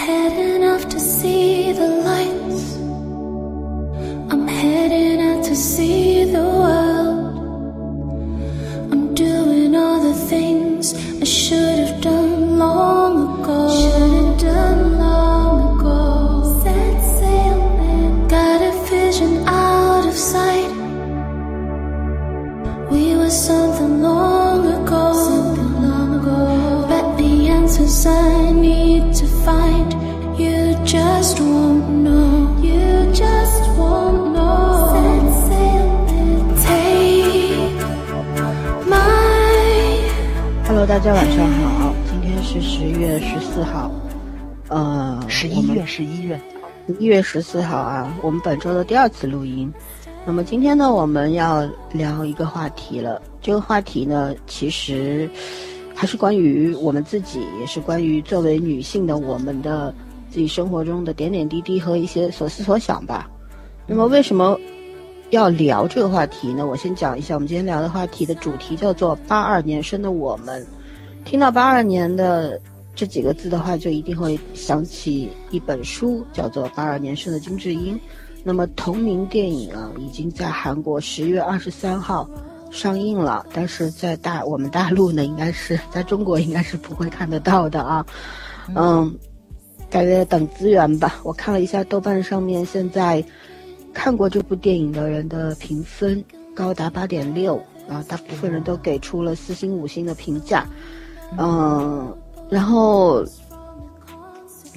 had enough to see. 家晚上好，今天是十月十四号，呃，十一月，十一月，一月十四号啊，我们本周的第二次录音。那么今天呢，我们要聊一个话题了。这个话题呢，其实还是关于我们自己，也是关于作为女性的我们的自己生活中的点点滴滴和一些所思所想吧。那么为什么要聊这个话题呢？我先讲一下，我们今天聊的话题的主题叫做“八二年生的我们”。听到“八二年”的这几个字的话，就一定会想起一本书，叫做《八二年生的金智英》。那么同名电影啊，已经在韩国十月二十三号上映了，但是在大我们大陆呢，应该是在中国应该是不会看得到的啊。嗯，大约等资源吧。我看了一下豆瓣上面现在看过这部电影的人的评分高达八点六啊，大部分人都给出了四星五星的评价。嗯，然后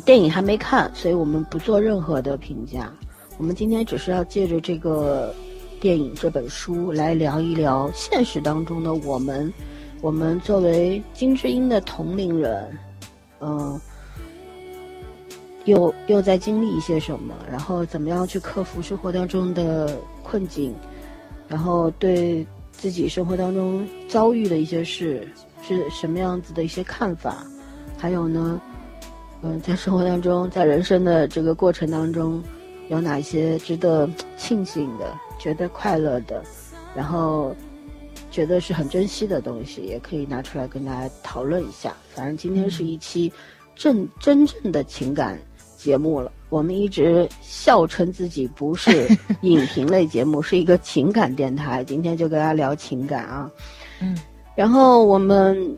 电影还没看，所以我们不做任何的评价。我们今天只是要借着这个电影这本书来聊一聊现实当中的我们，我们作为金智英的同龄人，嗯、又又在经历一些什么，然后怎么样去克服生活当中的困境，然后对自己生活当中遭遇的一些事是什么样子的一些看法，还有呢，嗯，在生活当中，在人生的这个过程当中，有哪些值得庆幸的、觉得快乐的，然后觉得是很珍惜的东西，也可以拿出来跟大家讨论一下。反正今天是一期正真正的情感节目了。我们一直笑称自己不是 影评类节目，是一个情感电台。今天就跟大家聊情感啊。嗯，然后我们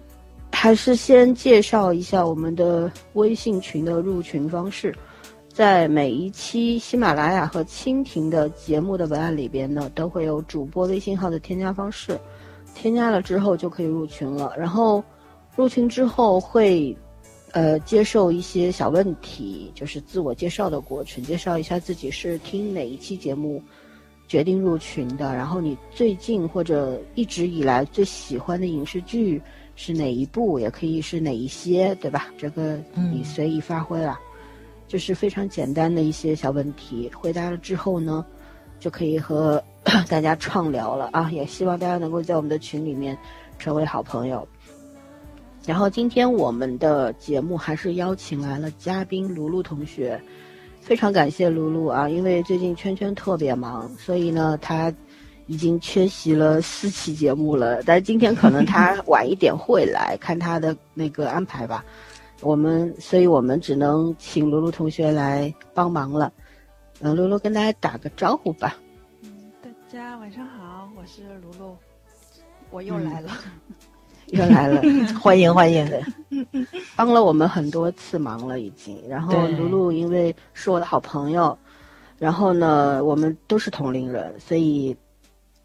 还是先介绍一下我们的微信群的入群方式。在每一期喜马拉雅和蜻蜓的节目的文案里边呢，都会有主播微信号的添加方式，添加了之后就可以入群了。然后入群之后会，呃，接受一些小问题，就是自我介绍的过程，介绍一下自己是听哪一期节目决定入群的，然后你最近或者一直以来最喜欢的影视剧是哪一部，也可以是哪一些，对吧？这个你随意发挥啦。就是非常简单的一些小问题，回答了之后呢，就可以和 大家畅聊了啊！也希望大家能够在我们的群里面成为好朋友。然后今天我们的节目还是邀请来了嘉宾卢璐同学，非常感谢卢卢啊，因为最近圈圈特别忙，所以呢他已经缺席了四期节目了，但是今天可能他 晚一点会来，看他的那个安排吧。我们，所以我们只能请卢卢同学来帮忙了。嗯，卢卢跟大家打个招呼吧。嗯大家晚上好，我是卢卢，我又来了。又来了，欢迎欢迎。帮了我们很多次忙了已经。然后对卢卢因为是我的好朋友，然后呢，我们都是同龄人，所以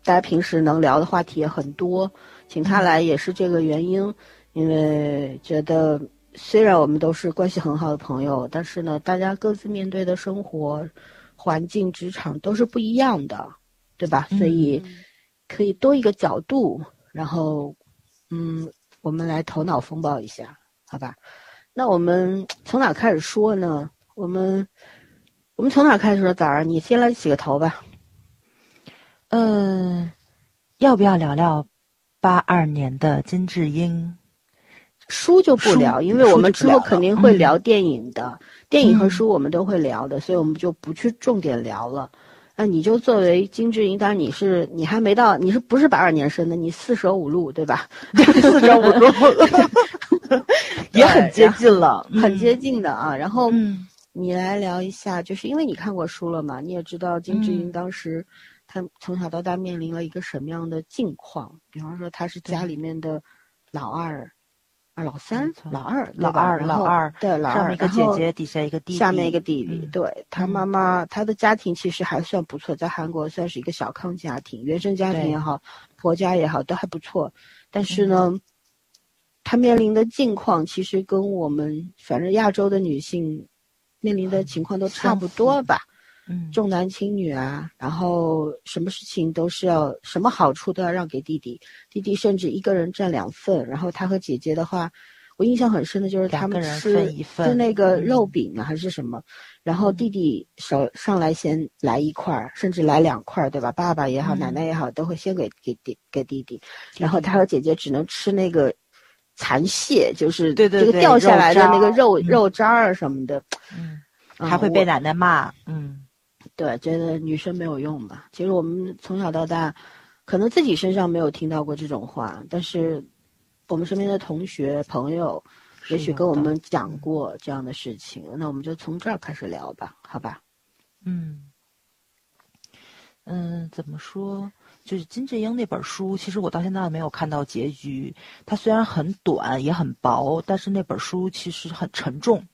大家平时能聊的话题也很多。请他来也是这个原因，因为觉得虽然我们都是关系很好的朋友，但是呢，大家各自面对的生活环境、职场都是不一样的，对吧？所以可以多一个角度，然后，嗯，我们来头脑风暴一下，好吧？那我们从哪开始说呢？我们我们从哪开始说？枣儿，你先来起个头吧。嗯，要不要聊聊八二年的金智英？书就不聊，因为我们之后肯定会嗯聊电影的，电影和嗯书我们都会聊的，所以我们就不去重点聊了。那你就作为金智英，当然你是你还没到，你是不是八二年生的？你四舍五入对吧？四舍五入。也很接近了，很接近的啊。然后嗯你来聊一下，就是因为你看过书了嘛，你也知道金智英嗯当时她从小到大面临了一个什么样的境况。比方说，她是家里面的老二。啊，老三老二、老二老二对老二，上面一个姐姐，底下一个弟弟，下面一个弟弟，嗯。对他嗯妈。妈，他的家庭其实还算不错，在韩国算是一个小康家庭，原生家庭也好，婆家也好，都还不错。但是嗯。呢，他面临的境况其实跟我们反正亚洲的女性面临的情况都差不多吧，嗯，重男轻女啊，然后什么事情都是要什么好处都要让给弟弟，弟弟甚至一个人占两份，然后他和姐姐的话。我印象很深的就是他们吃分一份吃那个嗯。肉饼啊还是什么，然后弟弟手上来先来一块儿，甚至来两块儿，对吧？爸爸也好，嗯。奶奶也好，都会先给给弟给弟弟，然后他和姐姐只能吃那个残屑，就是这个掉下来的那个肉肉渣儿什么的，嗯，嗯还会被奶奶骂，嗯对，觉得女生没有用吧。其实我们从小到大，可能自己身上没有听到过这种话，但是我们身边的同学朋友，也许跟我们讲过这样的事情。那我们就从这儿开始聊吧，好吧？嗯嗯，怎么说？就是金智英那本书，其实我到现在没有看到结局。它虽然很短也很薄，但是那本书其实很沉重，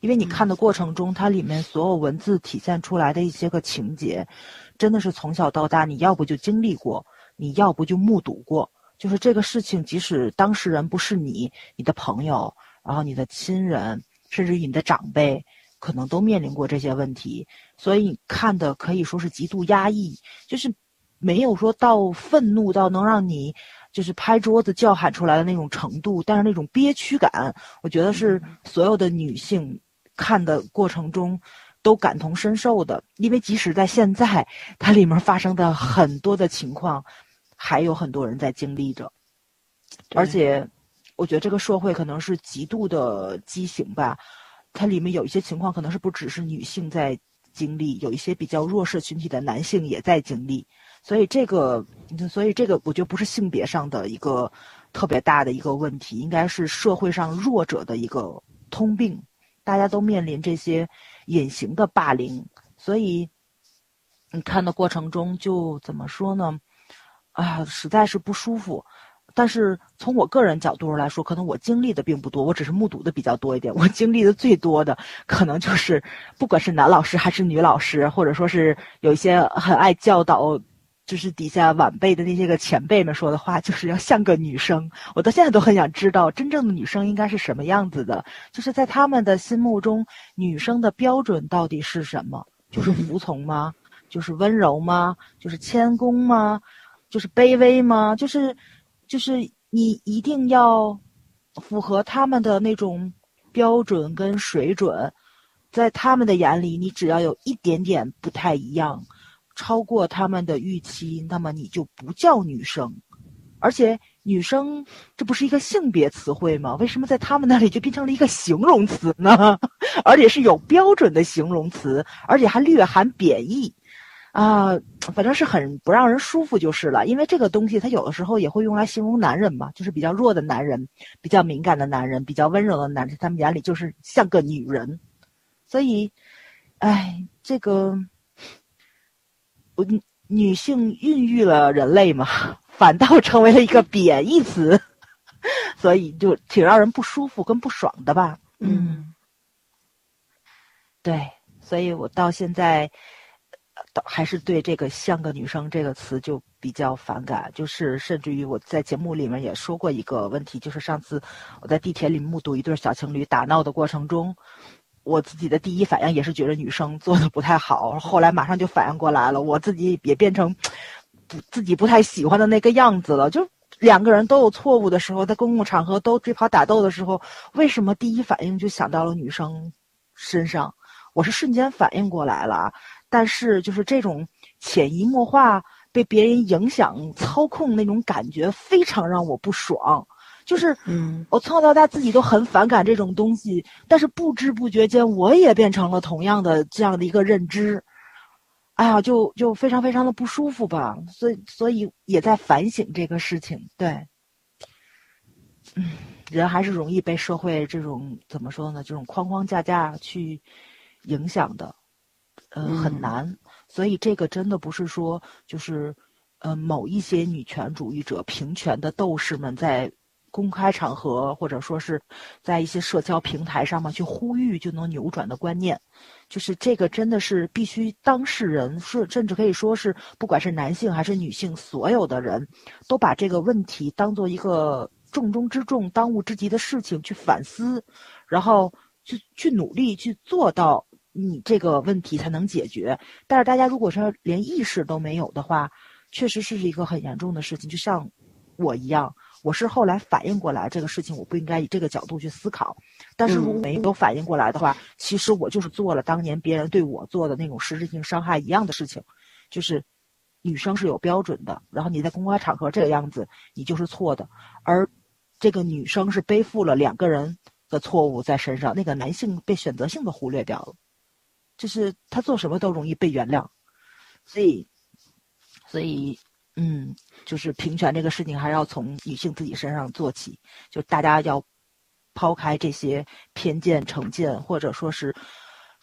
因为你看的过程中，它里面所有文字体现出来的一些个情节，真的是从小到大，你要不就经历过，你要不就目睹过。就是这个事情，即使当事人不是你，你的朋友，然后你的亲人，甚至于你的长辈，可能都面临过这些问题，所以你看的可以说是极度压抑，就是没有说到愤怒到能让你就是拍桌子叫喊出来的那种程度，但是那种憋屈感，我觉得是所有的女性看的过程中都感同身受的，因为即使在现在，它里面发生的很多的情况，还有很多人在经历着，而且我觉得这个社会可能是极度的畸形吧。它里面有一些情况可能是不只是女性在经历，有一些比较弱势群体的男性也在经历，所以这个，所以这个我觉得不是性别上的一个特别大的一个问题，应该是社会上弱者的一个通病，大家都面临这些隐形的霸凌，所以你看的过程中就怎么说呢？啊，实在是不舒服。但是从我个人角度来说，可能我经历的并不多，我只是目睹的比较多一点。我经历的最多的，可能就是不管是男老师还是女老师，或者说是有一些很爱教导，就是底下晚辈的那些个前辈们说的话，就是要像个女生。我到现在都很想知道，真正的女生应该是什么样子的，就是在他们的心目中，女生的标准到底是什么？就是 服从吗？就是温柔吗？就是谦恭吗？就是卑微吗？就是。就是你一定要符合他们的那种标准跟水准，在他们的眼里，你只要有一点点不太一样，超过他们的预期，那么你就不叫女生。而且女生这不是一个性别词汇吗？为什么在他们那里就变成了一个形容词呢？而且是有标准的形容词，而且还略含贬义。啊，反正是很不让人舒服就是了，因为这个东西它有的时候也会用来形容男人嘛，就是比较弱的男人，比较敏感的男人，比较温柔的男人，他们眼里就是像个女人，所以，哎，这个，我女性孕育了人类嘛，反倒成为了一个贬义词，所以就挺让人不舒服跟不爽的吧，嗯，对，所以我到现在。还是对这个“像个女生”这个词就比较反感，就是甚至于我在节目里面也说过一个问题，就是上次我在地铁里目睹一对小情侣打闹的过程中，我自己的第一反应也是觉得女生做的不太好，后来马上就反应过来了，我自己也变成不自己不太喜欢的那个样子了。就两个人都有错误的时候，在公共场合都追跑打斗的时候，为什么第一反应就想到了女生身上？我是瞬间反应过来了。但是，就是这种潜移默化被别人影响、操控那种感觉，非常让我不爽。就是，嗯，我从小到大自己都很反感这种东西，但是不知不觉间，我也变成了同样的这样的一个认知。哎呀，就就非常非常的不舒服吧。所以，所以也在反省这个事情。对，嗯，人还是容易被社会这种怎么说呢？这种框框架架去影响的，呃，嗯很难。所以这个真的不是说就是，呃，某一些女权主义者、平权的斗士们在公开场合或者说是在一些社交平台上面去呼吁就能扭转的观念。就是这个真的是必须当事人是甚至可以说是不管是男性还是女性，所有的人都把这个问题当做一个重中之重、当务之急的事情去反思，然后去去努力去做到你这个问题才能解决。但是大家如果说连意识都没有的话，确实是一个很严重的事情。就像我一样，我是后来反应过来这个事情，我不应该以这个角度去思考。但是如果没有反应过来的话，其实我就是做了当年别人对我做的那种实质性伤害一样的事情，就是女生是有标准的，然后你在公开场合这个样子，你就是错的，而这个女生是背负了两个人的错误在身上，那个男性被选择性的忽略掉了，就是他做什么都容易被原谅，所以，所以。嗯，就是平权这个事情，还是要从女性自己身上做起。就大家要抛开这些偏见、成见，或者说是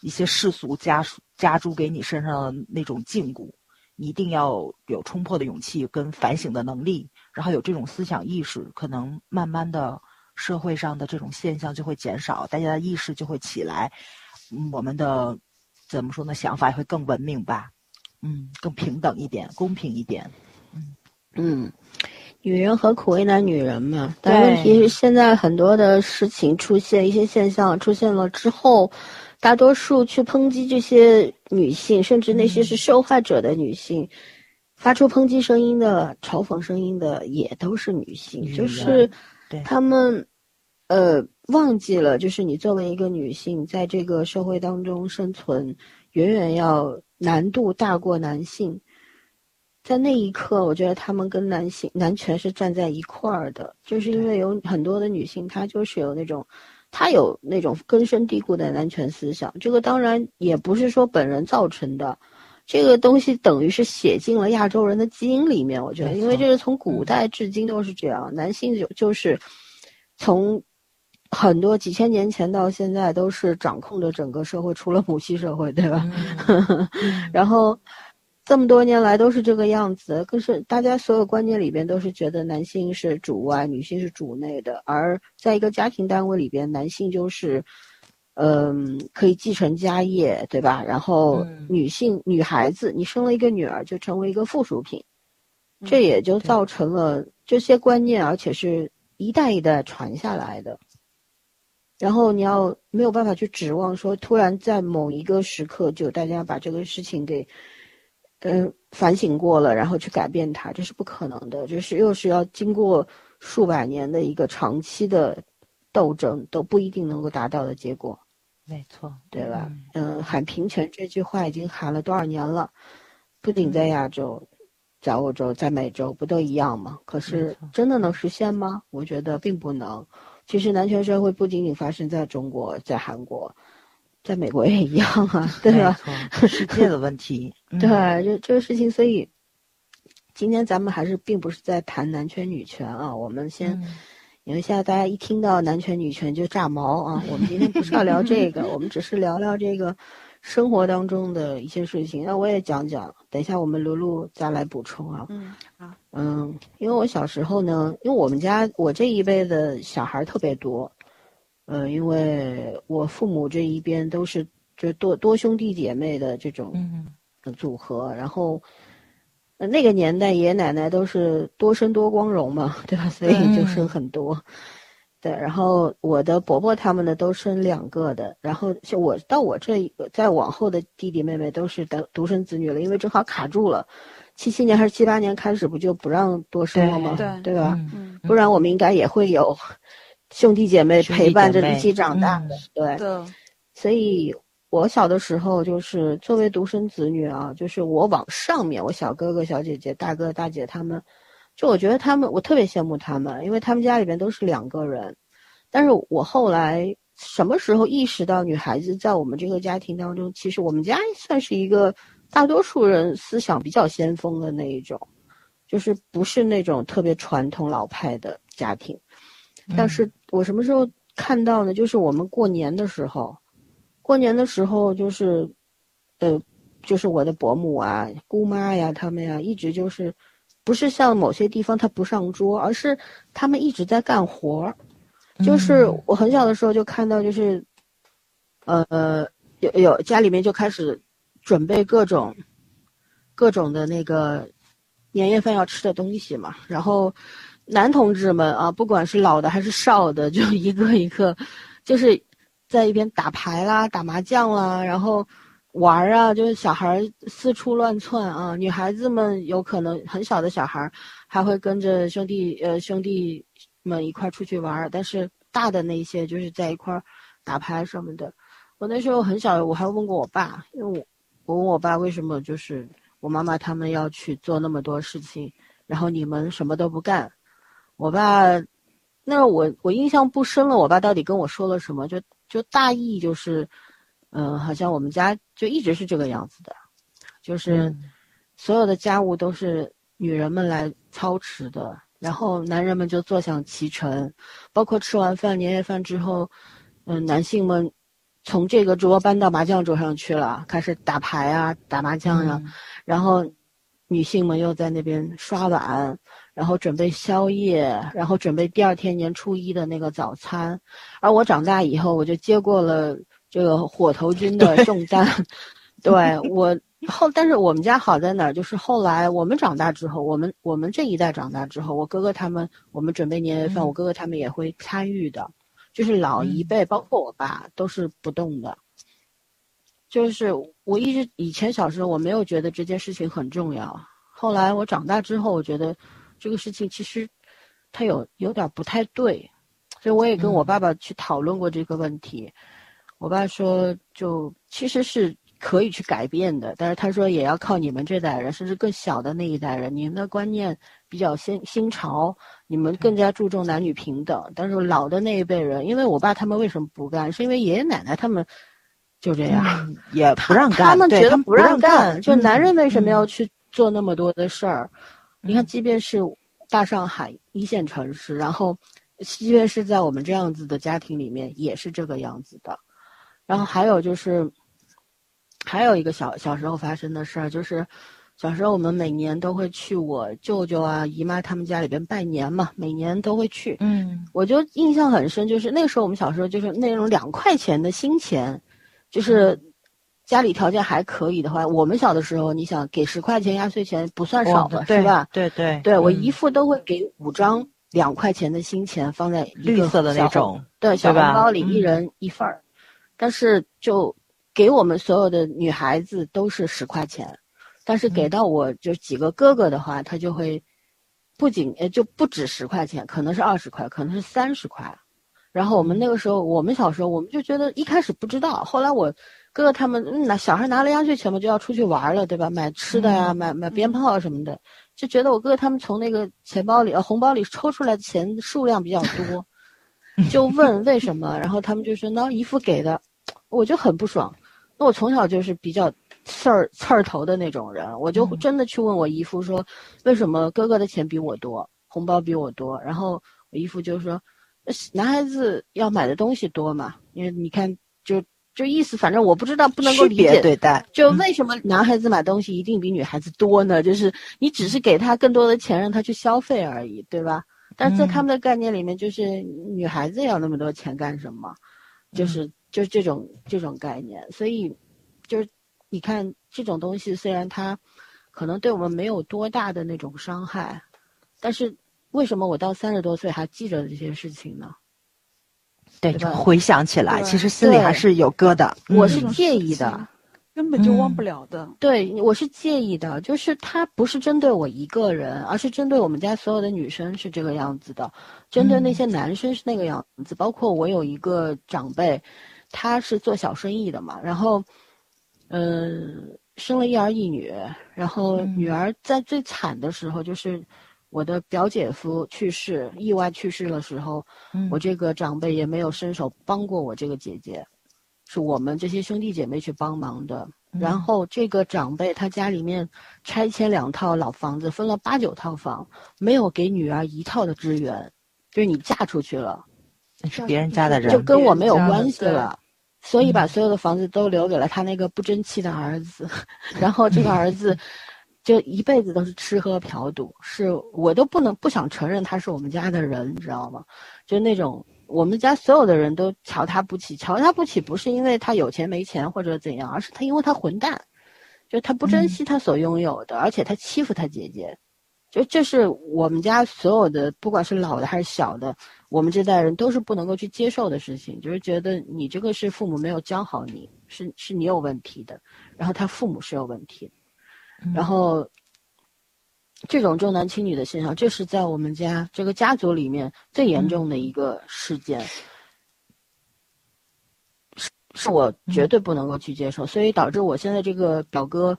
一些世俗加加诸给你身上的那种禁锢，一定要有冲破的勇气跟反省的能力，然后有这种思想意识，可能慢慢的社会上的这种现象就会减少，大家的意识就会起来，嗯，我们的怎么说呢，想法也会更文明吧，嗯，更平等一点，公平一点。嗯，女人何苦为难女人嘛？但问题是，现在很多的事情出现，一些现象出现了之后，大多数去抨击这些女性，甚至那些是受害者的女性，发出抨击声音的、嘲讽声音的，也都是女性，女就是对她们呃忘记了，就是你作为一个女性，在这个社会当中生存，远远要难度大过男性。在那一刻，我觉得他们跟男性男权是站在一块儿的，就是因为有很多的女性，她就是有那种，她有那种根深蒂固的男权思想。这个当然也不是说本人造成的，这个东西等于是写进了亚洲人的基因里面。我觉得，因为这是从古代至今都是这样，男性就就是从很多几千年前到现在都是掌控着整个社会，除了母系社会，对吧？嗯 然后这么多年来都是这个样子，可是大家所有观念里边都是觉得男性是主外，女性是主内的，而在一个家庭单位里边，男性就是，嗯、可以继承家业，对吧？然后嗯女性、女孩子，你生了一个女儿就成为一个附属品，这也就造成了这些观念，而且是一代一代传下来的。然后你要没有办法去指望说，突然在某一个时刻就大家把这个事情给，呃，反省过了，然后去改变它，这是不可能的。就是又是要经过数百年的一个长期的斗争，都不一定能够达到的结果，没错，对吧？嗯嗯、喊平权这句话已经喊了多少年了？不仅在亚洲，在欧洲，在美洲，不都一样吗？可是真的能实现吗？我觉得并不能。其实男权社会不仅仅发生在中国，在韩国，在美国也一样啊，对吧？世界的问题。嗯对，这这个事情，所以今天咱们还是并不是在谈男权女权啊，我们先，嗯因为现在大家一听到男权女权就炸毛啊，我们今天不是要聊这个，我们只是聊聊这个生活当中的一些事情。那我也讲讲，等一下我们露露再来补充啊。嗯，好，嗯，因为我小时候呢，因为我们家我这一辈的小孩特别多，呃，因为我父母这一边都是就多多兄弟姐妹的这种组合，然后、呃那个年代爷爷奶奶都是多生多光荣嘛，对吧？所以就生很多。对，然后我的伯伯他们呢都生两个的，然后像我到我这一个再往后的弟弟妹妹都是独独生子女了，因为正好卡住了，七七年还是七八年开始不就不让多生了吗？对对吧？嗯嗯，不然我们应该也会有兄弟姐妹陪伴着一起长大嗯的，对。对，所以我小的时候就是作为独生子女啊，就是我往上面，我小哥哥、小姐姐、大哥、大姐他们，就我觉得他们，我特别羡慕他们，因为他们家里边都是两个人。但是我后来什么时候意识到，女孩子在我们这个家庭当中，其实我们家算是一个大多数人思想比较先锋的那一种，就是不是那种特别传统老派的家庭。但是我什么时候看到呢？就是我们过年的时候，过年的时候就是，呃，就是我的伯母啊、姑妈呀，他们呀，一直就是，不是像某些地方他不上桌，而是他们一直在干活儿。就是我很小的时候就看到，就是，呃，有有家里面就开始准备各种各种的那个年夜饭要吃的东西嘛，然后。男同志们啊，不管是老的还是少的，就一个一个，就是在一边打牌啦、打麻将啦，然后玩啊，就是小孩四处乱窜啊。女孩子们有可能很小的小孩还会跟着兄弟呃兄弟们一块出去玩，但是大的那些就是在一块打牌什么的。我那时候很小，我还问过我爸，因为我我问我爸为什么就是我妈妈他们要去做那么多事情，然后你们什么都不干。我爸，那我我印象不深了。我爸到底跟我说了什么？就就大意就是，嗯，好像我们家就一直是这个样子的，就是所有的家务都是女人们来操持的，然后男人们就坐享其成。包括吃完饭年夜饭之后，嗯，男性们从这个桌搬到麻将桌上去了，开始打牌啊，打麻将呀，然后女性们又在那边刷碗。然后准备宵夜，然后准备第二天年初一的那个早餐，而我长大以后，我就接过了这个火头军的重担。对我后，但是我们家好在哪儿？就是后来我们长大之后，我们我们这一代长大之后，我哥哥他们，我们准备年夜饭，我哥哥他们也会参与的。就是老一辈，包括我爸，都是不动的。就是我一直以前小时候我没有觉得这件事情很重要，后来我长大之后，我觉得。这个事情其实，他有有点不太对，所以我也跟我爸爸去讨论过这个问题。我爸说，就其实是可以去改变的，但是他说也要靠你们这代人，甚至更小的那一代人，你们的观念比较新新潮，你们更加注重男女平等。但是老的那一辈人，因为我爸他们为什么不干，是因为爷爷奶奶他们就这样，也不让干，他们觉得不让干，就男人为什么要去做那么多的事儿？你看，即便是大上海一线城市，然后，即便是在我们这样子的家庭里面，也是这个样子的。然后还有就是，还有一个小小时候发生的事儿，就是小时候我们每年都会去我舅舅啊、姨妈他们家里边拜年嘛，每年都会去。嗯，我就印象很深，就是那时候我们小时候就是那种两块钱的新钱，就是。家里条件还可以的话，我们小的时候，你想给十块钱压岁钱不算少的，是吧？对对对，我姨父都会给五张两块钱的新钱放在绿色的那种，对小红包里，一人一份儿。但是就给我们所有的女孩子都是十块钱，但是给到我就几个哥哥的话，他就会不仅呃就不止十块钱，可能是二十块，可能是三十块。然后我们那个时候，我们小时候我们就觉得一开始不知道，后来我。哥哥他们拿小孩拿了压岁钱嘛，就要出去玩了，对吧？买吃的呀，买买鞭炮什么的，就觉得我哥哥他们从那个钱包里、呃红包里抽出来的钱数量比较多，就问为什么，然后他们就说那姨父给的，我就很不爽。那我从小就是比较刺儿刺儿头的那种人，我就真的去问我姨父说，为什么哥哥的钱比我多，红包比我多？然后我姨父就说，男孩子要买的东西多嘛，因为你看就。意思，反正我不知道，不能够理解对待。就为什么男孩子买东西一定比女孩子多呢？就是你只是给他更多的钱，让他去消费而已，对吧？但是在他们的概念里面，就是女孩子要那么多钱干什么？就是就是这种这种概念。所以，就是你看这种东西，虽然它可能对我们没有多大的那种伤害，但是为什么我到三十多岁还记着这些事情呢？对，回想起来，其实心里还是有疙瘩。我是介意的，根本就忘不了的。对，我是介意的，就是他不是针对我一个人，而是针对我们家所有的女生是这个样子的，针对那些男生是那个样子。包括我有一个长辈，他是做小生意的嘛，然后，嗯，生了一儿一女，然后女儿在最惨的时候就是。我的表姐夫去世，意外去世的时候，我这个长辈也没有伸手帮过我这个姐姐，是我们这些兄弟姐妹去帮忙的。然后这个长辈他家里面拆迁两套老房子，分了八九套房，没有给女儿一套的支援，就是你嫁出去了，是别人家的人，就跟我没有关系了。所以把所有的房子都留给了他那个不争气的儿子，然后这个儿子就一辈子都是吃喝嫖赌，是我都不能不想承认他是我们家的人，你知道吗？就那种我们家所有的人都瞧他不起，瞧他不起不是因为他有钱没钱或者怎样，而是他因为他混蛋，就他不珍惜他所拥有的，而且他欺负他姐姐。就这是我们家所有的，不管是老的还是小的，我们这代人都是不能够去接受的事情，就是觉得你这个是父母没有教好你，是是你有问题的，然后他父母是有问题的，然后这种重男轻女的现象，这是在我们家这个家族里面最严重的一个事件，是是我绝对不能够去接受，所以导致我现在这个表哥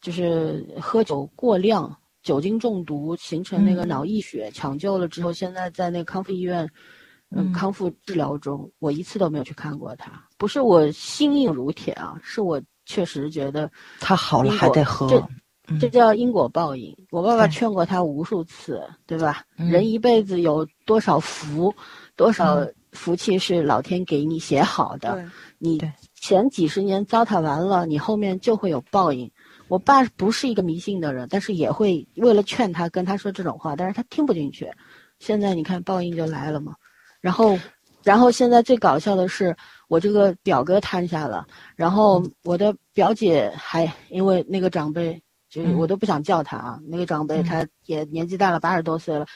就是喝酒过量。酒精中毒形成那个脑溢血，抢救了之后，现在在那个康复医院，嗯，康复治疗中。我一次都没有去看过他，不是我心硬如铁啊，是我确实觉得他好了还得喝，这这叫因果报应。我爸爸劝过他无数次，对吧？人一辈子有多少福，多少福气是老天给你写好的，你前几十年糟蹋完了，你后面就会有报应。我爸不是一个迷信的人，但是也会为了劝他跟他说这种话，但是他听不进去。现在你看报应就来了嘛。然后，然后现在最搞笑的是，我这个表哥摊下了，然后我的表姐还因为那个长辈，就我都不想叫他啊，那个长辈他也年纪大了，八十多岁了，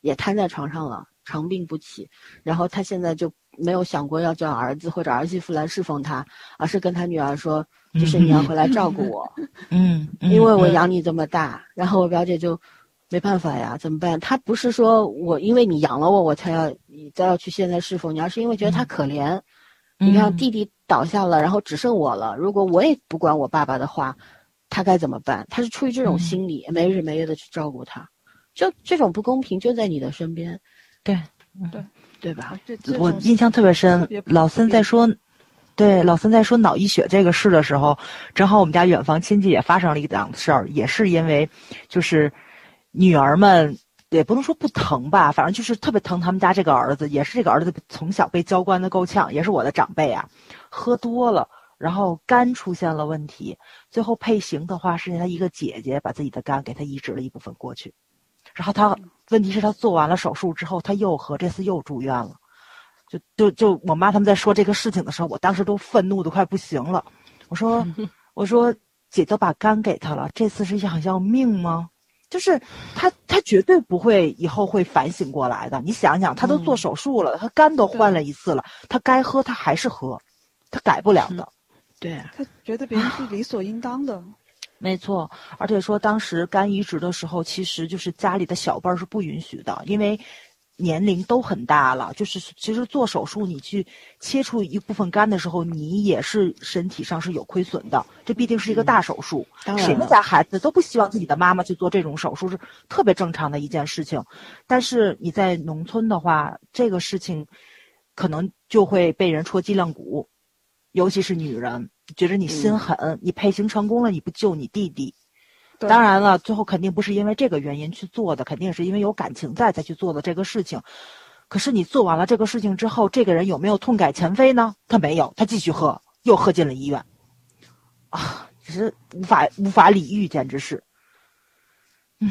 也瘫在床上了，长病不起。然后他现在就没有想过要叫儿子或者儿媳妇来侍奉他，而是跟他女儿说。就是你要回来照顾我，嗯，因为我养你这么大，然后我表姐就没办法呀，怎么办？他不是说我因为你养了我，我才要你再要去现在侍奉你，而是因为觉得他可怜。你看弟弟倒下了，然后只剩我了，如果我也不管我爸爸的话，他该怎么办？他是出于这种心理，没日没夜的去照顾他，就这种不公平就在你的身边，对，对，对吧？我印象特别深，老森在说。对，老孙在说脑溢血这个事的时候，正好我们家远房亲戚也发生了一档事儿，也是因为，就是女儿们也不能说不疼吧，反正就是特别疼他们家这个儿子，也是这个儿子从小被娇惯的够呛，也是我的长辈啊，喝多了，然后肝出现了问题，最后配型的话是他一个姐姐把自己的肝给他移植了一部分过去，然后他问题是他做完了手术之后他又喝，这次又住院了。就就就我妈他们在说这个事情的时候，我当时都愤怒的快不行了。我说 我说姐都把肝给他了，这次是想要命吗？就是他他绝对不会以后会反省过来的。你想想，他都做手术了，他肝都换了一次了，他该喝他还是喝，他改不了的。对，他觉得别人是理所应当的。没错，而且说当时肝移植的时候，其实就是家里的小辈儿是不允许的，因为。年龄都很大了，就是其实做手术，你去切除一部分肝的时候，你也是身体上是有亏损的。这毕竟是一个大手术，谁们家孩子都不希望自己的妈妈去做这种手术，是特别正常的一件事情。但是你在农村的话，这个事情可能就会被人戳脊梁骨，尤其是女人，觉得你心狠，你配型成功了，你不救你弟弟。当然了，最后肯定不是因为这个原因去做的，肯定是因为有感情在才去做的这个事情。可是你做完了这个事情之后，这个人有没有痛改前非呢？他没有，他继续喝，又喝进了医院。啊，只是无法无法理喻，简直是。嗯，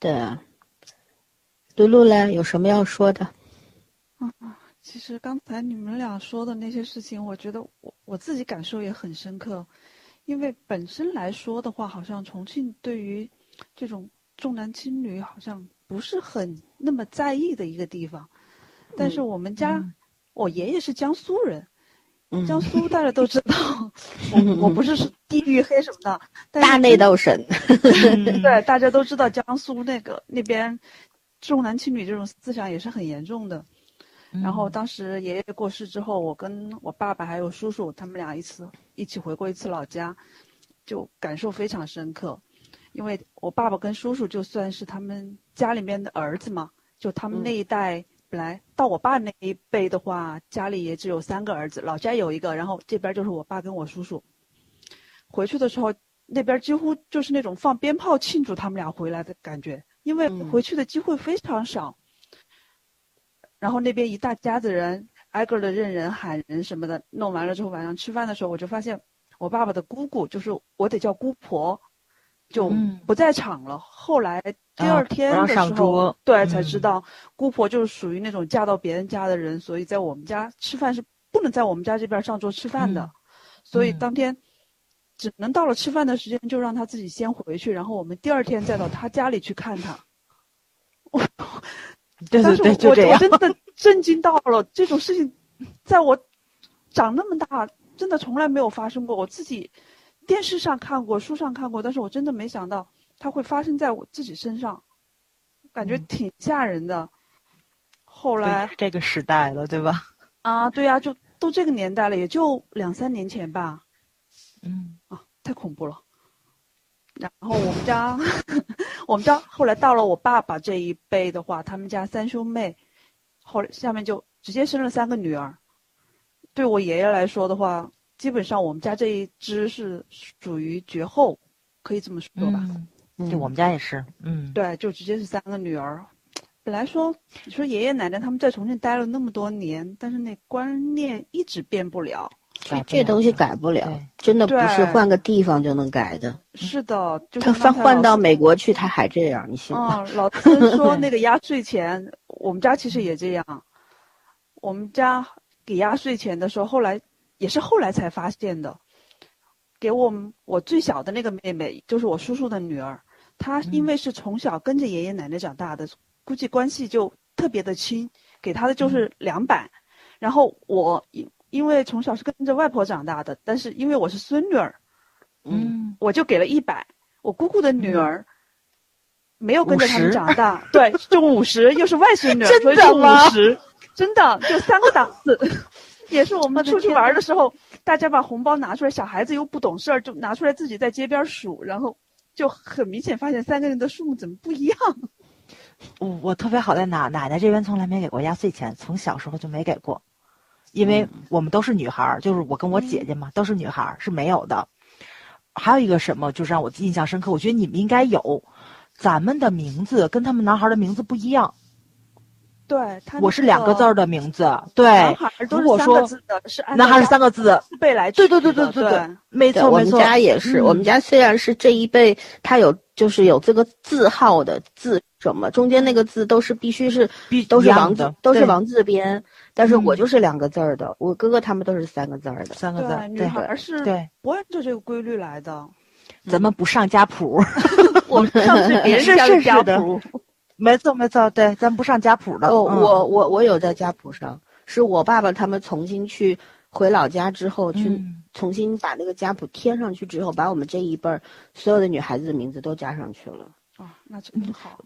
对啊。露露嘞，有什么要说的？嗯，其实刚才你们俩说的那些事情，我觉得我我自己感受也很深刻。因为本身来说的话，好像重庆对于这种重男轻女好像不是很那么在意的一个地方。但是我们家，我爷爷是江苏人，江苏大家都知道，我我不是地域黑什么的，大内斗神。对，大家都知道江苏那个那边重男轻女这种思想也是很严重的。然后当时爷爷过世之后，我跟我爸爸还有叔叔他们俩一次一起回过一次老家，就感受非常深刻。因为我爸爸跟叔叔就算是他们家里面的儿子嘛，就他们那一代本来到我爸那一辈的话，家里也只有三个儿子，老家有一个，然后这边就是我爸跟我叔叔。回去的时候，那边几乎就是那种放鞭炮庆祝他们俩回来的感觉，因为回去的机会非常少。然后那边一大家子人挨个的认人喊人什么的，弄完了之后晚上吃饭的时候，我就发现我爸爸的姑姑，就是我得叫姑婆，就嗯不在场了。后来第二天的时候，对才知嗯。道姑婆就是属于那种嫁到别人家的人，所以在我们家吃饭是不能在我们家这边上桌吃饭的，嗯。所以嗯。当天只能到了吃饭的时间就让他自己先回去，然后我们第二天再到他家里去看他。当时对对对，就这样我我。真的震惊到了，这种事情，在我长那么大，真的从来没有发生过。我自己电视上看过，书上看过，但是我真的没想到它会发生在我自己身上，感觉嗯挺吓人的。后来这个时代了，对吧？啊，对呀、就都这个年代了，也就两三年前吧，嗯啊，太恐怖了。然后我们家，我们家后来到了我爸爸这一辈的话，他们家三兄妹，后来下面就直接生了三个女儿。对我爷爷来说的话，基本上我们家这一支是属于绝后，可以这么说吧。嗯，嗯对，我们家也是，嗯，对，就直接是三个女儿。本来说，你说爷爷奶奶他们在重庆待了那么多年，但是那观念一直变不了。改不了这东西改不了，真的不是换个地方就能改的。是的，就他是换换到美国去，他还这样，你信吗？嗯，老孙说那个压岁钱，我们家其实也这样。我们家给压岁钱的时候，后来也是后来才发现的。给我们我最小的那个妹妹，就是我叔叔的女儿，她因为是从小跟着爷爷奶奶长大的，估计关系就特别的亲，给她的就是两百。然后我因因为从小是跟着外婆长大的，但是因为我是孙女儿，嗯，我就给了一百。我姑姑的女儿、没有跟着他们长大，对，就五十，又是外孙女儿，真所以就五的吗十，真的就三个档次。也是我们出去玩的时候，大家把红包拿出来，小孩子又不懂事儿，就拿出来自己在街边数，然后就很明显发现三个人的数目怎么不一样。我我特别好在哪，奶奶这边从来没给过压岁钱，从小时候就没给过，因为我们都是女孩儿，就是我跟我姐姐嘛，都是女孩儿，是没有的。还有一个什么，就是让我印象深刻，我觉得你们应该有，咱们的名字跟他们男孩儿的名字不一样，对，他。我是两个字儿的，名字，对，男孩儿。都是如果说三个字的，是男孩儿是三个字，辈来对对对对对没错没错，家也是，我们嗯家虽然是这一辈，他有就是有这个字号的字什么，中间那个字都是必须是必都是王字都是王字边，但是我嗯就是两个字儿的，我哥哥他们都是三个字儿的。三个字儿对，，女对孩儿是对，不按照这个规律来的。咱们不上家谱 我们上是别人是家的家谱，没错没错，对，咱不上家谱的。哦，嗯我我我有在家谱上，是我爸爸他们重新去回老家之后，去嗯重新把那个家谱添上去之后，把我们这一辈儿所有的女孩子的名字都加上去了。啊，那真好。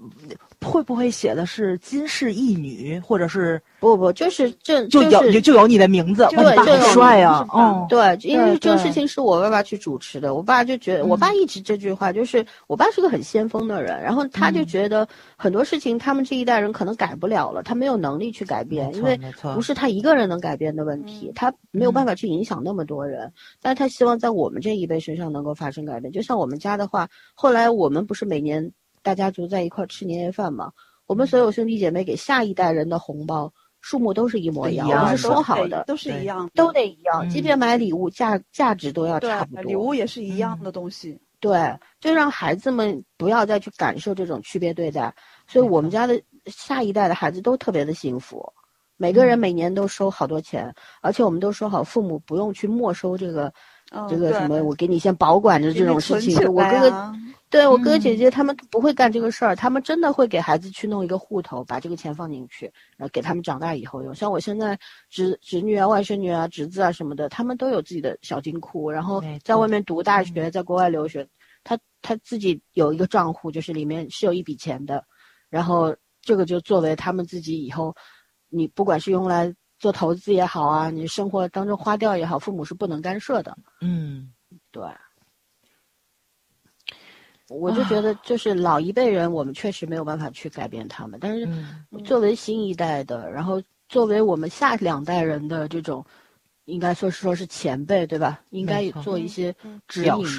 会不会写的是金氏一女，或者是不不，就是这就有就就有你的名字？就哇，你爸好就有帅啊嗯，对，因为对对这个事情是我爸爸去主持的，我爸就觉得，我爸嗯一直这句话就是，我爸是个很先锋的人，然后他就嗯觉得很多事情他们这一代人可能改不了了，他没有能力去改变，因为不是他一个人能改变的问题，嗯他没有办嗯法去影响那么多人，但是他希望在我们这一辈身上能够发生改变。就像我们家的话，后来我们不是每年大家族在一块儿吃年夜饭嘛，我们所有兄弟姐妹给下一代人的红包数目都是一模一样，一样我们是的说好的，都是一样的，都得一样，即嗯便买礼物价价值都要差不多。礼物也是一样嗯的东西。对，就让孩子们不要再去感受这种区别对待。所以我们家的下一代的孩子都特别的幸福，每个人嗯每年都收好多钱，而且我们都说好，父母不用去没收这个、嗯，这个什么，我给你先保管着这种事情。我哥哥对我哥哥姐嗯姐他们不会干这个事儿，他们真的会给孩子去弄一个户头，把这个钱放进去，然后给他们长大以后用。像我现在侄侄女啊、外甥女啊、侄子啊什么的，他们都有自己的小金库，然后在外面读大学，在国外留学，他他自己有一个账户，就是里面是有一笔钱的，然后这个就作为他们自己以后，你不管是用来做投资也好啊，你生活当中花掉也好，父母是不能干涉的。嗯，对，我就觉得就是老一辈人，我们确实没有办法去改变他们，但是嗯。作为新一代的，然后作为我们下两代人的这种，应该说是说是前辈，对吧？应该做一些嗯。指引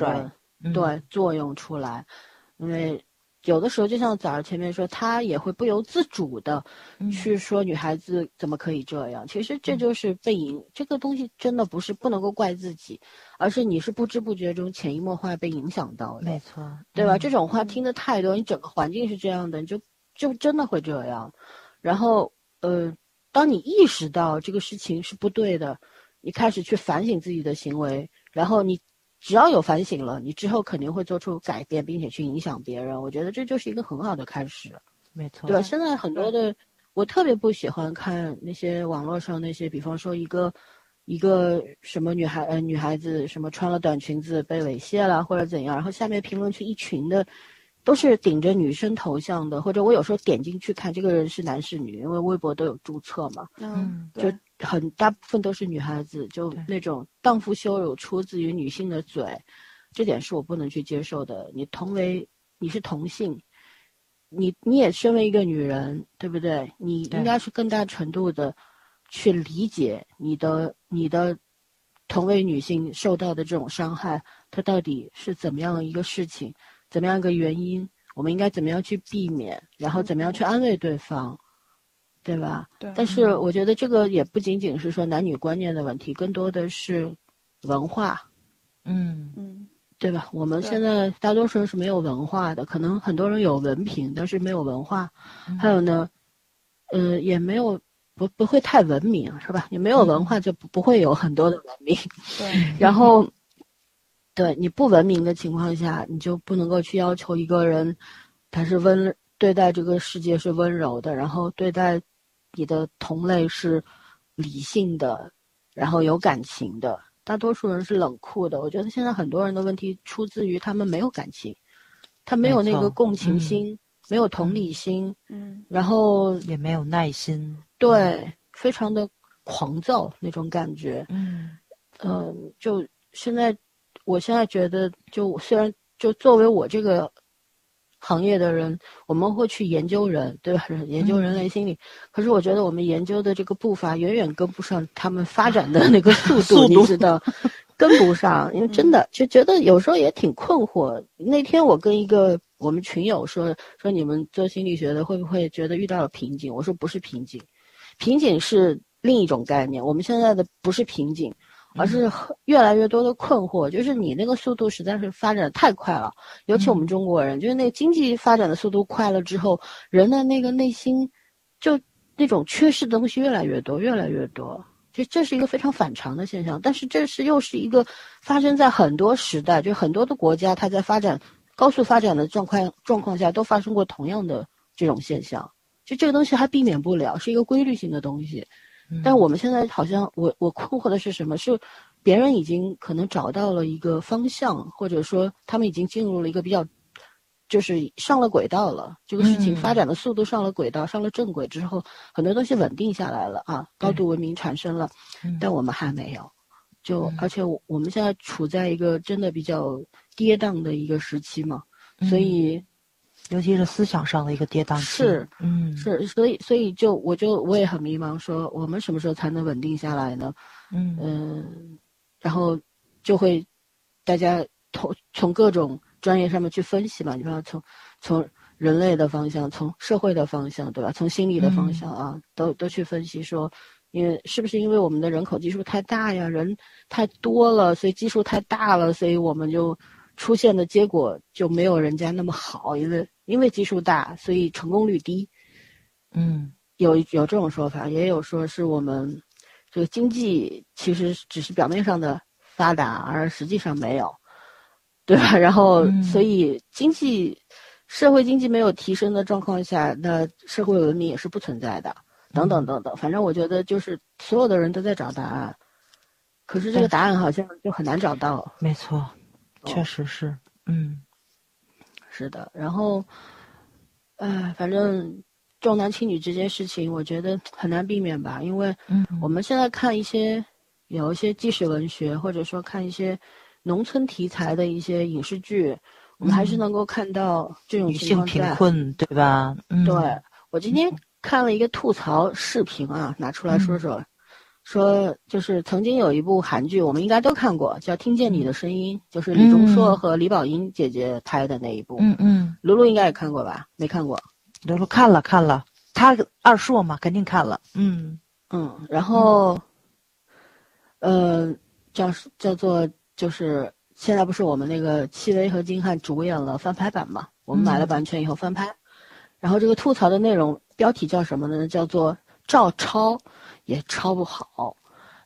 对作用出来，因为有的时候就像早上前面说，他也会不由自主的去说女孩子怎么可以这样。其实这就是被影，这个东西真的不是不能够怪自己，而是你是不知不觉中潜移默化被影响到的。没错，对吧？这种话听的太多，你整个环境是这样的，你就就真的会这样。然后呃，当你意识到这个事情是不对的，你开始去反省自己的行为，然后你。只要有反省了，你之后肯定会做出改变，并且去影响别人。我觉得这就是一个很好的开始，没错，对吧？现在很多的，我特别不喜欢看那些网络上那些，比方说一个一个什么女孩呃女孩子什么穿了短裙子被猥亵了或者怎样，然后下面评论区一群的。都是顶着女生头像的，或者我有时候点进去看这个人是男是女，因为微博都有注册嘛，嗯，就很大部分都是女孩子，就那种荡妇羞辱出自于女性的嘴，这点是我不能去接受的。你同为你是同性，你你也身为一个女人，对不对？你应该是更大程度的去理解你的你的同为女性受到的这种伤害，它到底是怎么样的一个事情。怎么样一个原因？我们应该怎么样去避免？然后怎么样去安慰对方，对吧？对。但是我觉得这个也不仅仅是说男女观念的问题，更多的是文化。嗯嗯，对吧？我们现在大多数人是没有文化的，可能很多人有文凭，但是没有文化。还有呢，呃，也没有不不会太文明，是吧？你没有文化就不不会有很多的文明。对。然后。对你不文明的情况下，你就不能够去要求一个人，他是温对待这个世界是温柔的，然后对待你的同类是理性的，然后有感情的。大多数人是冷酷的。我觉得现在很多人的问题出自于他们没有感情，他没有那个共情心，没有同理心，嗯，然后也没有耐心，对，非常的狂躁那种感觉，嗯嗯，就现在。我现在觉得，就虽然就作为我这个行业的人，我们会去研究人，对吧？研究人类心理。可是我觉得我们研究的这个步伐远远跟不上他们发展的那个 速度，你知道，跟不上。因为真的就觉得有时候也挺困惑。那天我跟一个我们群友说说，你们做心理学的会不会觉得遇到了瓶颈？我说不是瓶颈，瓶颈是另一种概念。我们现在的不是瓶颈。而是越来越多的困惑，就是你那个速度实在是发展太快了，尤其我们中国人，就是那个经济发展的速度快了之后，人的那个内心，就那种缺失的东西越来越多，越来越多，就这是一个非常反常的现象。但是这是又是一个发生在很多时代，就很多的国家，它在发展高速发展的状况状况下，都发生过同样的这种现象，就这个东西还避免不了，是一个规律性的东西。但我们现在好像，我我困惑的是什么？是别人已经可能找到了一个方向，或者说他们已经进入了一个比较，就是上了轨道了。这个事情发展的速度上了轨道，上了正轨之后，很多东西稳定下来了啊，高度文明产生了。但我们还没有，就而且我们现在处在一个真的比较跌宕的一个时期嘛，所以。尤其是思想上的一个跌宕是，嗯，是，所以，所以就我就我也很迷茫，说我们什么时候才能稳定下来呢？嗯。嗯，然后就会大家从从各种专业上面去分析嘛，你说从从人类的方向，从社会的方向，对吧？从心理的方向啊，都都去分析说，因为是不是因为我们的人口基数太大呀，人太多了，所以基数太大了，所以我们就出现的结果就没有人家那么好，因为。因为基数大，所以成功率低。嗯，有有这种说法，也有说是我们这个经济其实只是表面上的发达，而实际上没有，对吧？然后，所以经济社会经济没有提升的状况下，那社会文明也是不存在的。等等等等，反正我觉得就是所有的人都在找答案，可是这个答案好像就很难找到。没错，确实是，嗯。是的，然后，哎，反正重男轻女这件事情，我觉得很难避免吧，因为我们现在看一些有一些纪实文学，或者说看一些农村题材的一些影视剧，我们还是能够看到这种情况在。贫困，对吧？对，我今天看了一个吐槽视频啊，拿出来说说。说就是曾经有一部韩剧，我们应该都看过，叫《听见你的声音》，就是李钟硕和李宝英姐姐拍的那一部。嗯嗯。露露应该也看过吧？没看过。露露看了看了，他二硕嘛，肯定看了。嗯嗯，然后，呃，叫叫做就是现在不是我们那个戚薇和金瀚主演了翻拍版嘛？我们买了版权以后翻拍，然后这个吐槽的内容标题叫什么呢？叫做照抄也抄不好。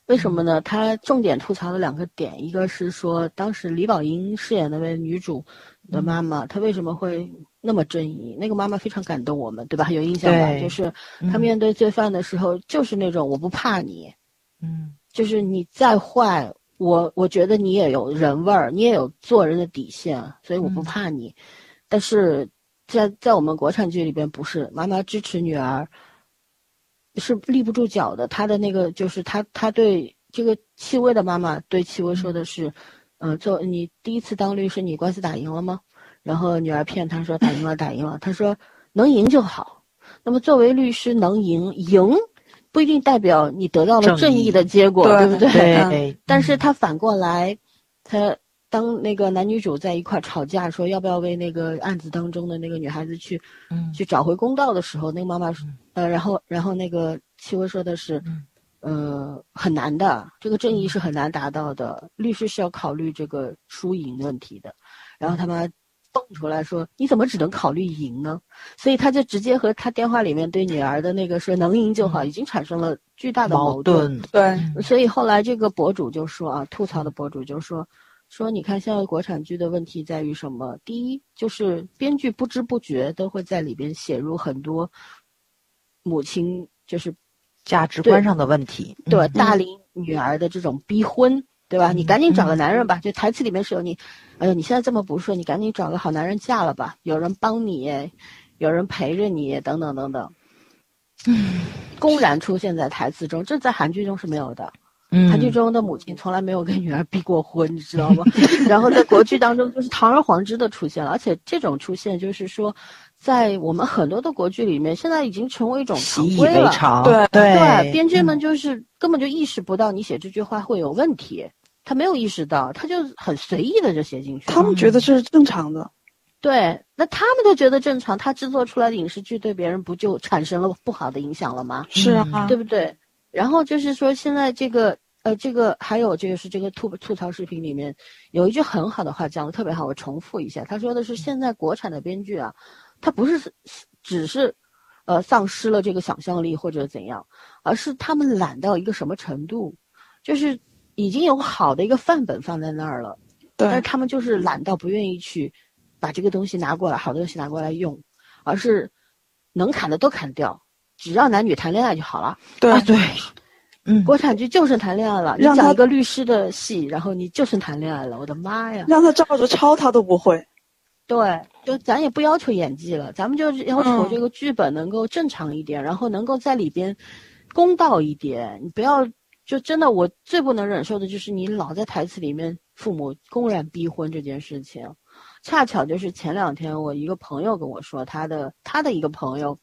为什么呢？他重点吐槽了两个点，一个是说当时李宝英饰演那位女主的妈妈，她为什么会那么正义？那个妈妈非常感动我们，对吧？有印象吧？就是她面对罪犯的时候，就是那种我不怕你，嗯，就是你再坏，我我觉得你也有人味儿，你也有做人的底线，所以我不怕你。但是在在我们国产剧里边，不是妈妈支持女儿。是立不住脚的，他的那个就是他，他对这个戚薇的妈妈对戚薇说的是，嗯，做你第一次当律师，你官司打赢了吗？然后女儿骗他说打赢了，打赢了。他说能赢就好。那么作为律师能赢，赢不一定代表你得到了正义的结果，对不对？对。但是他反过来，他当那个男女主在一块吵架，说要不要为那个案子当中的那个女孩子去，去找回公道的时候，那个妈妈说。呃，然后，然后那个戚薇说的是，呃，很难的，这个正义是很难达到的，律师是要考虑这个输赢问题的。然后他妈蹦出来说：“你怎么只能考虑赢呢？”所以他就直接和他电话里面对女儿的那个说“能赢就好”，已经产生了巨大的矛盾。对，所以后来这个博主就说啊，吐槽的博主就说说，你看现在国产剧的问题在于什么？第一就是编剧不知不觉都会在里边写入很多。母亲就是价值观上的问题，对大龄女儿的这种逼婚，对吧？你赶紧找个男人吧。就台词里面是有你，哎呦，你现在这么不顺，你赶紧找个好男人嫁了吧。有人帮你，有人陪着你，等等等等。嗯，公然出现在台词中，这在韩剧中是没有的。韩剧中的母亲从来没有跟女儿逼过婚，你知道吗？然后在国剧当中就是堂而皇之的出现了，而且这种出现就是说。在我们很多的国剧里面，现在已经成为一种常规了。对对，编剧们就是根本就意识不到你写这句话会有问题，他没有意识到，他就很随意的就写进去。他们觉得这是正常的，对，那他们都觉得正常，他制作出来的影视剧对别人不就产生了不好的影响了吗？是啊，对不对？然后就是说，现在这个呃，这个还有这个是这个吐吐槽视频里面有一句很好的话讲的特别好，我重复一下，他说的是现在国产的编剧啊。他不是只是，呃，丧失了这个想象力或者怎样，而是他们懒到一个什么程度，就是已经有好的一个范本放在那儿了，但是他们就是懒到不愿意去把这个东西拿过来，好的东西拿过来用，而是能砍的都砍掉，只要男女谈恋爱就好了。对对，嗯，国产剧就剩谈恋爱了，你讲一个律师的戏，然后你就剩谈恋爱了，我的妈呀！让他照着抄，他都不会。对，就咱也不要求演技了，咱们就要求这个剧本能够正常一点，然后能够在里边公道一点。你不要就真的，我最不能忍受的就是你老在台词里面父母公然逼婚这件事情。恰巧就是前两天我一个朋友跟我说，他的他的一个朋友，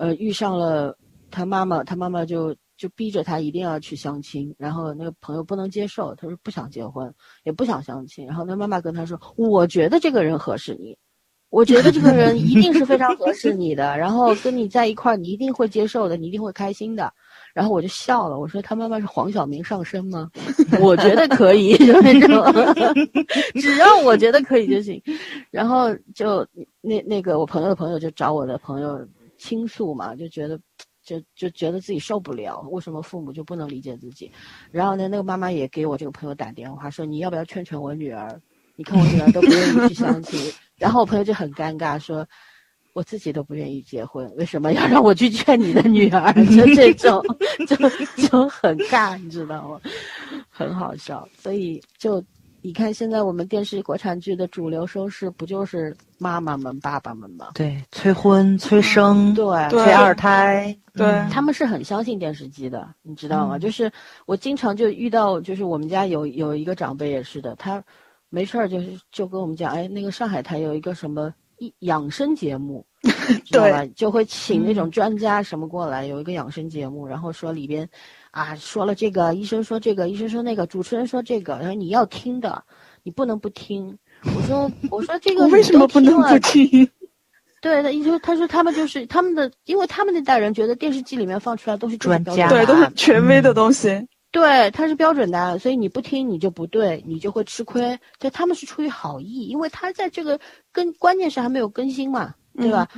呃，遇上了他妈妈，他妈妈就。就逼着他一定要去相亲，然后那个朋友不能接受，他说不想结婚，也不想相亲。然后他妈妈跟他说：“我觉得这个人合适你，我觉得这个人一定是非常合适你的，然后跟你在一块儿，你一定会接受的，你一定会开心的。”然后我就笑了，我说：“他妈妈是黄晓明上身吗？”我觉得可以，就那种，只要我觉得可以就行。然后就那那个我朋友的朋友就找我的朋友倾诉嘛，就觉得。就就觉得自己受不了，为什么父母就不能理解自己？然后呢，那个妈妈也给我这个朋友打电话说：“你要不要劝劝我女儿？你看我女儿都不愿意去相亲。”然后我朋友就很尴尬说：“我自己都不愿意结婚，为什么要让我去劝你的女儿？” 就这种 就就很尬，你知道吗？很好笑，所以就。你看，现在我们电视国产剧的主流收视不就是妈妈们、爸爸们吗？对，催婚、催生，对，催二胎，对，他们是很相信电视机的，你知道吗？就是我经常就遇到，就是我们家有有一个长辈也是的，他没事儿就是就跟我们讲，哎，那个上海台有一个什么养生节目，知道吧？就会请那种专家什么过来，有一个养生节目，然后说里边。啊，说了这个，医生说这个，医生说那个，主持人说这个，然后你要听的，你不能不听。我说我说这个我为什么不能不听？对，他说他说他们就是他们的，因为他们那代人觉得电视机里面放出来都是专家，对，都是权威的东西。对，它是标准答案，所以你不听你就不对，你就会吃亏。就，他们是出于好意，因为他在这个更关键是还没有更新嘛，对吧？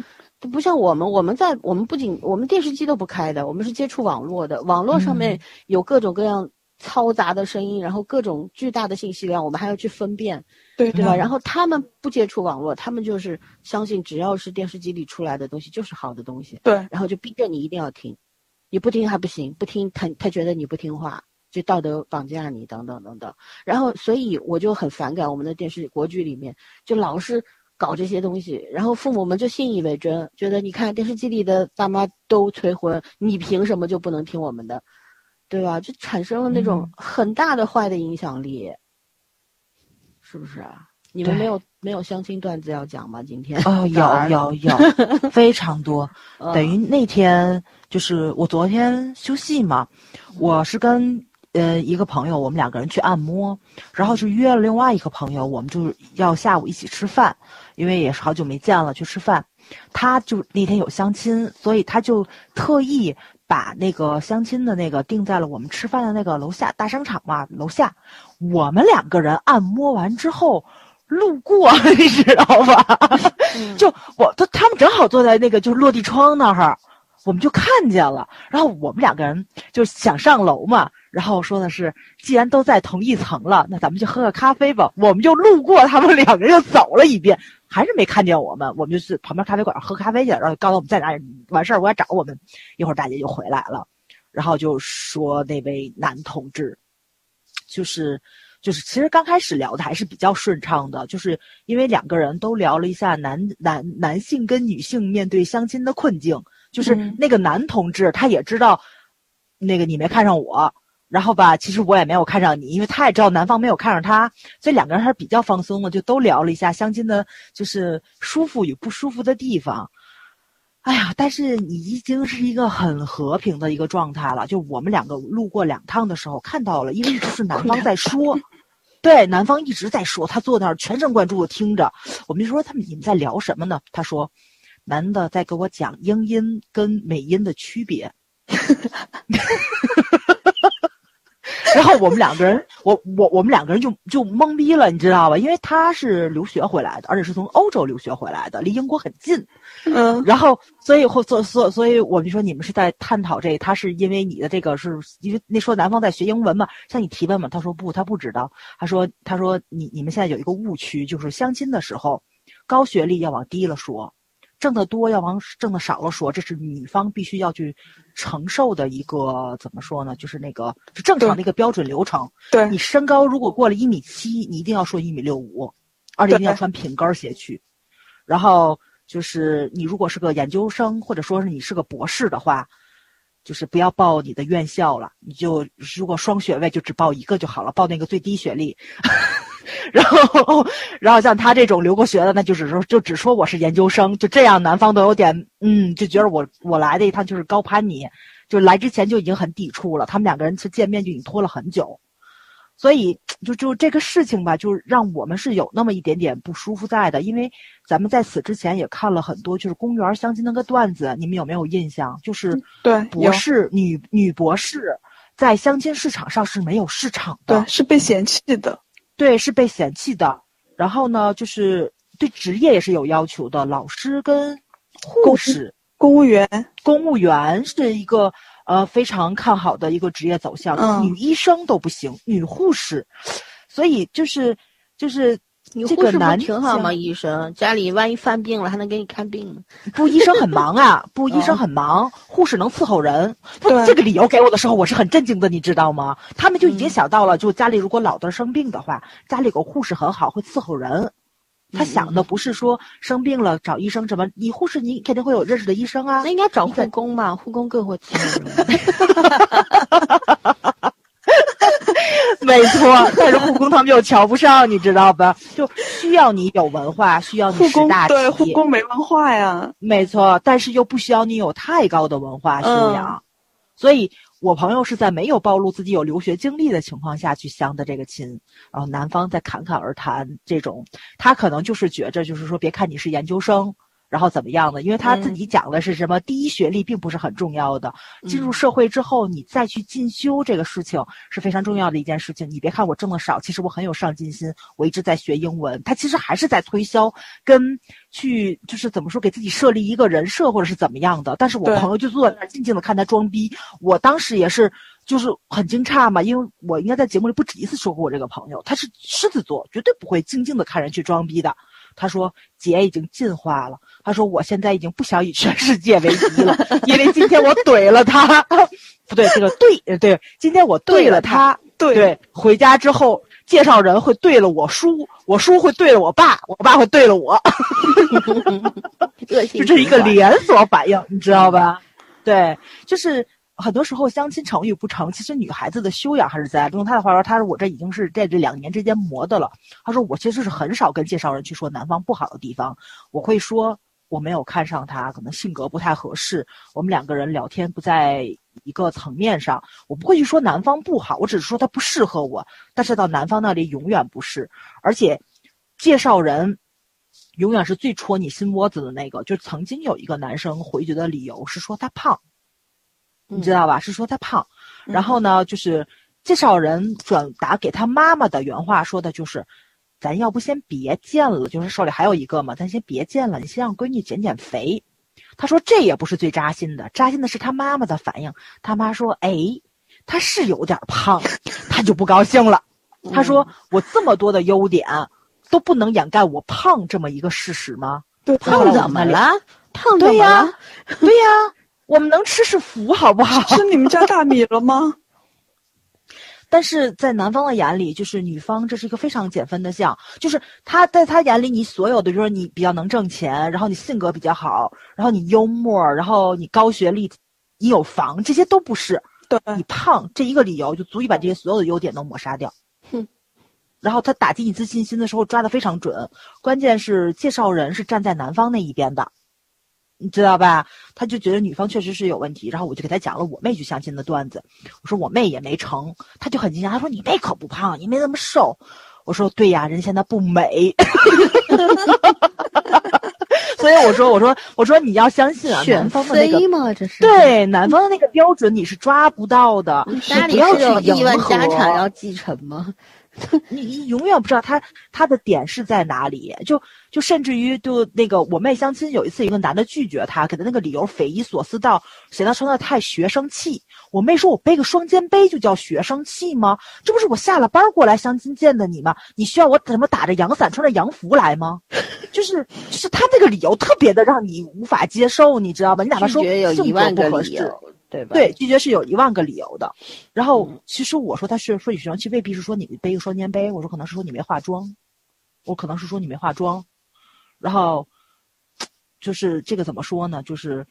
不像我们，我们在我们不仅我们电视机都不开的，我们是接触网络的，网络上面有各种各样嘈杂的声音，然后各种巨大的信息量，我们还要去分辨，对对吧？然后他们不接触网络，他们就是相信只要是电视机里出来的东西就是好的东西，对，然后就逼着你一定要听。你不听还不行，不听他他觉得你不听话，就道德绑架你等等等等。然后所以我就很反感我们的电视国剧里面就老是搞这些东西，然后父母们就信以为真，觉得你看电视机里的爸妈都催婚，你凭什么就不能听我们的，对吧？就产生了那种很大的坏的影响力，是不是啊？你们没有没有相亲段子要讲吗？今天哦，有有 有，非常多。等于那天就是我昨天休息嘛，我是跟呃一个朋友，我们两个人去按摩，然后就约了另外一个朋友，我们就要下午一起吃饭，因为也是好久没见了，去吃饭。他就那天有相亲，所以他就特意把那个相亲的那个定在了我们吃饭的那个楼下大商场嘛，楼下。我们两个人按摩完之后。路过，你知道吧？就我，他他们正好坐在那个就是落地窗那儿，我们就看见了。然后我们两个人就想上楼嘛，然后说的是，既然都在同一层了，那咱们就喝个咖啡吧。我们就路过他们两个人又走了一遍，还是没看见我们。我们就是旁边咖啡馆喝咖啡去了，然后告诉我们在哪，完事儿我来找我们。一会儿大姐就回来了，然后就说那位男同志，就是。就是其实刚开始聊的还是比较顺畅的，就是因为两个人都聊了一下男男男性跟女性面对相亲的困境，就是那个男同志他也知道，那个你没看上我，然后吧，其实我也没有看上你，因为他也知道男方没有看上他，所以两个人还是比较放松的，就都聊了一下相亲的，就是舒服与不舒服的地方。哎呀，但是你已经是一个很和平的一个状态了。就我们两个路过两趟的时候看到了，因为一直是男方在说，对，男方一直在说，他坐那儿全神贯注的听着。我们就说他们你们在聊什么呢？他说，男的在给我讲英音跟美音的区别。然后我们两个人，我我我们两个人就就懵逼了，你知道吧？因为他是留学回来的，而且是从欧洲留学回来的，离英国很近。嗯，然后所以或所所所以我们就说你们是在探讨这，他是因为你的这个是因为那说男方在学英文嘛，向你提问嘛？他说不，他不知道。他说他说你你们现在有一个误区，就是相亲的时候，高学历要往低了说。挣得多要往挣得少了说，这是女方必须要去承受的一个怎么说呢？就是那个是正常的一个标准流程。对你身高如果过了一米七，你一定要说一米六五，而且一定要穿平跟鞋去。然后就是你如果是个研究生，或者说是你是个博士的话，就是不要报你的院校了，你就如果双学位就只报一个就好了，报那个最低学历。然后，然后像他这种留过学的，那就只说就只说我是研究生，就这样，男方都有点嗯，就觉得我我来的一趟就是高攀你，就来之前就已经很抵触了。他们两个人见面就已经拖了很久，所以就就这个事情吧，就让我们是有那么一点点不舒服在的。因为咱们在此之前也看了很多就是公园相亲那个段子，你们有没有印象？就是对博士女女博士在相亲市场上是没有市场的，对，是被嫌弃的。对，是被嫌弃的。然后呢，就是对职业也是有要求的。老师跟护士、公务员、公务员是一个呃非常看好的一个职业走向。嗯，女医生都不行，女护士。所以就是就是。你护士不挺好吗？医生家里万一犯病了，还能给你看病。不，医生很忙啊！不，医生很忙，护士能伺候人。不，这个理由给我的时候，我是很震惊的，你知道吗？他们就已经想到了，就家里如果老的生病的话，家里有个护士很好，会伺候人。他想的不是说生病了找医生，什么？你护士你肯定会有认识的医生啊。那应该找护工嘛？护工更会伺候人。没错，但是护工他们又瞧不上，你知道吧？就需要你有文化，需要你识大体。对，护工没文化呀。没错，但是又不需要你有太高的文化修养。所以我朋友是在没有暴露自己有留学经历的情况下去相的这个亲，然后男方再侃侃而谈这种，他可能就是觉着就是说，别看你是研究生。然后怎么样的？因为他自己讲的是什么？第一学历并不是很重要的，进入社会之后，你再去进修这个事情是非常重要的一件事情。你别看我挣的少，其实我很有上进心，我一直在学英文。他其实还是在推销，跟去就是怎么说，给自己设立一个人设或者是怎么样的。但是我朋友就坐在那儿静静的看他装逼。我当时也是就是很惊诧嘛，因为我应该在节目里不止一次说过我这个朋友，他是狮子座，绝对不会静静的看人去装逼的。他说：“姐已经进化了。”他说：“我现在已经不想以全世界为敌了，因为今天我怼了他。不对，这个对，对，今天我对了他。对，回家之后，介绍人会对了我叔，我叔会对了我爸，我爸会对了我。就这是一个连锁反应，你知道吧？对，就是。”很多时候相亲成与不成，其实女孩子的修养还是在。用她的话说，她说我这已经是在这两年之间磨的了。她说我其实是很少跟介绍人去说男方不好的地方，我会说我没有看上他，可能性格不太合适，我们两个人聊天不在一个层面上。我不会去说男方不好，我只是说他不适合我。但是到男方那里永远不是，而且介绍人永远是最戳你心窝子的那个。就曾经有一个男生回绝的理由是说他胖。你知道吧？是说他胖，然后呢，就是介绍人转达给他妈妈的原话说的就是，咱要不先别见了，就是手里还有一个嘛，咱先别见了，你先让闺女减减肥。他说这也不是最扎心的，扎心的是他妈妈的反应。他妈说，哎，他是有点胖，他就不高兴了。他说我这么多的优点都不能掩盖我胖这么一个事实吗？对，胖怎么了？胖对呀，对呀。我们能吃是福，好不好？吃你们家大米了吗？但是在男方的眼里，就是女方这是一个非常减分的项，就是他在他眼里，你所有的，就是你比较能挣钱，然后你性格比较好，然后你幽默，然后你高学历，你有房，这些都不是。对，你胖这一个理由就足以把这些所有的优点都抹杀掉。哼。然后他打击你自信心的时候抓的非常准，关键是介绍人是站在男方那一边的。你知道吧？他就觉得女方确实是有问题，然后我就给他讲了我妹去相亲的段子。我说我妹也没成，他就很惊讶，他说你妹可不胖，你妹那么瘦。我说对呀，人现在不美。所以我说我说我说你要相信啊，男方的那个吗？这是对男方的那个标准你是抓不到的。家里是有亿万家产要继承吗？你你永远不知道他他的点是在哪里，就就甚至于就那个我妹相亲有一次，一个男的拒绝她，给的那个理由匪夷所思到，嫌她穿的太学生气。我妹说：“我背个双肩背就叫学生气吗？这不是我下了班过来相亲见的你吗？你需要我怎么打着阳伞穿着洋服来吗？就是就是他那个理由特别的让你无法接受，你知道吧？你哪怕说性格不合适。”对吧？对，拒绝是有一万个理由的。然后，其实我说他是说你学生气，未必是说你背个双肩背。我说可能是说你没化妆，我可能是说你没化妆。然后，就是这个怎么说呢？就是，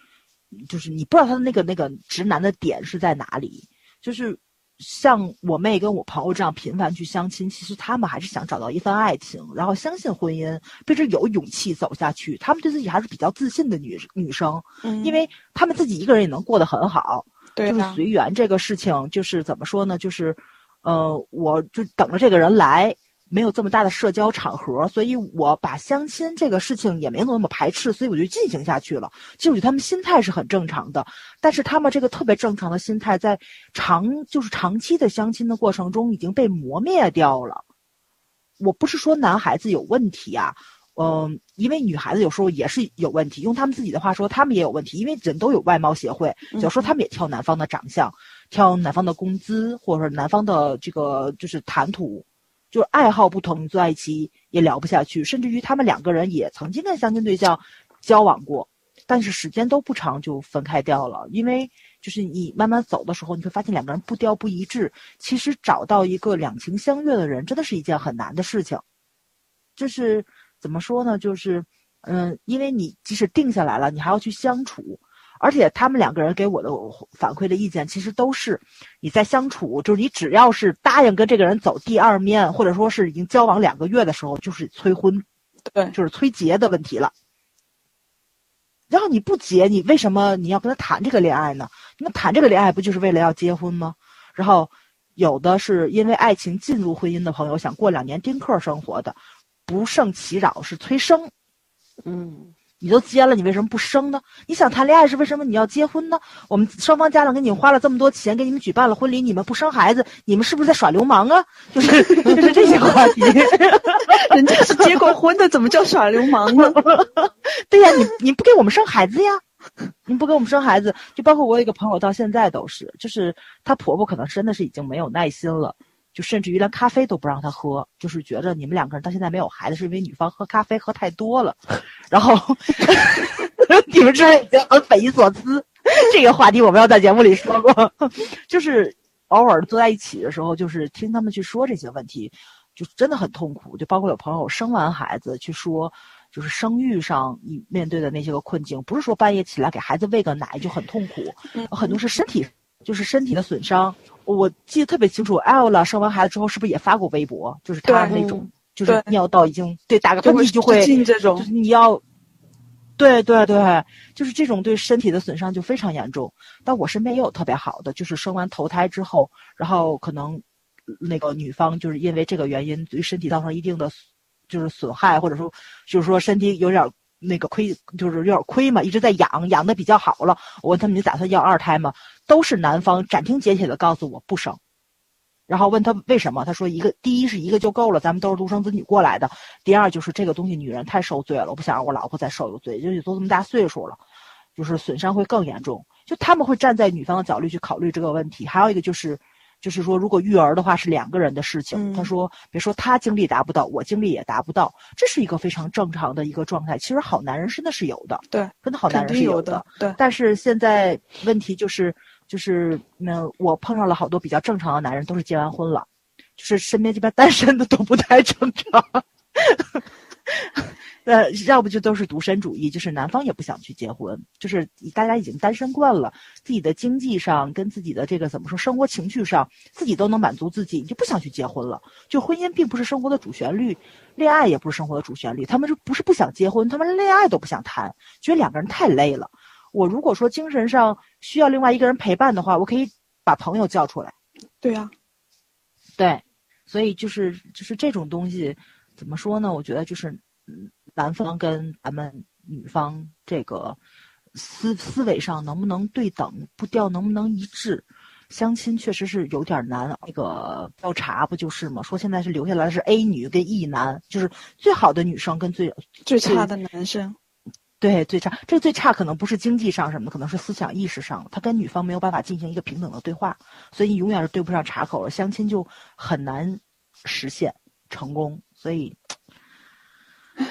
就是你不知道他的那个那个直男的点是在哪里，就是。像我妹跟我朋友这样频繁去相亲，其实他们还是想找到一份爱情，然后相信婚姻，并且有勇气走下去。他们对自己还是比较自信的女女生，因为他们自己一个人也能过得很好。对，就是随缘这个事情，就是怎么说呢？就是，呃，我就等着这个人来。没有这么大的社交场合，所以我把相亲这个事情也没有那么排斥，所以我就进行下去了。其实我觉得他们心态是很正常的，但是他们这个特别正常的心态，在长就是长期的相亲的过程中已经被磨灭掉了。我不是说男孩子有问题啊，嗯，因为女孩子有时候也是有问题。用他们自己的话说，他们也有问题，因为人都有外貌协会，有时候他们也挑男方的长相，挑男方的工资，或者说男方的这个就是谈吐。就是爱好不同，坐在一起也聊不下去，甚至于他们两个人也曾经跟相亲对象交往过，但是时间都不长就分开掉了。因为就是你慢慢走的时候，你会发现两个人步调不一致。其实找到一个两情相悦的人，真的是一件很难的事情。就是怎么说呢？就是嗯，因为你即使定下来了，你还要去相处。而且他们两个人给我的反馈的意见，其实都是你在相处，就是你只要是答应跟这个人走第二面，或者说是已经交往两个月的时候，就是催婚，对，就是催结的问题了。然后你不结，你为什么你要跟他谈这个恋爱呢？那谈这个恋爱不就是为了要结婚吗？然后，有的是因为爱情进入婚姻的朋友，想过两年丁克生活的，不胜其扰是催生。嗯，你都结了，你为什么不生呢？你想谈恋爱是为什么？你要结婚呢？我们双方家长给你们花了这么多钱，给你们举办了婚礼，你们不生孩子，你们是不是在耍流氓啊？就是 就是这些话题。人家是结过婚的，怎么叫耍流氓呢？对呀，你你不给我们生孩子呀？你不给我们生孩子，就包括我有一个朋友，到现在都是，就是她婆婆可能真的是已经没有耐心了，就甚至于连咖啡都不让他喝，就是觉着你们两个人到现在没有孩子，是因为女方喝咖啡喝太多了。然后 你们这已经很匪夷所思。这个话题我们要在节目里说过，就是偶尔坐在一起的时候，就是听他们去说这些问题，就真的很痛苦。就包括有朋友生完孩子去说。就是生育上你面对的那些个困境，不是说半夜起来给孩子喂个奶就很痛苦，很多是身体，就是身体的损伤。我记得特别清楚，艾拉生完孩子之后是不是也发过微博？就是她那种，就是尿道已经对打个喷嚏就会这种，就是你要，对对对，就是这种对身体的损伤就非常严重。但我身边也有特别好的，就是生完头胎之后，然后可能那个女方就是因为这个原因对身体造成一定的。就是损害，或者说，就是说身体有点那个亏，就是有点亏嘛，一直在养，养的比较好了。我问他们你打算要二胎吗？都是男方斩钉截铁的告诉我不生。然后问他为什么，他说一个第一是一个就够了，咱们都是独生子女过来的。第二就是这个东西女人太受罪了，我不想让我老婆再受一个罪，就是都这么大岁数了，就是损伤会更严重。就他们会站在女方的角度去考虑这个问题。还有一个就是。就是说，如果育儿的话是两个人的事情。他说，别说他精力达不到，我精力也达不到，这是一个非常正常的一个状态。其实好男人真的是有的，对，真的好男人是有的，对。但是现在问题就是，就是那我碰上了好多比较正常的男人，都是结完婚了，就是身边这边单身的都不太正常。呃，要不就都是独身主义，就是男方也不想去结婚，就是大家已经单身惯了，自己的经济上跟自己的这个怎么说，生活情趣上，自己都能满足自己，你就不想去结婚了。就婚姻并不是生活的主旋律，恋爱也不是生活的主旋律。他们就不是不想结婚，他们恋爱都不想谈，觉得两个人太累了。我如果说精神上需要另外一个人陪伴的话，我可以把朋友叫出来。对呀，对，所以就是就是这种东西，怎么说呢？我觉得就是。男方跟咱们女方这个思思维上能不能对等，步调能不能一致？相亲确实是有点难。那个调查不就是吗？说现在是留下来的是 A 女跟 E 男，就是最好的女生跟最最差的男生。对，最差。这个最差可能不是经济上什么的，可能是思想意识上，他跟女方没有办法进行一个平等的对话，所以你永远是对不上茬口了。相亲就很难实现成功，所以。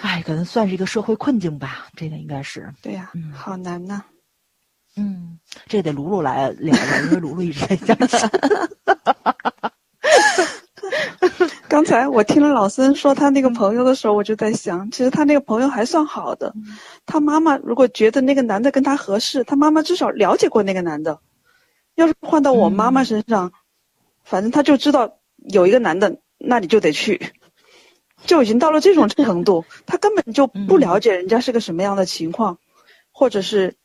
哎，可能算是一个社会困境吧，这个应该是。对呀，嗯，好难呐。嗯，这得卢卢来聊聊，因为卢卢一直在讲。刚才我听了老孙说他那个朋友的时候，我就在想，其实他那个朋友还算好的。他妈妈如果觉得那个男的跟他合适，他妈妈至少了解过那个男的。要是换到我妈妈身上，反正他就知道有一个男的，那你就得去。就已经到了这种程度，他根本就不了解人家是个什么样的情况，或者是，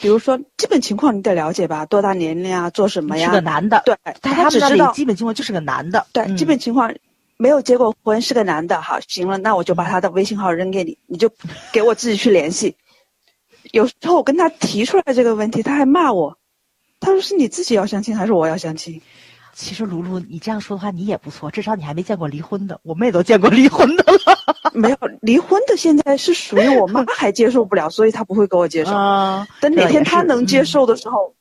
比如说基本情况你得了解吧，多大年龄啊，做什么呀？是个男的。对，他只知道基本情况就是个男的。对，基本情况没有结过婚，是个男的。好，行了，那我就把他的微信号扔给你，你就给我自己去联系。有时候我跟他提出来这个问题，他还骂我，他说是你自己要相亲还是我要相亲？其实卢卢，你这样说的话，你也不错，至少你还没见过离婚的。我们也都见过离婚的了。没有离婚的，现在是属于我妈还接受不了，所以她不会给我介绍。等哪天她能接受的时候，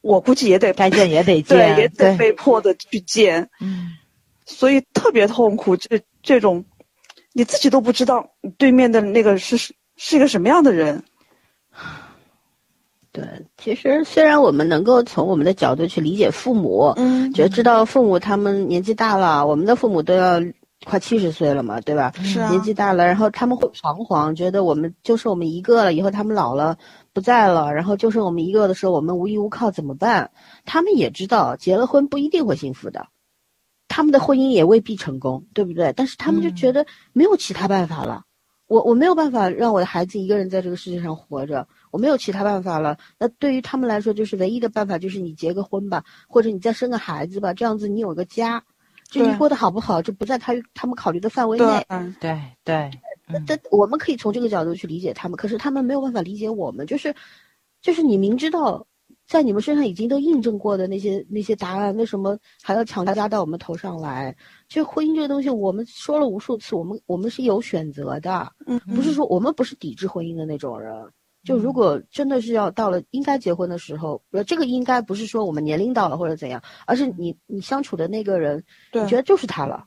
我估计也得该见也得见，对，也得被迫的去见。嗯，所以特别痛苦。这这种，你自己都不知道对面的那个是是一个什么样的人。对，其实虽然我们能够从我们的角度去理解父母，嗯，觉得知道父母他们年纪大了，我们的父母都要快七十岁了嘛，对吧？是啊，年纪大了，然后他们会彷徨，觉得我们就剩我们一个了，以后他们老了不在了，然后就剩我们一个的时候，我们无依无靠怎么办？他们也知道结了婚不一定会幸福的，他们的婚姻也未必成功，对不对？但是他们就觉得没有其他办法了。我我没有办法让我的孩子一个人在这个世界上活着，我没有其他办法了。那对于他们来说，就是唯一的办法就是你结个婚吧，或者你再生个孩子吧，这样子你有个家。就你过得好不好，就不在他他们考虑的范围内。对，对对，那这我们可以从这个角度去理解他们，可是他们没有办法理解我们，就是，就是你明知道在你们身上已经都印证过的那些那些答案，为什么还要强加到我们头上来？就婚姻这个东西，我们说了无数次，我们我们是有选择的，嗯，不是说我们不是抵制婚姻的那种人。就如果真的是要到了应该结婚的时候，呃，这个应该不是说我们年龄到了或者怎样，而是你你相处的那个人，你觉得就是他了，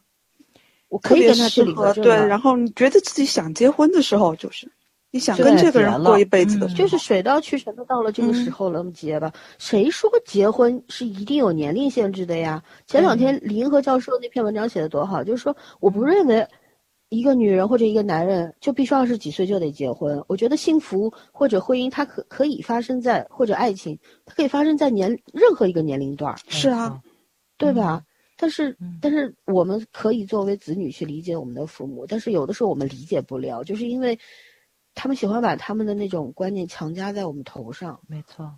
我可以跟他去领个证了然后你觉得自己想结婚的时候，就是你想跟这个人过一辈子的嗯时候，就是水到渠成的到了这个时候了，结吧。谁说结婚是一定有年龄限制的呀？前两天李银河教授那篇文章写的多好，就是说我不认为一个女人或者一个男人就必须二十几岁就得结婚。我觉得幸福或者婚姻，它可可以发生在或者爱情，它可以发生在年任何一个年龄段儿，是啊，对吧？但是嗯，但是我们可以作为子女去理解我们的父母，但是有的时候我们理解不了，就是因为他们喜欢把他们的那种观念强加在我们头上。没错。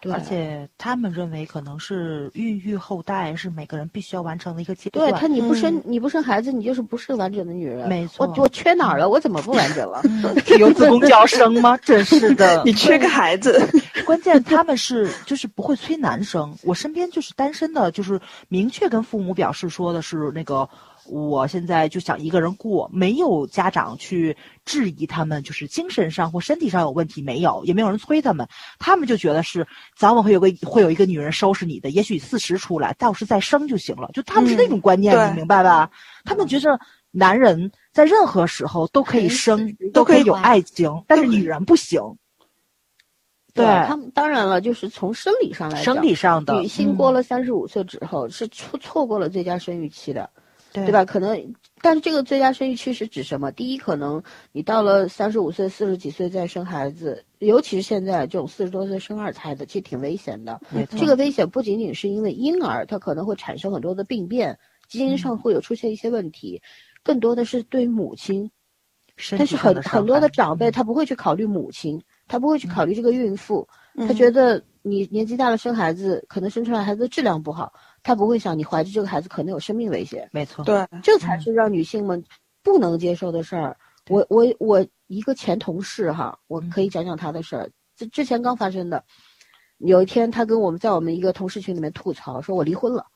对，而且他们认为可能是孕育后代是每个人必须要完成的一个阶段。对他，你不生、嗯你不生孩子，你就是不是完整的女人。没错我我缺哪儿了？我怎么不完整了？有子宫就要生吗？真是的。你缺个孩子，关键他们是就是不会催男生。我身边就是单身的，就是明确跟父母表示说的是那个，我现在就想一个人过，没有家长去质疑他们，就是精神上或身体上有问题没有，也没有人催他们，他们就觉得是早晚会有个会有一个女人收拾你的，也许四十出来，到时再生就行了，就他们是那种观念，对你明白吧？他们觉着男人在任何时候都可以生，都可以有爱情，但是女人不行。对他们当然了，就是从生理上来讲，生理上的女性过嗯了三十五岁之后、是错错过了最佳生育期的，对对吧？可能，但是这个最佳生育期是指什么？第一，可能你到了三十五岁、四十几岁再生孩子，尤其是现在这种四十多岁生二胎的，其实挺危险的。这个危险不仅仅是因为婴儿他可能会产生很多的病变，基因上会有出现一些问题，更多的是对母亲。但是很很多的长辈嗯他不会去考虑母亲，他不会去考虑这个孕妇，他嗯觉得你年纪大了生孩子，可能生出来孩子的质量不好，他不会想你怀着这个孩子可能有生命危险，没错，对，这才是让女性们不能接受的事儿。我我我一个前同事哈，我可以讲讲他的事儿，这之前刚发生的。有一天，他跟我们在我们一个同事群里面吐槽，说我离婚了。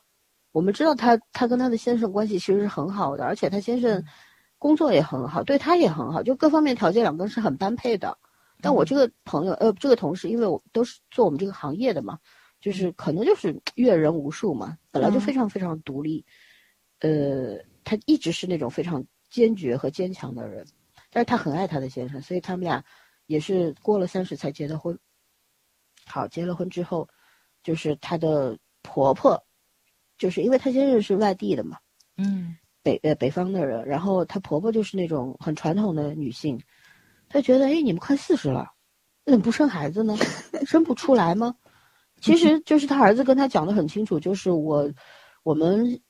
我们知道他他跟他的先生关系其实是很好的，而且他先生工作也很好，对他也很好，就各方面条件两个人是很般配的。但我这个朋友呃这个同事，因为我都是做我们这个行业的嘛，就是可能就是阅人无数嘛，本来就非常非常独立，呃，他一直是那种非常坚决和坚强的人，但是他很爱他的先生，所以他们俩也是过了三十才结的婚。好，结了婚之后，就是她的婆婆，就是因为她先生是外地的嘛，嗯北呃北方的人，然后她婆婆就是那种很传统的女性，她觉得哎你们快四十了，那怎么不生孩子呢？生不出来吗？其实就是他儿子跟他讲的很清楚，就是我我们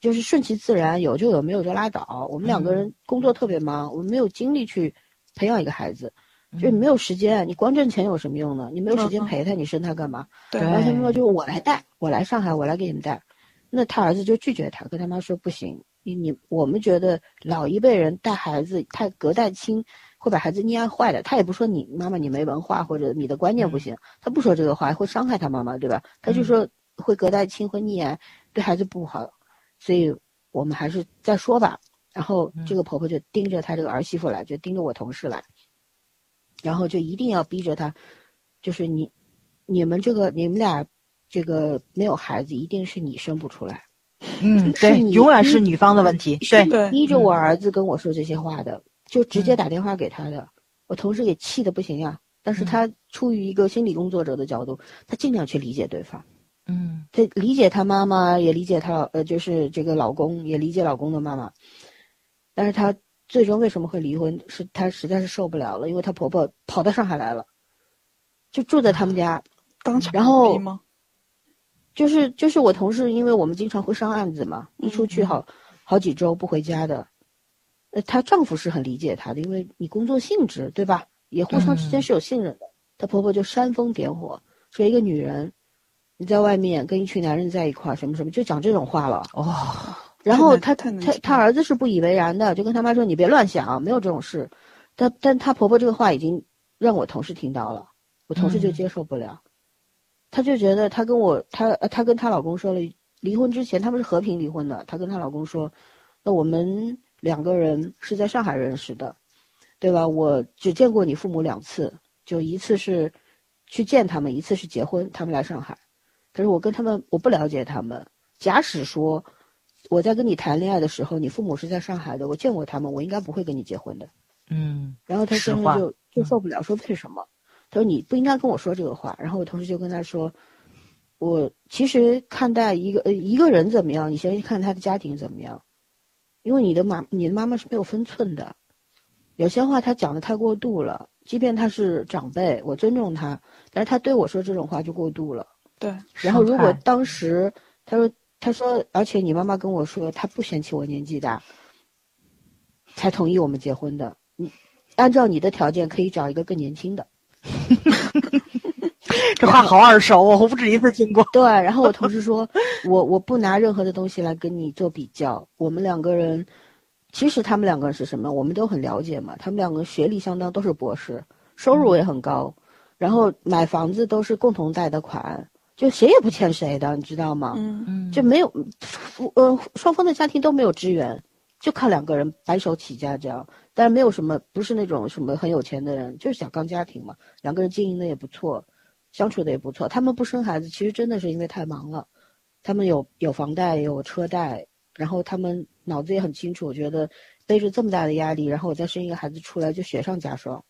就是顺其自然，有就有，没有就拉倒。我们两个人工作特别忙，我们没有精力去培养一个孩子，就是你没有时间，你光挣钱有什么用呢？你没有时间嗯陪他，你生他干嘛？对然后他妈就是我来带，我来上海，我来给你们带。那他儿子就拒绝他，跟他妈说不行，你你我们觉得老一辈人带孩子太隔代亲，会把孩子溺爱坏的。他也不说你妈妈你没文化或者你的观念不行，他不说这个话会伤害他妈妈，对吧？他就说会隔代亲会溺爱，对孩子不好，所以我们还是再说吧。然后这个婆婆就盯着她这个儿媳妇来，就盯着我同事来，然后就一定要逼着她，就是你你们这个你们俩这个没有孩子，一定是你生不出来。嗯，对，永远是女方的问题。对，对逼着我儿子跟我说这些话的，就直接打电话给他的。我同事也气的不行呀，但是他出于一个心理工作者的角度，他尽量去理解对方，嗯他理解他妈妈，也理解他老呃，就是这个老公，也理解老公的妈妈。但是他最终为什么会离婚？是他实在是受不了了，因为她婆婆跑到上海来了，就住在他们家。然后？就是就是我同事，因为我们经常会上案子嘛，一出去嗯好好几周不回家的，呃，她丈夫是很理解她的，因为你工作性质对吧？也互相之间是有信任的。她婆婆就煽风点火，说一个女人你在外面跟一群男人在一块儿，什么什么，就讲这种话了。哦，然后他他太难听他儿子是不以为然的，就跟他妈说：“你别乱想，没有这种事。”但但她婆婆这个话已经让我同事听到了，我同事就嗯接受不了，她就觉得她跟我她呃她跟她老公说了，离婚之前他们是和平离婚的，她跟她老公说：“那我们两个人是在上海认识的，对吧？我只见过你父母两次，就一次是去见他们，一次是结婚，他们来上海。可是我跟他们我不了解他们，假使说。”我在跟你谈恋爱的时候，你父母是在上海的，我见过他们，我应该不会跟你结婚的。嗯然后他实话先生就就受不了，说为什么？他说你不应该跟我说这个话。然后我同事就跟他说，我其实看待一个呃一个人怎么样，你先看他的家庭怎么样，因为你的妈你的妈妈是没有分寸的，有些话她讲的太过度了，即便她是长辈，我尊重她，但是她对我说这种话就过度了。对，然后如果当时她说她说，而且你妈妈跟我说她不嫌弃我年纪大，才同意我们结婚的。你按照你的条件可以找一个更年轻的。这话好耳熟哦，我不止一次听过。对，然后我同事说，我我不拿任何的东西来跟你做比较，我们两个人，其实他们两个人是什么，我们都很了解嘛。他们两个学历相当，都是博士，收入也很高，然后买房子都是共同贷的款，就谁也不欠谁的，你知道吗？嗯，嗯就没有，夫呃，双方的家庭都没有支援，就靠两个人白手起家这样，但是没有什么，不是那种什么很有钱的人，就是小康家庭嘛，两个人经营的也不错，相处的也不错。他们不生孩子，其实真的是因为太忙了，他们有有房贷，有车贷，然后他们脑子也很清楚，觉得背着这么大的压力，然后我再生一个孩子出来就雪上加霜，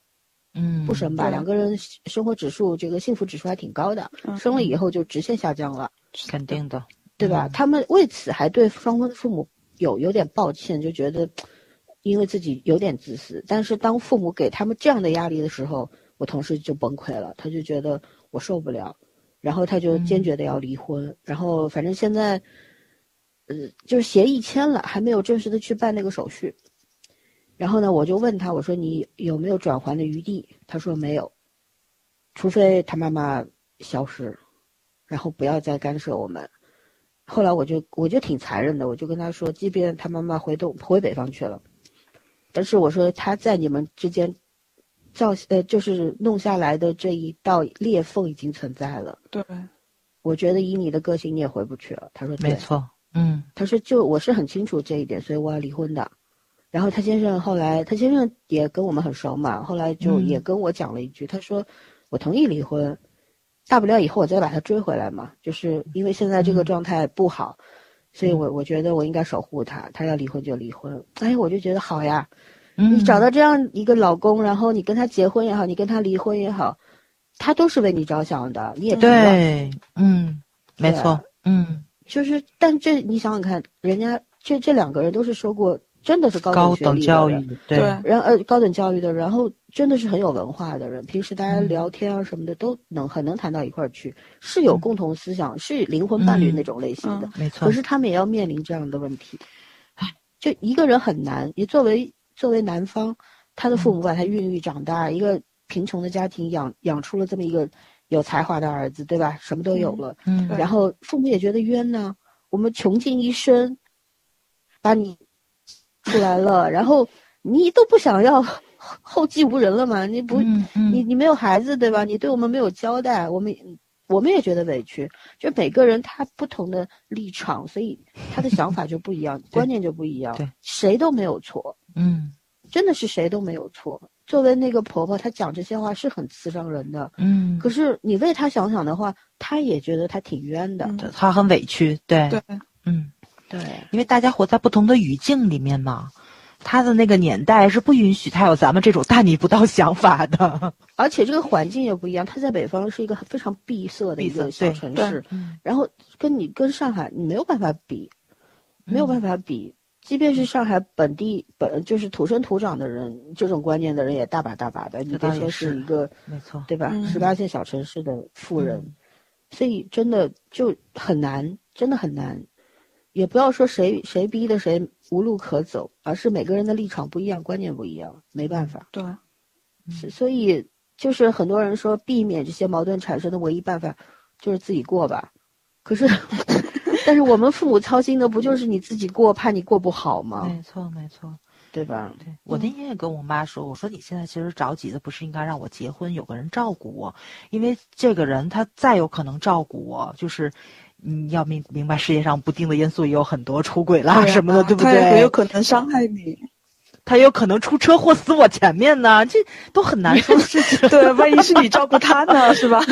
嗯不生吧，两个人生活指数这个幸福指数还挺高的，嗯生了以后就直线下降了。肯定的，对吧？嗯他们为此还对双方的父母有有点抱歉，就觉得因为自己有点自私。但是当父母给他们这样的压力的时候，我同事就崩溃了，他就觉得我受不了，然后他就坚决的要离婚。然后反正现在，呃，就是协议签了，还没有正式的去办那个手续。然后呢，我就问他，我说你有没有转还的余地？他说没有，除非他妈妈消失，然后不要再干涉我们。后来我就我就挺残忍的，我就跟他说，即便他妈妈回东回北方去了，但是我说他在你们之间造呃就是弄下来的这一道裂缝已经存在了。对，我觉得以你的个性你也回不去了。他说没，错，嗯他说就我是很清楚这一点，所以我要离婚的。然后他先生后来他先生也跟我们很熟嘛，后来就嗯也跟我讲了一句，他说我同意离婚，大不了以后我再把他追回来嘛，就是因为现在这个嗯状态不好，所以我我觉得我应该守护他，他要离婚就离婚。哎，我就觉得好呀，嗯，你找到这样一个老公，然后你跟他结婚也好，你跟他离婚也好，他都是为你着想的，你也。对，嗯，没错，嗯，就是，但这你想想看，人家这这两个人都是受过真的是高高等教，育，对。然呃高等教育的，然后真的是很有文化的人，平时大家嗯聊天啊什么的、都能很能谈到一块儿去，是有嗯。共同思想，是灵魂伴侣嗯那种类型的。嗯没错。可，是他们也要面临这样的问题，唉，就一个人很难。你作为作为男方，他的父母把他孕育长大，一个贫穷的家庭养养出了这么一个有才华的儿子，对吧？什么都有了，嗯然后父母也觉得冤呢。我们穷尽一生把你出来了，然后你都不想要 后继无人了嘛？你不，嗯嗯你你没有孩子对吧？你对我们没有交代，我们我们也觉得委屈。就每个人他不同的立场，所以他的想法就不一样，观念就不一样对。谁都没有错，嗯。真的是谁都没有错。作为那个婆婆，她讲这些话是很刺伤人的。嗯，可是你为她想想的话，她也觉得她挺冤的。嗯。他很委屈，对，对，嗯，对，因为大家活在不同的语境里面嘛，他的那个年代是不允许他有咱们这种大逆不道想法的，而且这个环境也不一样。她在北方是一个非常闭塞的一个小城市，嗯。然后跟你跟上海，你没有办法比，没有办法，法比。即便是上海本地本就是土生土长的人，这种观念的人也大把大把的。你这倒也别说是是一个没错，对吧？嗯十八线小城市的富人，嗯所以真的就很难，真的很难。也不要说谁谁逼的谁无路可走，而是每个人的立场不一样，观念不一样，没办法。对，是，所以就是很多人说避免这些矛盾产生的唯一办法就是自己过吧。可是，但是我们父母操心的不就是你自己过，怕你过不好吗？没错，没错。对吧？对我那天也跟我妈说，我说你现在其实着急的不是应该让我结婚，有个人照顾我，因为这个人他再有可能照顾我，就是你要明明白世界上不定的因素也有很多，出轨啦什么的，对不他也很有？可能伤害你。他有可能出车祸死我前面呢，这都很难说的事情。对，万一是你照顾他呢，是吧？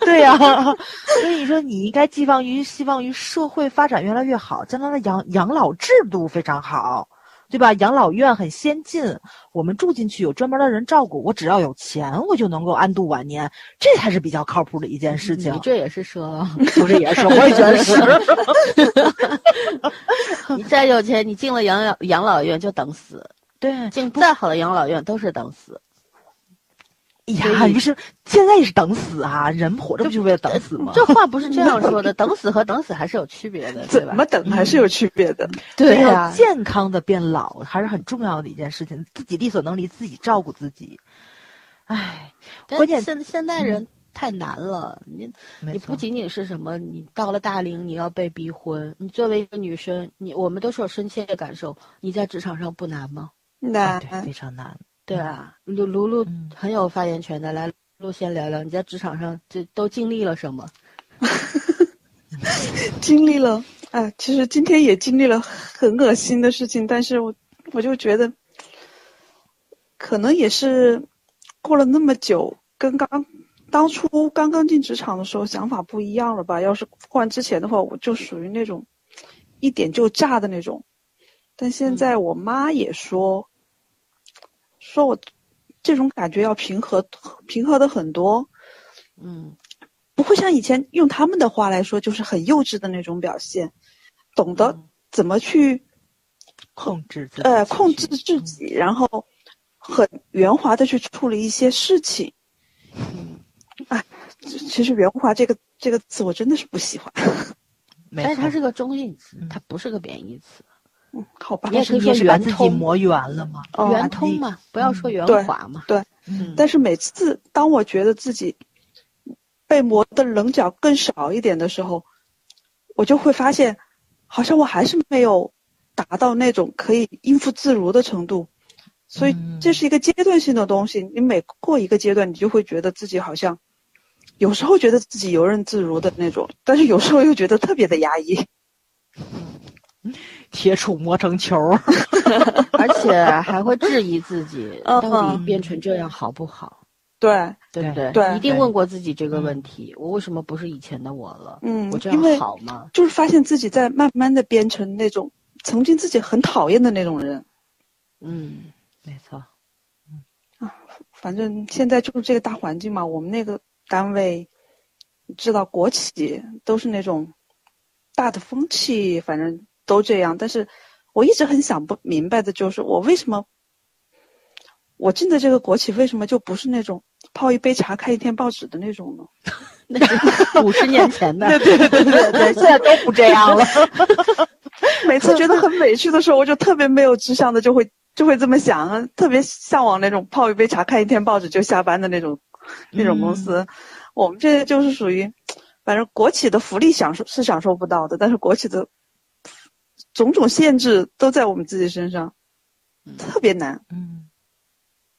对呀、所以你说你应该寄望于希望于社会发展越来越好，将来的养养老制度非常好，对吧？养老院很先进，我们住进去有专门的人照顾，我只要有钱，我就能够安度晚年，这才是比较靠谱的一件事情你。这也是奢望。不是也是，我也觉得是。你再有钱，你进了养老养老院就等死，对，进再好的养老院都是等死。呀，于是现在也是等死啊！人活着不就是为了等死吗？这话不是这样说的，等死和等死还是有区别的，对吧？怎么等还是有区别的。对呀、健康的变老还是很重要的一件事情，自己力所能及，自己照顾自己。唉，但关键现现代人太难了，你你不仅仅是什么，你到了大龄你要被逼婚，你作为一个女生，你我们都是有深切的感受，你在职场上不难吗？啊难对，非常难。对啊，卢卢卢嗯很有发言权的，来，卢先聊聊你在职场上这都经历了什么？经历了，哎，其实今天也经历了很恶心的事情，但是我我就觉得，可能也是过了那么久，跟刚当初刚刚进职场的时候想法不一样了吧？要是换之前的话，我就属于那种一点就炸的那种，但现在我妈也说，说我这种感觉要平和平和的很多，嗯。不会像以前用他们的话来说，就是很幼稚的那种表现，懂得嗯。怎么去控制自己，呃控制自己，然后很圆滑的去处理一些事情。嗯，其其实“圆滑”这个这个词我真的是不喜欢。没错但是它是个中性词嗯，它不是个贬义词，嗯，好吧你。也可以说是把自己圆通磨圆了嘛？哦圆通嘛，不要说圆对滑嘛。对，嗯，但是每次当我觉得自己被磨的棱角更少一点的时候，我就会发现，好像我还是没有达到那种可以应付自如的程度。所以嗯这是一个阶段性的东西，你每过一个阶段，你就会觉得自己好像，有时候觉得自己游刃自如的那种，但是有时候又觉得特别的压抑。铁杵磨成球儿。而且还会质疑自己嗯到底变成这样好不好，对，对不对？对一定问过自己这个问题：我为什么不是以前的我了？嗯我这因为样好吗？就是发现自己在慢慢的变成那种曾经自己很讨厌的那种人。嗯，没错，啊反正现在就是这个大环境嘛，我们那个单位，知道国企都是那种大的风气，反正都这样。但是我一直很想不明白的就是，我为什么我进的这个国企为什么就不是那种泡一杯茶看一天报纸的那种呢？那是五十年前的。对对对对对，现在都不这样了。每次觉得很委屈的时候，我就特别没有志向的就会就会这么想，特别向往那种泡一杯茶看一天报纸就下班的那种那种公司。我们这就是属于，反正国企的福利享受是享受不到的，但是国企的种种限制都在我们自己身上，特别难。嗯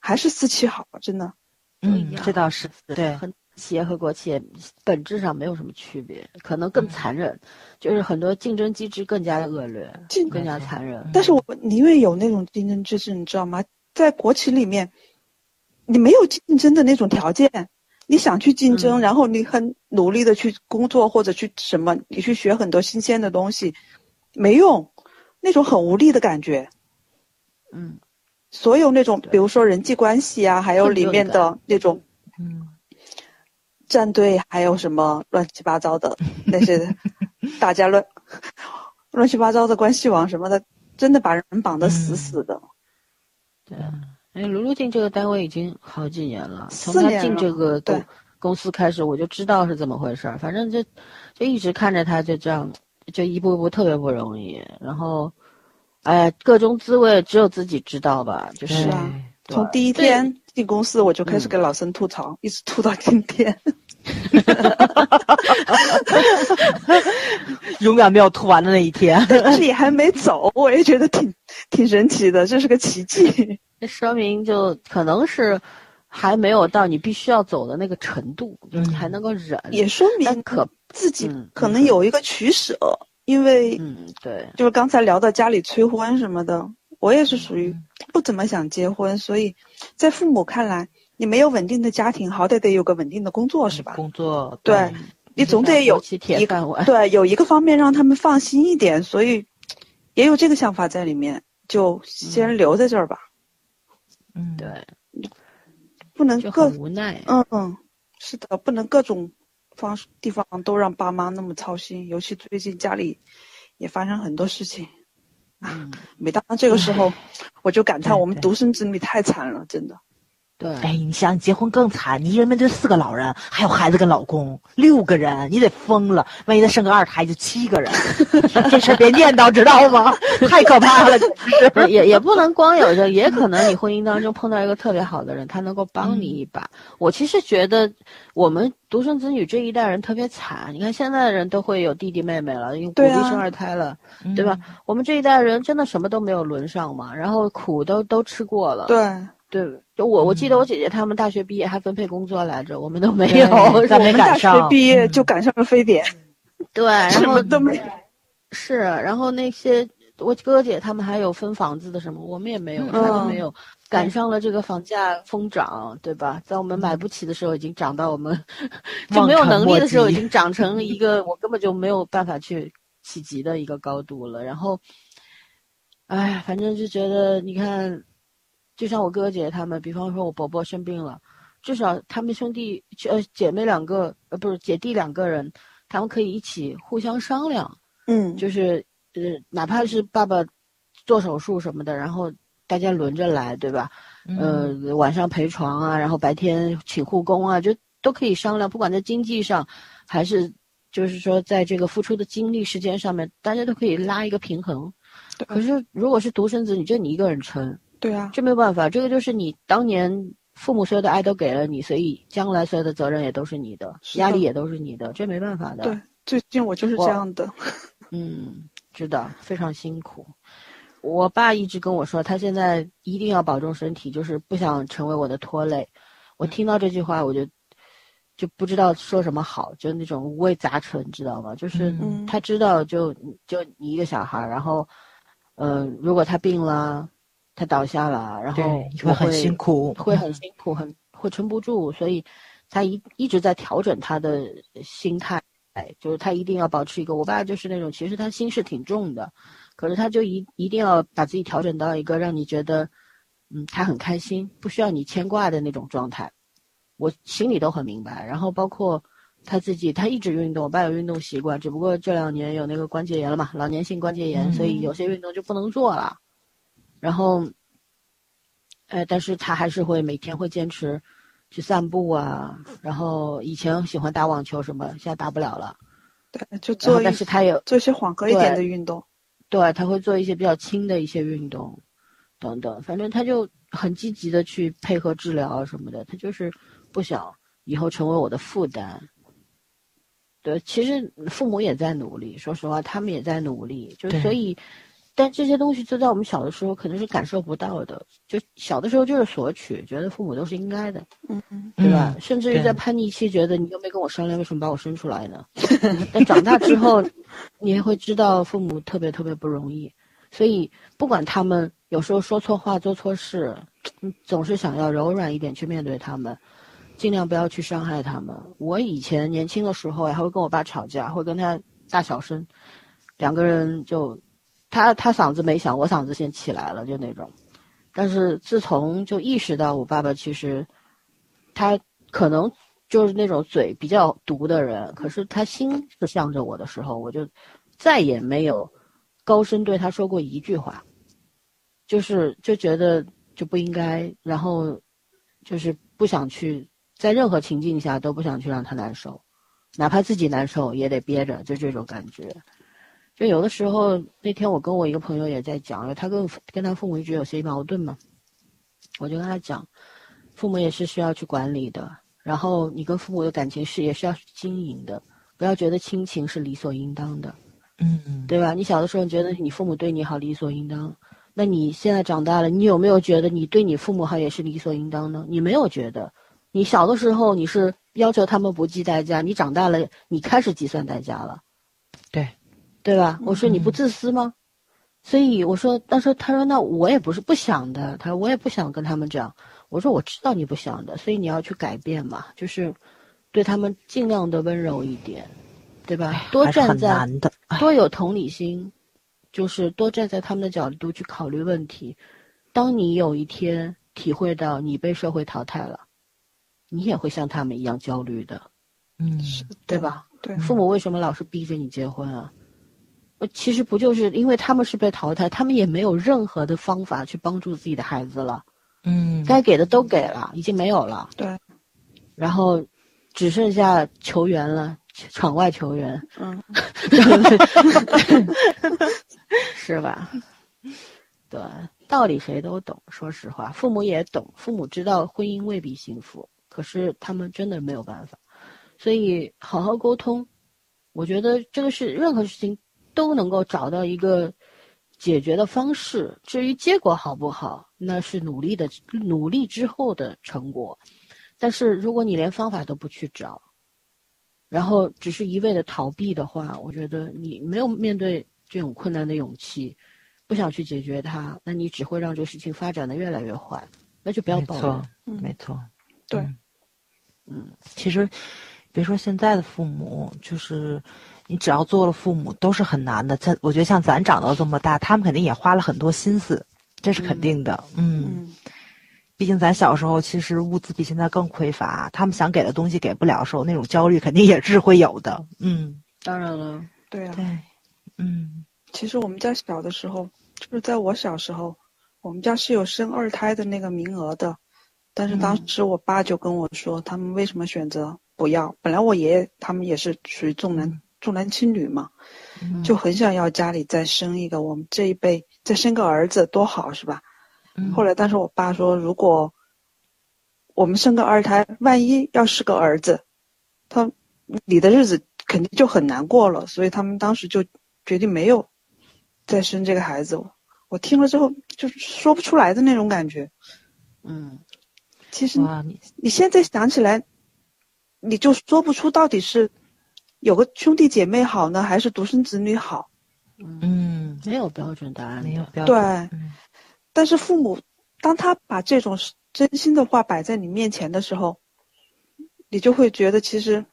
还是私企好，真的。嗯，这倒是对。很企业和国企业本质上没有什么区别，可能更残忍，就是很多竞争机制更加的恶劣，竞更加残忍。但是我宁愿有那种竞争机制，你知道吗？在国企里面，你没有竞争的那种条件，你想去竞争，嗯然后你很努力的去工作或者去什么，你去学很多新鲜的东西，没用，那种很无力的感觉。嗯，所有那种，比如说人际关系啊，还有里面的那种嗯战队，还有什么乱七八糟的 那些大家乱 乱七八糟的关系网什么的，真的把人绑得死死的。对。哎，卢卢进这个单位已经好几年了，从他进这个对公公司开始，我就知道是怎么回事儿。反正就就一直看着他就这样就一步一步特别不容易。然后，哎呀，各种滋味只有自己知道吧。就是从第一天进公司我就开始跟老森吐槽，一直吐到今天。永远没有吐完的那一天。这里还没走，我也觉得挺挺神奇的，这是个奇迹。这说明就可能是还没有到你必须要走的那个程度，就是你还能够忍。也说明但可自己嗯可能有一个取舍，因为嗯，对，就是刚才聊到家里催婚什么的，我也是属于不怎么想结婚，所以在父母看来，你没有稳定的家庭，好歹得有个稳定的工作，是吧？工作对，你总得有一个。对有一个方面让他们放心一点，所以也有这个想法在里面，就先留在这儿吧，嗯，对，不能各无奈。嗯嗯，是的，不能各种方式地方都让爸妈那么操心，尤其最近家里也发生很多事情。啊，每当这个时候，我就感叹我们独生子女太惨了，真的。对，哎，你想结婚更惨，你一人面对四个老人，还有孩子跟老公，六个人，你得疯了。万一再生个二胎，就七个人，这事儿别念叨，知道吗？太可怕了，是。也也 也不能光有这，也可能你婚姻当中碰到一个特别好的人，他能够帮你一把。我其实觉得我们独生子女这一代人特别惨。你看现在的人都会有弟弟妹妹了，因为鼓励生二胎了，对吧？我们这一代人真的什么都没有轮上嘛，然后苦都都吃过了。对，对，就我我记得我姐姐她们大学毕业还分配工作来着，我们都没有。咱没我们大学赶上毕业嗯就赶上了非典，对，然什后么都没。是，然后那些我哥姐他们还有分房子的什么，我们也没有，嗯啥都没有。赶上了这个房价疯涨，对吧？在我们买不起的时候，已经涨到我们 就没有能力的时候，已经涨成一个我根本就没有办法去企及的一个高度了。然后，哎，反正就觉得，你看，就像我哥哥姐姐他们，比方说我伯伯生病了，至少他们兄弟呃姐妹两个呃不是姐弟两个人，他们可以一起互相商量。嗯，就是呃，哪怕是爸爸做手术什么的，然后大家轮着来，对吧？呃，晚上陪床啊，然后白天请护工啊，就都可以商量，不管在经济上，还是就是说在这个付出的精力时间上面，大家都可以拉一个平衡。可是如果是独生子女，就你一个人撑，对啊，这没有办法，这个就是你当年父母所有的爱都给了你，所以将来所有的责任也都是你的，的压力也都是你的，这没办法的。对，最近我就是这样的。嗯，知道，非常辛苦。我爸一直跟我说，他现在一定要保重身体，就是不想成为我的拖累。我听到这句话，我就就不知道说什么好，就那种五味杂陈，你知道吗？就是嗯他知道就就你一个小孩，然后，呃，如果他病了，他倒下了，然后我对会很辛苦会很辛苦，很会撑不住，所以他一一直在调整他的心态。哎，就是他一定要保持一个，我爸就是那种，其实他心事挺重的，可是他就一一定要把自己调整到一个让你觉得，嗯，他很开心，不需要你牵挂的那种状态。我心里都很明白。然后包括他自己，他一直运动，我爸有运动习惯，只不过这两年有那个关节炎了嘛，老年性关节炎，嗯所以有些运动就不能做了。然后，呃，但是他还是会每天会坚持去散步啊，然后以前喜欢打网球什么，现在打不了了。对，就做一但是他也做一些缓和一点的运动。对，他会做一些比较轻的一些运动，等等，反正他就很积极的去配合治疗啊什么的，他就是不想以后成为我的负担。对，其实父母也在努力，说实话，他们也在努力，就所以，但这些东西就在我们小的时候可能是感受不到的，就小的时候就是索取，觉得父母都是应该的，嗯嗯，对吧？嗯甚至于在叛逆期，觉得你又没跟我商量，为什么把我生出来呢？但长大之后，你也会知道父母特别特别不容易，所以不管他们有时候说错话、做错事，你总是想要柔软一点去面对他们，尽量不要去伤害他们。我以前年轻的时候还会跟我爸吵架，会跟他大小声，两个人就他他嗓子没响，我嗓子先起来了，就那种。但是自从就意识到我爸爸其实他可能就是那种嘴比较毒的人，可是他心是向着我的时候，我就再也没有高声对他说过一句话，就是就觉得就不应该，然后就是不想去在任何情境下都不想去让他难受，哪怕自己难受也得憋着，就这种感觉。就有的时候，那天我跟我一个朋友也在讲，他跟跟他父母一直有些矛盾嘛，我就跟他讲，父母也是需要去管理的，然后你跟父母的感情是也是要去经营的，不要觉得亲情是理所应当的，嗯，对吧？你小的时候觉得你父母对你好理所应当，那你现在长大了，你有没有觉得你对你父母好也是理所应当呢？你没有觉得，你小的时候你是要求他们不计代价，你长大了你开始计算代价了。对，吧？我说你不自私吗？所以我说，当时他说那我也不是不想的，他说我也不想跟他们这样。我说我知道你不想的，所以你要去改变嘛，就是对他们尽量的温柔一点，对吧？多站在多有同理心，就是多站在他们的角度去考虑问题。当你有一天体会到你被社会淘汰了，你也会像他们一样焦虑的，嗯，对吧？对，父母为什么老是逼着你结婚啊？呃，其实不就是因为他们是被淘汰，他们也没有任何的方法去帮助自己的孩子了，嗯，该给的都给了，已经没有了，对，然后只剩下球员了，场外球员，嗯，是吧？对，道理谁都懂，说实话，父母也懂，父母知道婚姻未必幸福，可是他们真的没有办法，所以好好沟通，我觉得这个是任何事情都能够找到一个解决的方式。至于结果好不好，那是努力的努力之后的成果。但是如果你连方法都不去找，然后只是一味的逃避的话，我觉得你没有面对这种困难的勇气，不想去解决它，那你只会让这个事情发展的越来越坏。那就不要没错抱怨。，嗯没错，对嗯嗯，其实，别说现在的父母，就是你只要做了父母，都是很难的。咱我觉得像咱长到这么大，他们肯定也花了很多心思，这是肯定的。嗯，嗯，毕竟咱小时候其实物资比现在更匮乏，他们想给的东西给不了的时候，那种焦虑肯定也是会有的。嗯，当然了，对啊。对，嗯其实我们家小的时候，就是在我小时候，我们家是有生二胎的那个名额的，但是嗯当时我爸就跟我说，他们为什么选择不要？本来我爷爷他们也是属于重男重男轻女嘛，嗯就很想要家里再生一个，我们这一辈再生个儿子多好，是吧？嗯后来，但是我爸说，如果我们生个二胎，万一要是个儿子，他你的日子肯定就很难过了，所以他们当时就决定没有再生这个孩子。我听了之后就是说不出来的那种感觉。嗯，其实，你你现在想起来，你就说不出到底是有个兄弟姐妹好呢，还是独生子女好。嗯，没有标准答案。没有标对准，嗯但是父母当他把这种真心的话摆在你面前的时候，你就会觉得其实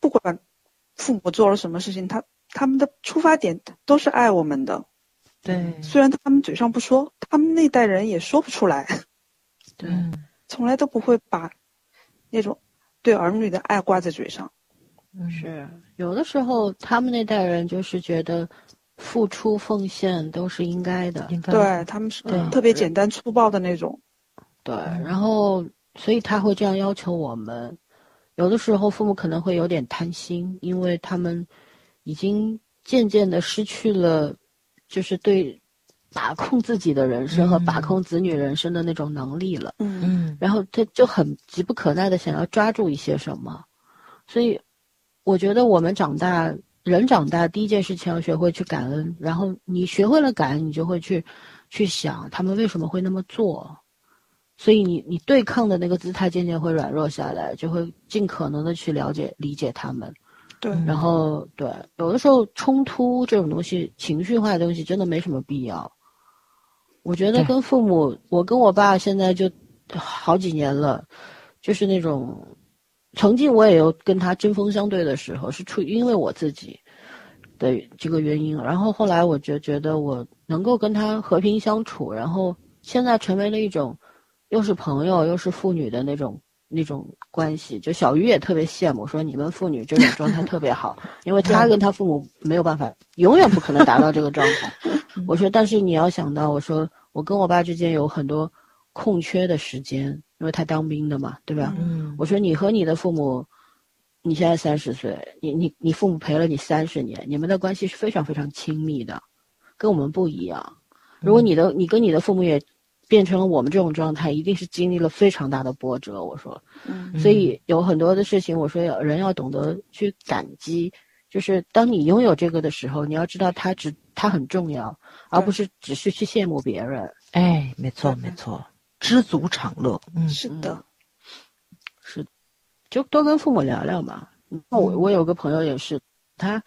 不管父母做了什么事情，他他们的出发点都是爱我们的。对，虽然他们嘴上不说，他们那代人也说不出来，对，嗯从来都不会把那种对儿女的爱挂在嘴上。嗯是有的时候他们那代人就是觉得付出奉献都是应该的，应该对他们是对特别简单粗暴的那种。对，然后所以他会这样要求我们。有的时候父母可能会有点贪心，因为他们已经渐渐的失去了，就是对把控自己的人生和嗯把控子女人生的那种能力了。嗯嗯然后他就很急不可耐的想要抓住一些什么，所以我觉得我们长大，人长大第一件事情要学会去感恩，然后你学会了感恩，你就会去去想他们为什么会那么做，所以你你对抗的那个姿态渐渐会软弱下来，就会尽可能的去了解理解他们，对，嗯然后对有的时候冲突这种东西，情绪化的东西真的没什么必要。我觉得跟父母，我跟我爸现在就好几年了，就是那种，曾经我也有跟他针锋相对的时候，是出于因为我自己的这个原因，然后后来我就觉得我能够跟他和平相处，然后现在成为了一种又是朋友又是父女的那种那种关系。就小鱼也特别羡慕，说你们父女这种状态特别好，因为他跟他父母没有办法，永远不可能达到这个状态。我说，但是你要想到，我说我跟我爸之间有很多空缺的时间，因为他当兵的嘛，对吧？嗯我说你和你的父母你现在三十岁，你你你父母陪了你三十年，你们的关系是非常非常亲密的，跟我们不一样。如果你的你跟你的父母也变成了我们这种状态，一定是经历了非常大的波折。我说，嗯所以有很多的事情，我说要人要懂得去感激，就是当你拥有这个的时候，你要知道它只它很重要，而不是只是去羡慕别人。哎，没错没错，知足常乐。嗯，是的，是就多跟父母聊聊嘛。那我我有个朋友也是，他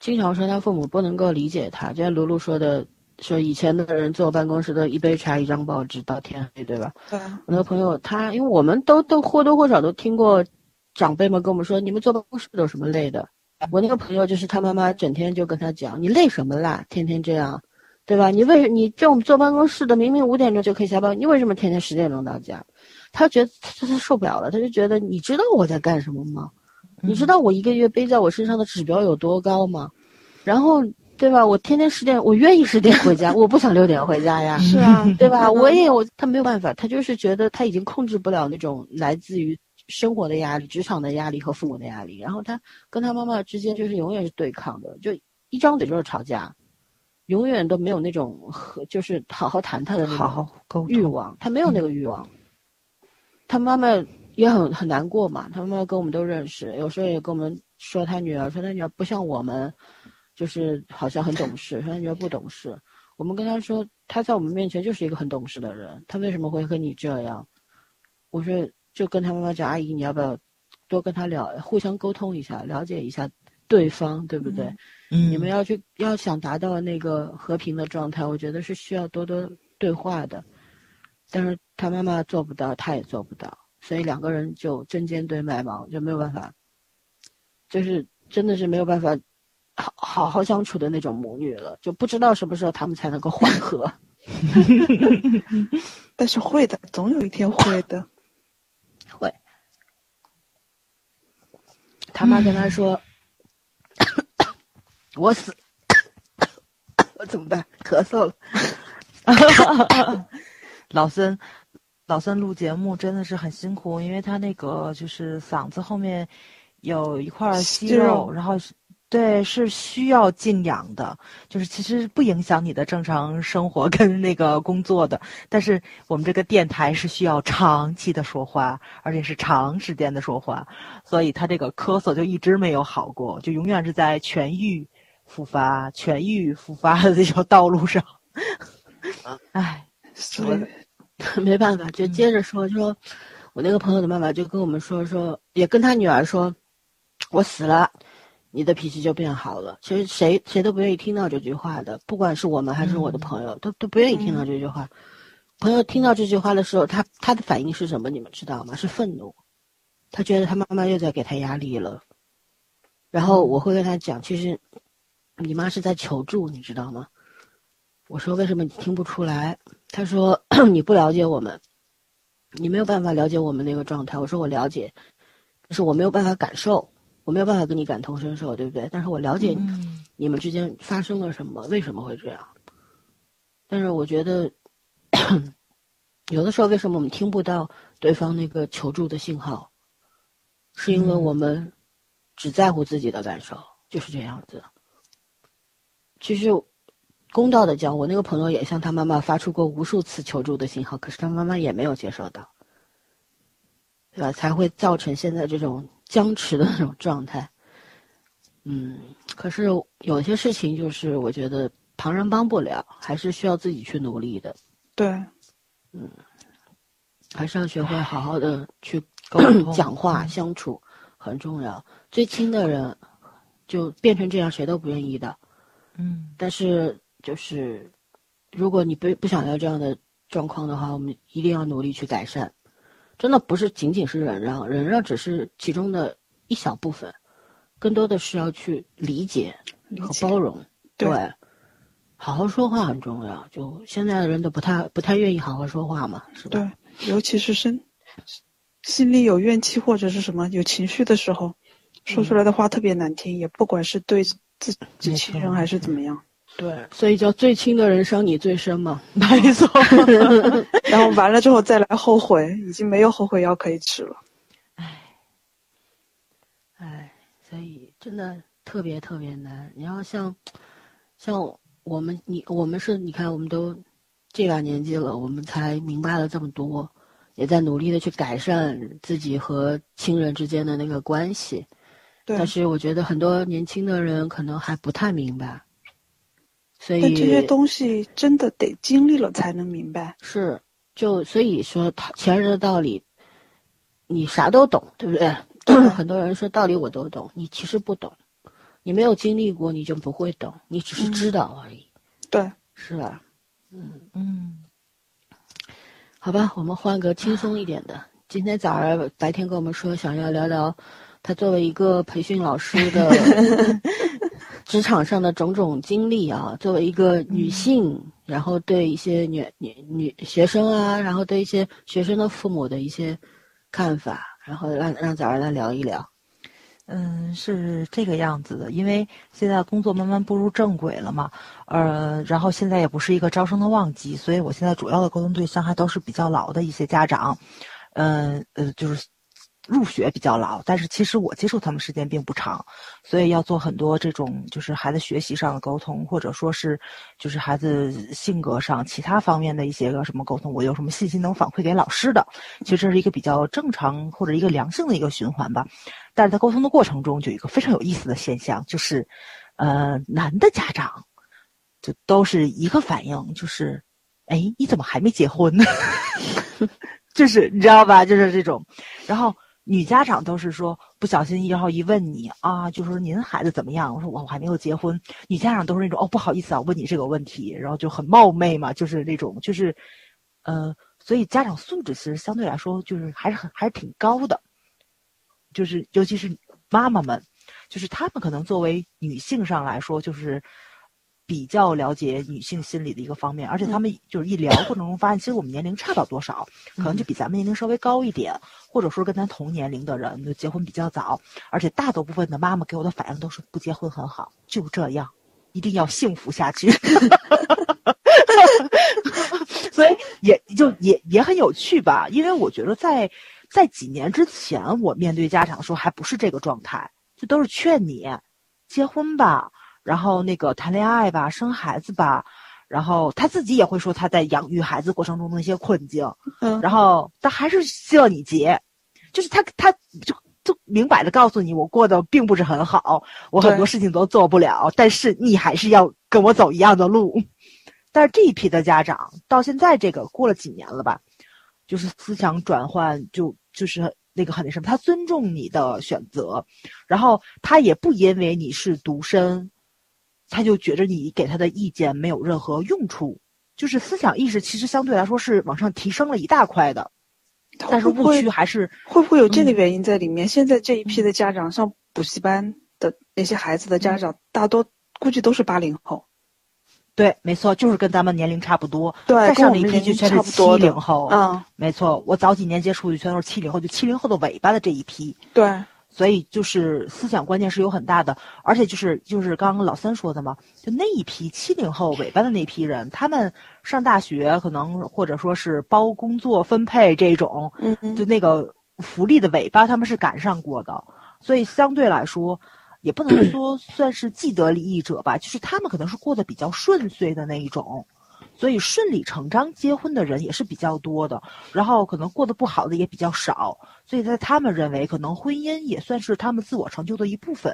经常说他父母不能够理解他，就像卢卢说的，说以前的人坐办公室都一杯茶一张报纸到天黑，对吧？对啊，我那个朋友他，因为我们都都或多或少都听过长辈们跟我们说，你们坐办公室有什么累的？我那个朋友就是他妈妈整天就跟他讲，你累什么啦？天天这样，对吧？你为你这种坐办公室的，明明五点钟就可以下班，你为什么天天十点钟到家？他觉得他他受不了了，他就觉得你知道我在干什么吗？你知道我一个月背在我身上的指标有多高吗？然后对吧？我天天十点，我愿意十点回家，我不想六点回家呀。是啊，对吧？我也我，他没有办法，他就是觉得他已经控制不了那种来自于生活的压力、职场的压力和父母的压力，然后他跟他妈妈之间就是永远是对抗的，就一张嘴就是吵架，永远都没有那种和就是好好谈他的那好种好沟通。欲望，他没有那个欲望。他妈妈也很很难过嘛，他妈妈跟我们都认识，有时候也跟我们说他女儿，说他女儿不像我们，就是好像很懂事，说他女儿不懂事。我们跟他说，他在我们面前就是一个很懂事的人，他为什么会和你这样？我说就跟他妈妈讲，阿姨你要不要多跟他聊，互相沟通一下，了解一下对方，对不对？嗯，你们要去要想达到那个和平的状态，我觉得是需要多多对话的。但是他妈妈做不到，他也做不到，所以两个人就针尖对麦芒，就没有办法，就是真的是没有办法好好好相处的那种母女了，就不知道什么时候他们才能够缓和。但是会的，总有一天会的。会，他妈跟他说：“我死，我怎么办？咳嗽了。”老孙，老孙录节目真的是很辛苦，因为他那个就是嗓子后面有一块息息肉然后对是需要静养的，就是其实不影响你的正常生活跟那个工作的，但是我们这个电台是需要长期的说话，而且是长时间的说话，所以他这个咳嗽就一直没有好过，就永远是在痊愈、复发、痊愈、复发的这条道路上。唉，所以 没办法，就接着说，就说我那个朋友的妈妈就跟我们说说，也跟他女儿说，我死了，你的脾气就变好了。其实谁谁都不愿意听到这句话的，不管是我们还是我的朋友，都都不愿意听到这句话。朋友听到这句话的时候，他他的反应是什么？你们知道吗？是愤怒，他觉得他妈妈又在给他压力了。然后我会跟他讲，其实你妈是在求助，你知道吗？我说为什么你听不出来？她说 你不了解我们，你没有办法了解我们那个状态。我说我了解，但是我没有办法感受，我没有办法跟你感同身受，对不对？但是我了解你嗯你们之间发生了什么，为什么会这样？但是我觉得，有的时候为什么我们听不到对方那个求助的信号，是因为嗯我们只在乎自己的感受，就是这样子。其实，公道的讲，我那个朋友也向他妈妈发出过无数次求助的信号，可是他妈妈也没有接收到，对吧？才会造成现在这种僵持的那种状态。嗯，可是有些事情就是我觉得旁人帮不了，还是需要自己去努力的，对，嗯还是要学会好好的去沟通 讲话嗯相处，很重要。最亲的人就变成这样，谁都不愿意的。嗯但是就是，如果你不不想要这样的状况的话，我们一定要努力去改善。真的不是仅仅是忍让，忍让只是其中的一小部分，更多的是要去理解和包容。对好好说话很重要。就现在的人都不太不太愿意好好说话嘛，是吧？对，尤其是身心里有怨气或者是什么有情绪的时候，说出来的话特别难听，也不管是对自自亲生还是怎么样。对，所以叫最亲的人伤你最深嘛。没错。然后完了之后再来后悔，已经没有后悔药可以吃了。哎，所以真的特别特别难。你要像像我们你我们是你看我们都这把年纪了，我们才明白了这么多，也在努力的去改善自己和亲人之间的那个关系。对但是我觉得很多年轻的人可能还不太明白，所以但这些东西真的得经历了才能明白。是就所以说他前人的道理，你啥都懂，对不对？很多人说道理我都懂，你其实不懂，你没有经历过，你就不会懂，你只是知道而已，对，是吧？嗯嗯，好吧，我们换个轻松一点的。今天早上白天跟我们说想要聊聊他作为一个培训老师的 职场上的种种经历啊，作为一个女性，然后对一些女女女学生啊，然后对一些学生的父母的一些看法，然后让让早上来聊一聊。嗯，是这个样子的，因为现在工作慢慢步入正轨了嘛，呃，然后现在也不是一个招生的旺季，所以我现在主要的沟通对象还都是比较老的一些家长，嗯呃，就是入学比较牢，但是其实我接触他们时间并不长，所以要做很多这种就是孩子学习上的沟通，或者说是就是孩子性格上其他方面的一些个什么沟通，我有什么信息能反馈给老师的，其实这是一个比较正常或者一个良性的一个循环吧。但是在沟通的过程中，就有一个非常有意思的现象，就是，呃，男的家长就都是一个反应，就是，哎，你怎么还没结婚呢？就是你知道吧？就是这种，然后女家长都是说不小心，然后一问你啊，就说您孩子怎么样？我说我我还没有结婚。女家长都是那种哦，不好意思啊，问你这个问题，然后就很冒昧嘛，就是那种就是，呃，所以家长素质其实相对来说就是还是很还是挺高的。就是尤其是妈妈们，就是她们可能作为女性上来说，就是比较了解女性心理的一个方面，而且他们就是一聊过程中发现，其实我们年龄差不了多少，可能就比咱们年龄稍微高一点，或者说跟咱同年龄的人就结婚比较早，而且大多部分的妈妈给我的反应都是不结婚很好，就这样，一定要幸福下去。所以也就也也很有趣吧，因为我觉得在在几年之前，我面对家长说还不是这个状态，就都是劝你结婚吧，然后那个谈恋爱吧，生孩子吧，然后他自己也会说他在养育孩子过程中的一些困境，嗯，然后他还是希望你结，就是他他就就明摆的告诉你，我过得并不是很好，我很多事情都做不了，但是你还是要跟我走一样的路。但是这一批的家长到现在这个过了几年了吧，就是思想转换就就是那个很那什么，他尊重你的选择，然后他也不因为你是独身，他就觉着你给他的意见没有任何用处。就是思想意识其实相对来说是往上提升了一大块的，但是误区还是会不会有这个嗯原因在里面？现在这一批的家长上补习班的那些孩子的家长，大多估计都是八零后。对，没错，就是跟咱们年龄差不多。对再上的一批就全是七差不多的零后。嗯，没错，我早几年接触的全都是七零后，就七零后的尾巴的这一批。对，所以就是思想观念是有很大的，而且就是就是刚刚老三说的嘛，就那一批七零后尾巴的那批人，他们上大学可能或者说是包工作分配这种，嗯。就那个福利的尾巴，他们是赶上过的，所以相对来说，也不能说算是既得利益者吧，就是他们可能是过得比较顺遂的那一种。所以顺理成章结婚的人也是比较多的，然后可能过得不好的也比较少，所以在他们认为，可能婚姻也算是他们自我成就的一部分。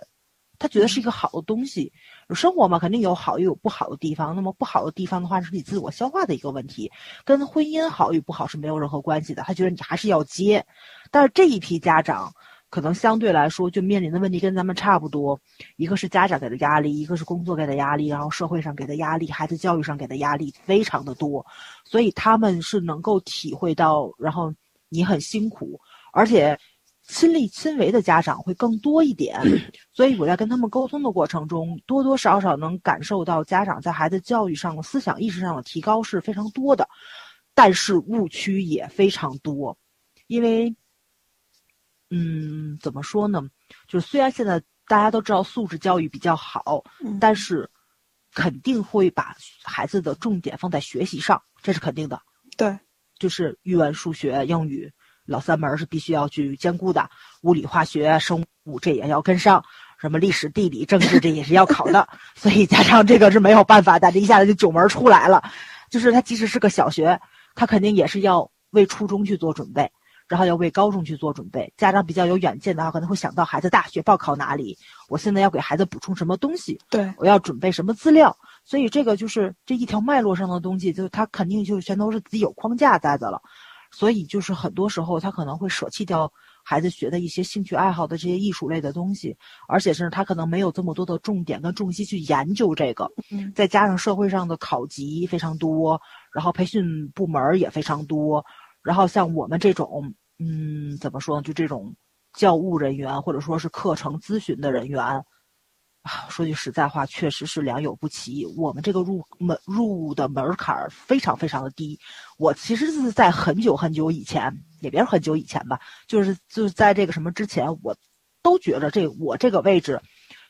他觉得是一个好的东西，生活嘛，肯定有好也有不好的地方。那么不好的地方的话，是你自我消化的一个问题，跟婚姻好与不好是没有任何关系的。他觉得你还是要接，但是这一批家长可能相对来说就面临的问题跟咱们差不多，一个是家长给的压力，一个是工作给的压力，然后社会上给的压力，孩子教育上给的压力非常的多，所以他们是能够体会到，然后你很辛苦，而且。亲力亲为的家长会更多一点，所以我在跟他们沟通的过程中，多多少少能感受到家长在孩子教育上的思想意识上的提高是非常多的，但是误区也非常多，因为，嗯，怎么说呢？就是虽然现在大家都知道素质教育比较好，嗯但是肯定会把孩子的重点放在学习上，这是肯定的。对，就是语文、数学、英语，老三门是必须要去兼顾的，物理、化学、生物这也要跟上，什么历史、地理、政治这也是要考的，所以加上这个是没有办法的，这一下子就九门出来了。就是他即使是个小学，他肯定也是要为初中去做准备，然后要为高中去做准备。家长比较有远见的话，可能会想到孩子大学报考哪里，我现在要给孩子补充什么东西，对，我要准备什么资料。所以这个就是这一条脉络上的东西，就他肯定就全都是自己有框架在的了。所以就是很多时候他可能会舍弃掉孩子学的一些兴趣爱好的这些艺术类的东西，而且是他可能没有这么多的重点跟重心去研究这个。嗯，再加上社会上的考级非常多，然后培训部门也非常多，然后像我们这种，嗯，怎么说呢？就这种教务人员或者说是课程咨询的人员。啊，说句实在话，确实是良莠不齐。我们这个入门入的门槛儿非常非常的低。我其实是在很久很久以前，也别说很久以前吧，就是就是在这个什么之前，我都觉着这我这个位置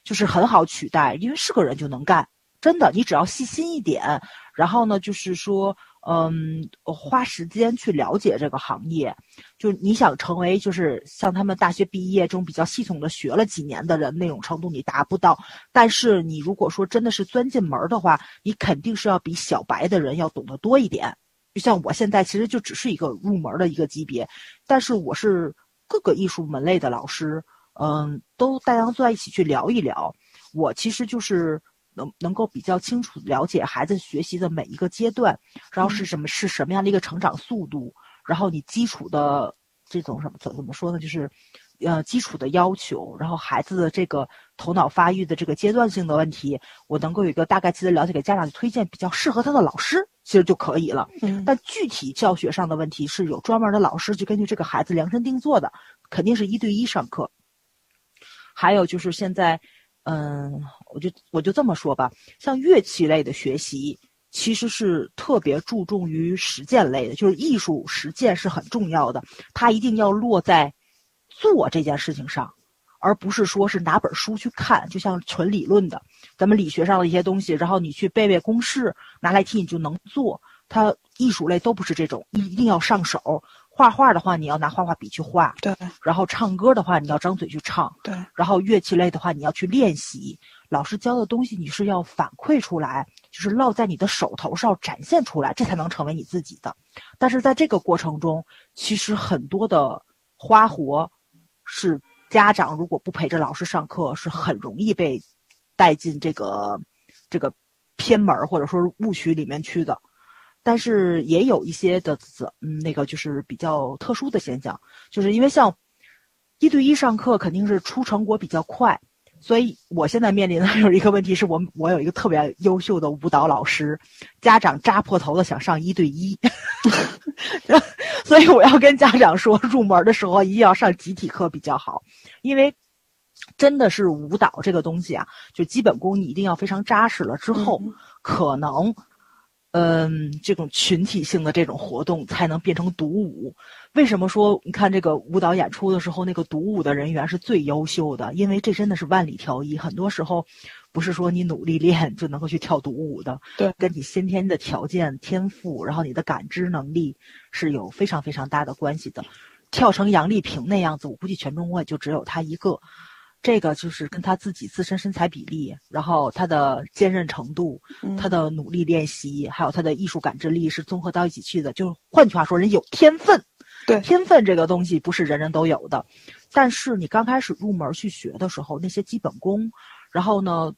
就是很好取代，因为是个人就能干。真的，你只要细心一点，然后呢，就是说。嗯，花时间去了解这个行业，就你想成为就是像他们大学毕业这种比较系统的学了几年的人那种程度，你达不到。但是你如果说真的是钻进门的话，你肯定是要比小白的人要懂得多一点。就像我现在其实就只是一个入门的一个级别，但是我是各个艺术门类的老师，嗯，都大家坐在一起去聊一聊。我其实就是。能能够比较清楚了解孩子学习的每一个阶段，然后是什么是什么样的一个成长速度，然后你基础的这种什么怎怎么说呢？就是，呃，基础的要求，然后孩子的这个头脑发育的这个阶段性的问题，我能够有一个大概期的了解，给家长推荐比较适合他的老师，其实就可以了。嗯。但具体教学上的问题是有专门的老师去根据这个孩子量身定做的，肯定是一对一上课。还有就是现在。嗯，我就我就这么说吧，像乐器类的学习，其实是特别注重于实践类的，就是艺术实践是很重要的，它一定要落在做这件事情上，而不是说是拿本书去看，就像纯理论的，咱们理学上的一些东西，然后你去背背公式，拿来听你就能做。它艺术类都不是这种，一定要上手。画画的话，你要拿画画笔去画；对，然后唱歌的话，你要张嘴去唱；对，然后乐器类的话，你要去练习。老师教的东西，你是要反馈出来，就是落在你的手头上展现出来，这才能成为你自己的。但是在这个过程中，其实很多的花活，是家长如果不陪着老师上课，是很容易被带进这个这个偏门或者说是误区里面去的。但是也有一些的，嗯，那个就是比较特殊的现象，就是因为像一对一上课肯定是出成果比较快，所以我现在面临的有一个问题是我我有一个特别优秀的舞蹈老师，家长扎破头的想上一对一，所以我要跟家长说，入门的时候一定要上集体课比较好，因为真的是舞蹈这个东西啊，就基本功你一定要非常扎实了之后，可能。嗯，这种群体性的这种活动才能变成独舞。为什么说你看这个舞蹈演出的时候，那个独舞的人员是最优秀的？因为这真的是万里挑一。很多时候，不是说你努力练就能够去跳独舞的，对，跟你先天的条件、天赋，然后你的感知能力是有非常非常大的关系的。跳成杨丽萍那样子，我估计全中国也就只有她一个。这个就是跟他自己自身身材比例，然后他的坚韧程度，他的努力练习，还有他的艺术感知力是综合到一起去的。就是换句话说，人有天分，对天分这个东西不是人人都有的。但是你刚开始入门去学的时候，那些基本功，然后呢，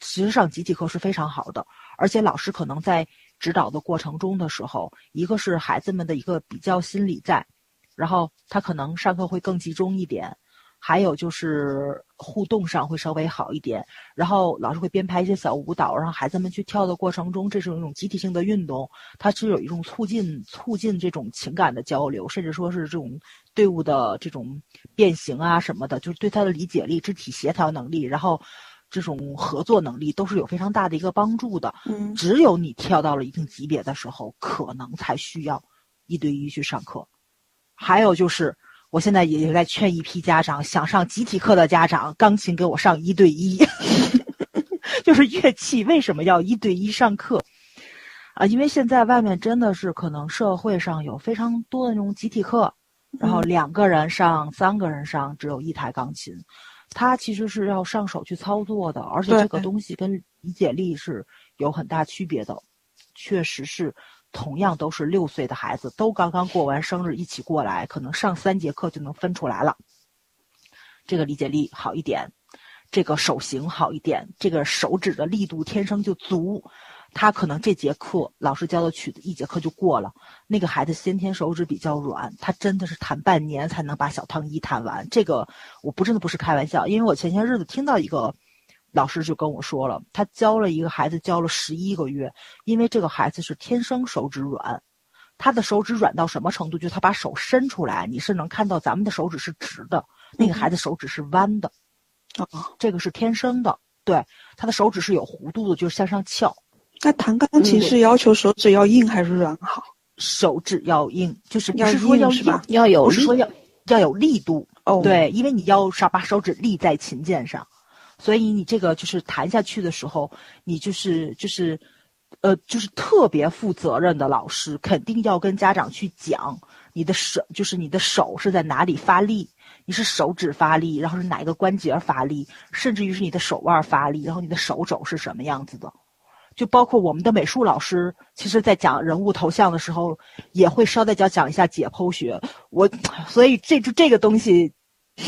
其实上集体课是非常好的，而且老师可能在指导的过程中的时候，一个是孩子们的一个比较心理在，然后他可能上课会更集中一点。还有就是互动上会稍微好一点，然后老师会编排一些小舞蹈，让孩子们去跳的过程中，这是一种集体性的运动，它是有一种促进促进这种情感的交流，甚至说是这种队伍的这种变形啊什么的，就是对他的理解力、肢体协调能力，然后这种合作能力都是有非常大的一个帮助的。嗯，只有你跳到了一定级别的时候，可能才需要一对一去上课。还有就是。我现在也在劝一批家长，想上集体课的家长，钢琴给我上一对一，就是乐器为什么要一对一上课？啊，因为现在外面真的是可能社会上有非常多的那种集体课，然后两个人上、三个人上，只有一台钢琴，它其实是要上手去操作的，而且这个东西跟理解力是有很大区别的。确实是，同样都是六岁的孩子，都刚刚过完生日，一起过来，可能上三节课就能分出来了。这个理解力好一点，这个手型好一点，这个手指的力度天生就足。他可能这节课老师教的曲子一节课就过了，那个孩子先天手指比较软，他真的是弹半年才能把小汤一弹完。这个我不真的不是开玩笑，因为我前些日子听到一个老师就跟我说了，他教了一个孩子教了十一个月，因为这个孩子是天生手指软，他的手指软到什么程度？就他把手伸出来，你是能看到咱们的手指是直的，那个孩子手指是弯的，啊，这个是天生的，对，他的手指是有弧度的，就是向上翘。那弹钢琴是要求手指要硬还是软好？手指要硬，就是不要是说要硬是吧要有不是说要要有力度哦对，因为你要上把手指立在琴键上，所以你这个就是弹下去的时候，你就是就是，呃，就是特别负责任的老师，肯定要跟家长去讲你的手，就是你的手是在哪里发力，你是手指发力，然后是哪一个关节发力，甚至于是你的手腕发力，然后你的手肘是什么样子的。就包括我们的美术老师，其实在讲人物头像的时候，也会捎带脚讲一下解剖学。我，所以这就这个东西，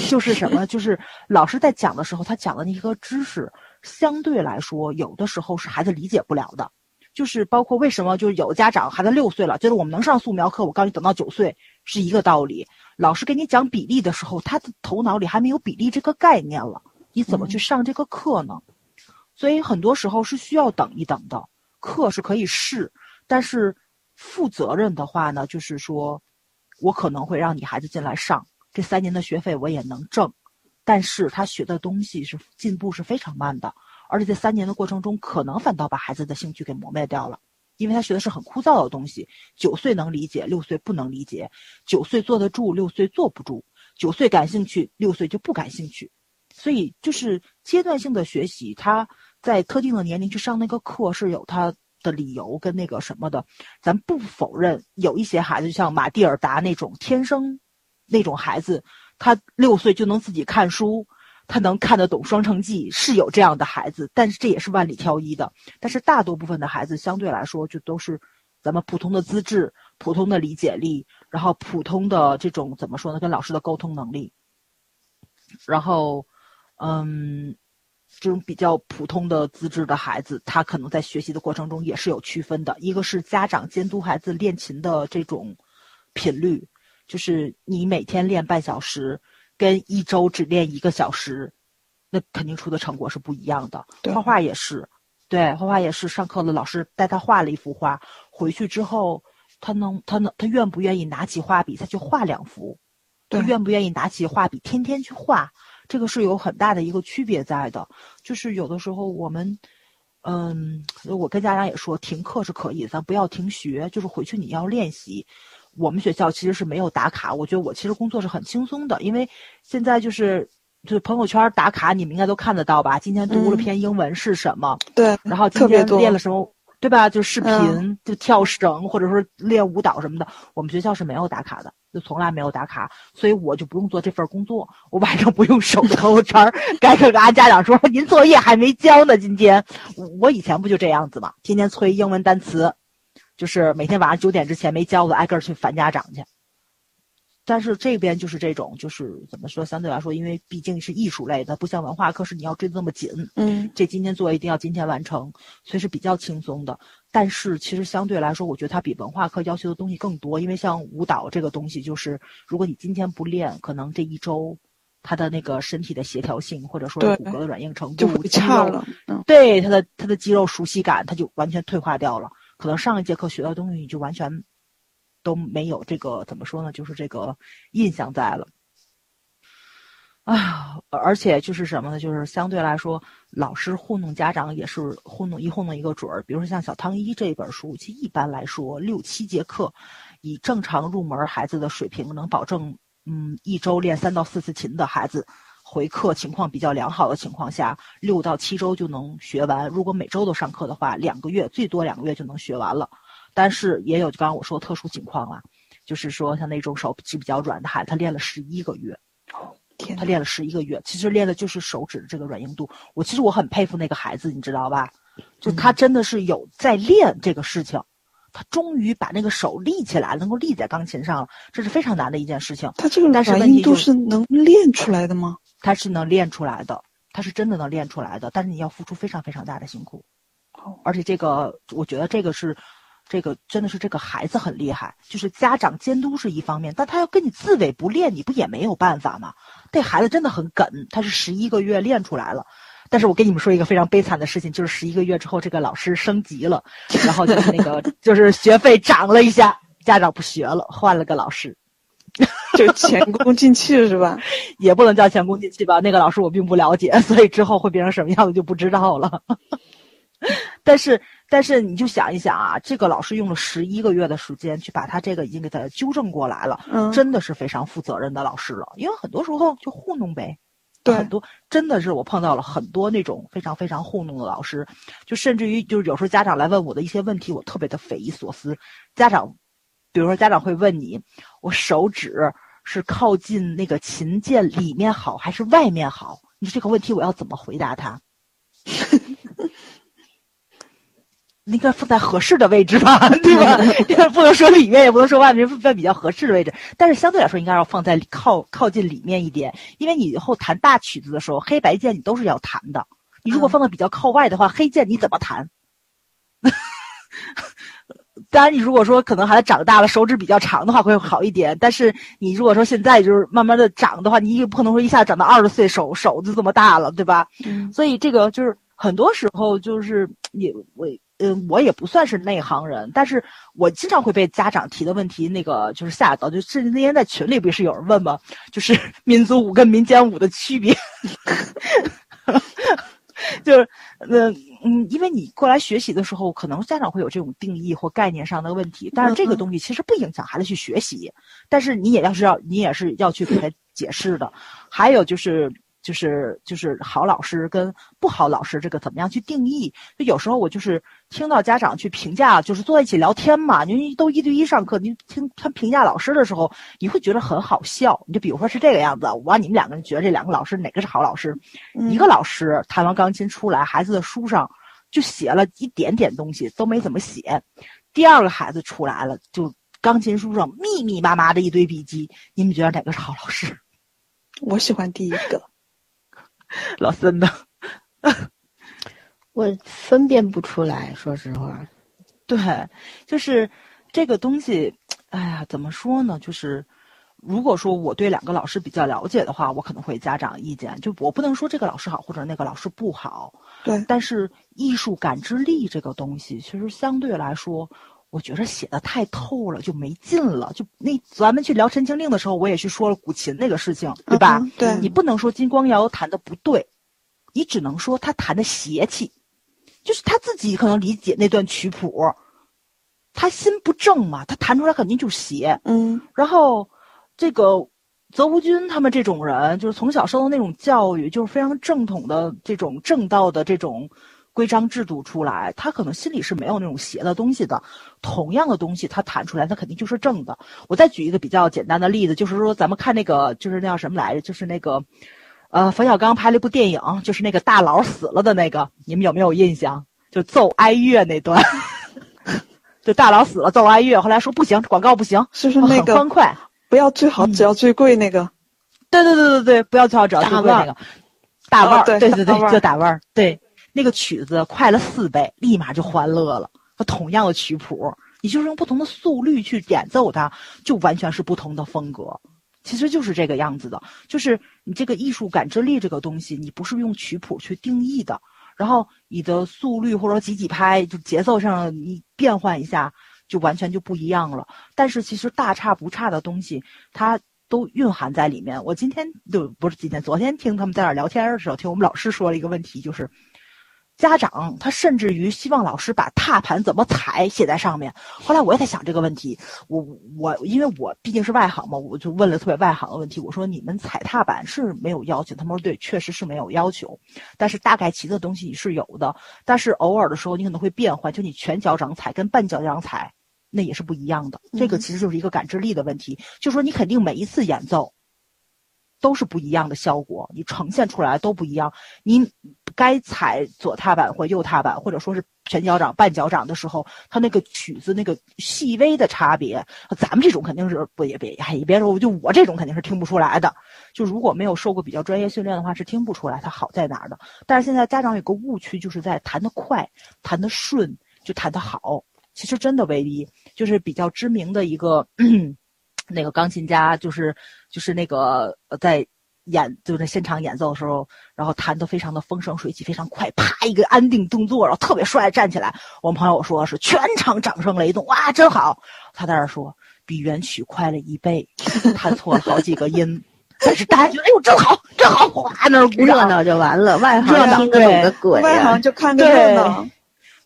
就是什么？就是老师在讲的时候，他讲的那个知识，相对来说，有的时候是孩子理解不了的。就是包括为什么，就是有的家长孩子六岁了，觉得我们能上素描课，我告诉你，等到九岁是一个道理。老师给你讲比例的时候，他的头脑里还没有比例这个概念了，你怎么去上这个课呢？所以很多时候是需要等一等的。课是可以试，但是负责任的话呢，就是说，我可能会让你孩子进来上这三年的学费，我也能挣，但是他学的东西是进步是非常慢的，而且在三年的过程中，可能反倒把孩子的兴趣给磨灭掉了，因为他学的是很枯燥的东西。九岁能理解，六岁不能理解；九岁坐得住，六岁坐不住；九岁感兴趣，六岁就不感兴趣。所以就是阶段性的学习，他在特定的年龄去上那个课是有他的理由跟那个什么的。咱不否认有一些孩子，像马蒂尔达那种天生那种孩子，他六岁就能自己看书，他能看得懂《双城记》，是有这样的孩子，但是这也是万里挑一的。但是大多部分的孩子相对来说就都是咱们普通的资质、普通的理解力，然后普通的这种怎么说呢，跟老师的沟通能力，然后。嗯，这种比较普通的资质的孩子，他可能在学习的过程中也是有区分的。一个是家长监督孩子练琴的这种频率，就是你每天练半小时，跟一周只练一个小时，那肯定出的成果是不一样的。画画也是，对，画画也是。上课的老师带他画了一幅画，回去之后，他能，他能，他愿不愿意拿起画笔，再去画两幅？他愿不愿意拿起画笔，天天去画？这个是有很大的一个区别在的，就是有的时候我们，嗯，我跟家长也说，停课是可以，咱不要停学，就是回去你要练习。我们学校其实是没有打卡，我觉得我其实工作是很轻松的，因为现在就是就是朋友圈打卡，你们应该都看得到吧？今天读了嗯篇英文是什么？对，然后今天练了什么，对吧？就视频，嗯就跳绳，或者说练舞蹈什么的。我们学校是没有打卡的，就从来没有打卡，所以我就不用做这份工作，我晚上不用守着朋友圈儿，该跟俺家长说您作业还没交呢。今天我我以前不就这样子吗，天天催英文单词，就是每天晚上九点之前没交的，挨个儿去烦家长去。但是这边就是这种，就是怎么说，相对来说，因为毕竟是艺术类的，不像文化课是你要追的那么紧。嗯，这今天做一定要今天完成，所以是比较轻松的。但是其实相对来说，我觉得它比文化课要求的东西更多，因为像舞蹈这个东西，就是如果你今天不练，可能这一周，他的那个身体的协调性或者说骨骼的软硬程度、就差了。嗯，对他的他的肌肉熟悉感，他就完全退化掉了。可能上一节课学到的东西，你就完全都没有这个怎么说呢？就是这个印象在了。啊，而且就是什么呢？就是相对来说，老师糊弄家长也是糊弄一糊弄一个准儿。比如说像小汤一这本书，其实一般来说六七节课，以正常入门孩子的水平，能保证嗯一周练三到四次琴的孩子，回课情况比较良好的情况下，六到七周就能学完。如果每周都上课的话，两个月最多两个月就能学完了。但是也有刚刚我说的特殊情况啊，就是说像那种手指比较软的孩子，他练了十一个月，天，他练了十一个月，其实练的就是手指的这个软硬度。我其实我很佩服那个孩子，你知道吧？就他真的是有在练这个事情，他终于把那个手立起来，能够立在钢琴上了，这是非常难的一件事情。他这个但是软硬度是能练出来的吗？他是能练出来的，他是真的能练出来的，但是你要付出非常非常大的辛苦。哦，而且这个，我觉得这个是，这个真的是这个孩子很厉害，就是家长监督是一方面，但他要跟你自委不练，你不也没有办法吗？这孩子真的很梗，他是十一个月练出来了。但是我跟你们说一个非常悲惨的事情，就是十一个月之后，这个老师升级了，然后就是那个就是学费涨了一下，家长不学了，换了个老师，就前功尽弃是吧？也不能叫前功尽弃吧。那个老师我并不了解，所以之后会变成什么样子就不知道了。但是，但是你就想一想啊，这个老师用了十一个月的时间去把他这个已经给他纠正过来了，嗯，真的是非常负责任的老师了。因为很多时候就糊弄呗，对很多真的是我碰到了很多那种非常非常糊弄的老师，就甚至于就是有时候家长来问我的一些问题，我特别的匪夷所思。家长，比如说家长会问你，我手指是靠近那个琴键里面好还是外面好？你说这个问题我要怎么回答他？应该放在合适的位置吧，对吧？不能说里面，也不能说外面，放在比较合适的位置。但是相对来说，应该要放在靠靠近里面一点，因为你以后弹大曲子的时候，黑白键你都是要弹的。你如果放的比较靠外的话，黑键你怎么弹？当然，你如果说可能孩子长大了，手指比较长的话会好一点。但是你如果说现在就是慢慢的长的话，你也不可能说一下长到二十岁手手就这么大了，对吧？嗯所以这个就是很多时候就是也我嗯我也不算是内行人，但是我经常会被家长提的问题那个就是吓到，就甚至那天在群里不是有人问吗？就是 民族舞跟民间舞的区别，就是嗯嗯，因为你过来学习的时候，可能家长会有这种定义或概念上的问题，但是这个东西其实不影响孩子去学习，但是你也要是要你也是要去给他解释的。还有就是就是就是好老师跟不好老师这个怎么样去定义？就有时候我就是听到家长去评价，就是坐在一起聊天嘛，你都一对一上课，你听他评价老师的时候，你会觉得很好笑。你就比如说是这个样子，我让你们两个人觉得这两个老师哪个是好老师？嗯一个老师弹完钢琴出来，孩子的书上就写了一点点东西，都没怎么写。第二个孩子出来了，就钢琴书上密密麻麻的一堆笔记。你们觉得哪个是好老师？我喜欢第一个，老森的。我分辨不出来，说实话。对，就是这个东西，哎呀，怎么说呢？就是如果说我对两个老师比较了解的话，我可能会家长意见，就我不能说这个老师好或者那个老师不好，对，但是艺术感知力这个东西，其实相对来说，我觉着写的太透了，就没劲了。就那咱们去聊《陈情令》的时候，我也去说了古琴那个事情，对吧？嗯对你不能说金光瑶弹的不对，你只能说他弹的邪气，就是他自己可能理解那段曲谱，他心不正嘛，他弹出来肯定就邪。嗯然后这个泽无君他们这种人，就是从小受到那种教育，就是非常正统的这种正道的这种规章制度出来，他可能心里是没有那种邪的东西的。同样的东西，他弹出来，他肯定就是正的。我再举一个比较简单的例子，就是说咱们看那个，就是那叫什么来着？就是那个，呃，冯小刚拍了一部电影，就是那个大佬死了的那个，你们有没有印象？就奏哀乐那段。就大佬死了，奏哀乐，后来说不行，广告不行，是不是那个欢快。不要最好，只要最贵那个？对对对对对，不要最好只要最贵那个大腕对对对就打腕儿，对那个曲子快了四倍，立马就欢乐了。和同样的曲谱，你就是用不同的速率去演奏它，就完全是不同的风格。其实就是这个样子的，就是你这个艺术感知力这个东西，你不是用曲谱去定义的，然后你的速率或者几几拍，就节奏上你变换一下，就完全就不一样了。但是其实大差不差的东西，它都蕴含在里面。我今天就不是今天，昨天听他们在那儿聊天的时候，听我们老师说了一个问题，就是家长他甚至于希望老师把踏盘怎么踩写在上面。后来我也在想这个问题，我我因为我毕竟是外行嘛，我就问了特别外行的问题，我说你们踩踏板是没有要求？他们说对，确实是没有要求，但是大概齐的东西你是有的，但是偶尔的时候你可能会变换，就你全脚掌踩跟半脚掌踩。那也是不一样的。这个其实就是一个感知力的问题，就说你肯定每一次演奏。都是不一样的效果，你呈现出来都不一样。你该踩左踏板或右踏板，或者说是全脚掌、半脚掌的时候，它那个曲子那个细微的差别，咱们这种肯定是不也别也别说，就我这种肯定是听不出来的。就如果没有受过比较专业训练的话，是听不出来它好在哪儿的。但是现在家长有个误区，就是在弹得快、弹得顺就弹得好。其实真的唯一就是比较知名的一个。那个钢琴家就是就是那个在演就在现场演奏的时候，然后弹得非常的风生水起，非常快，啪一个安定动作，然后特别帅，站起来。我们朋友说是全场掌声雷动，哇，真好！他在那说比原曲快了一倍，弹错了好几个音，但是大家觉得哎呦真好，真好，哗那热闹就完了，外行听得懂个鬼，外行就看个热闹。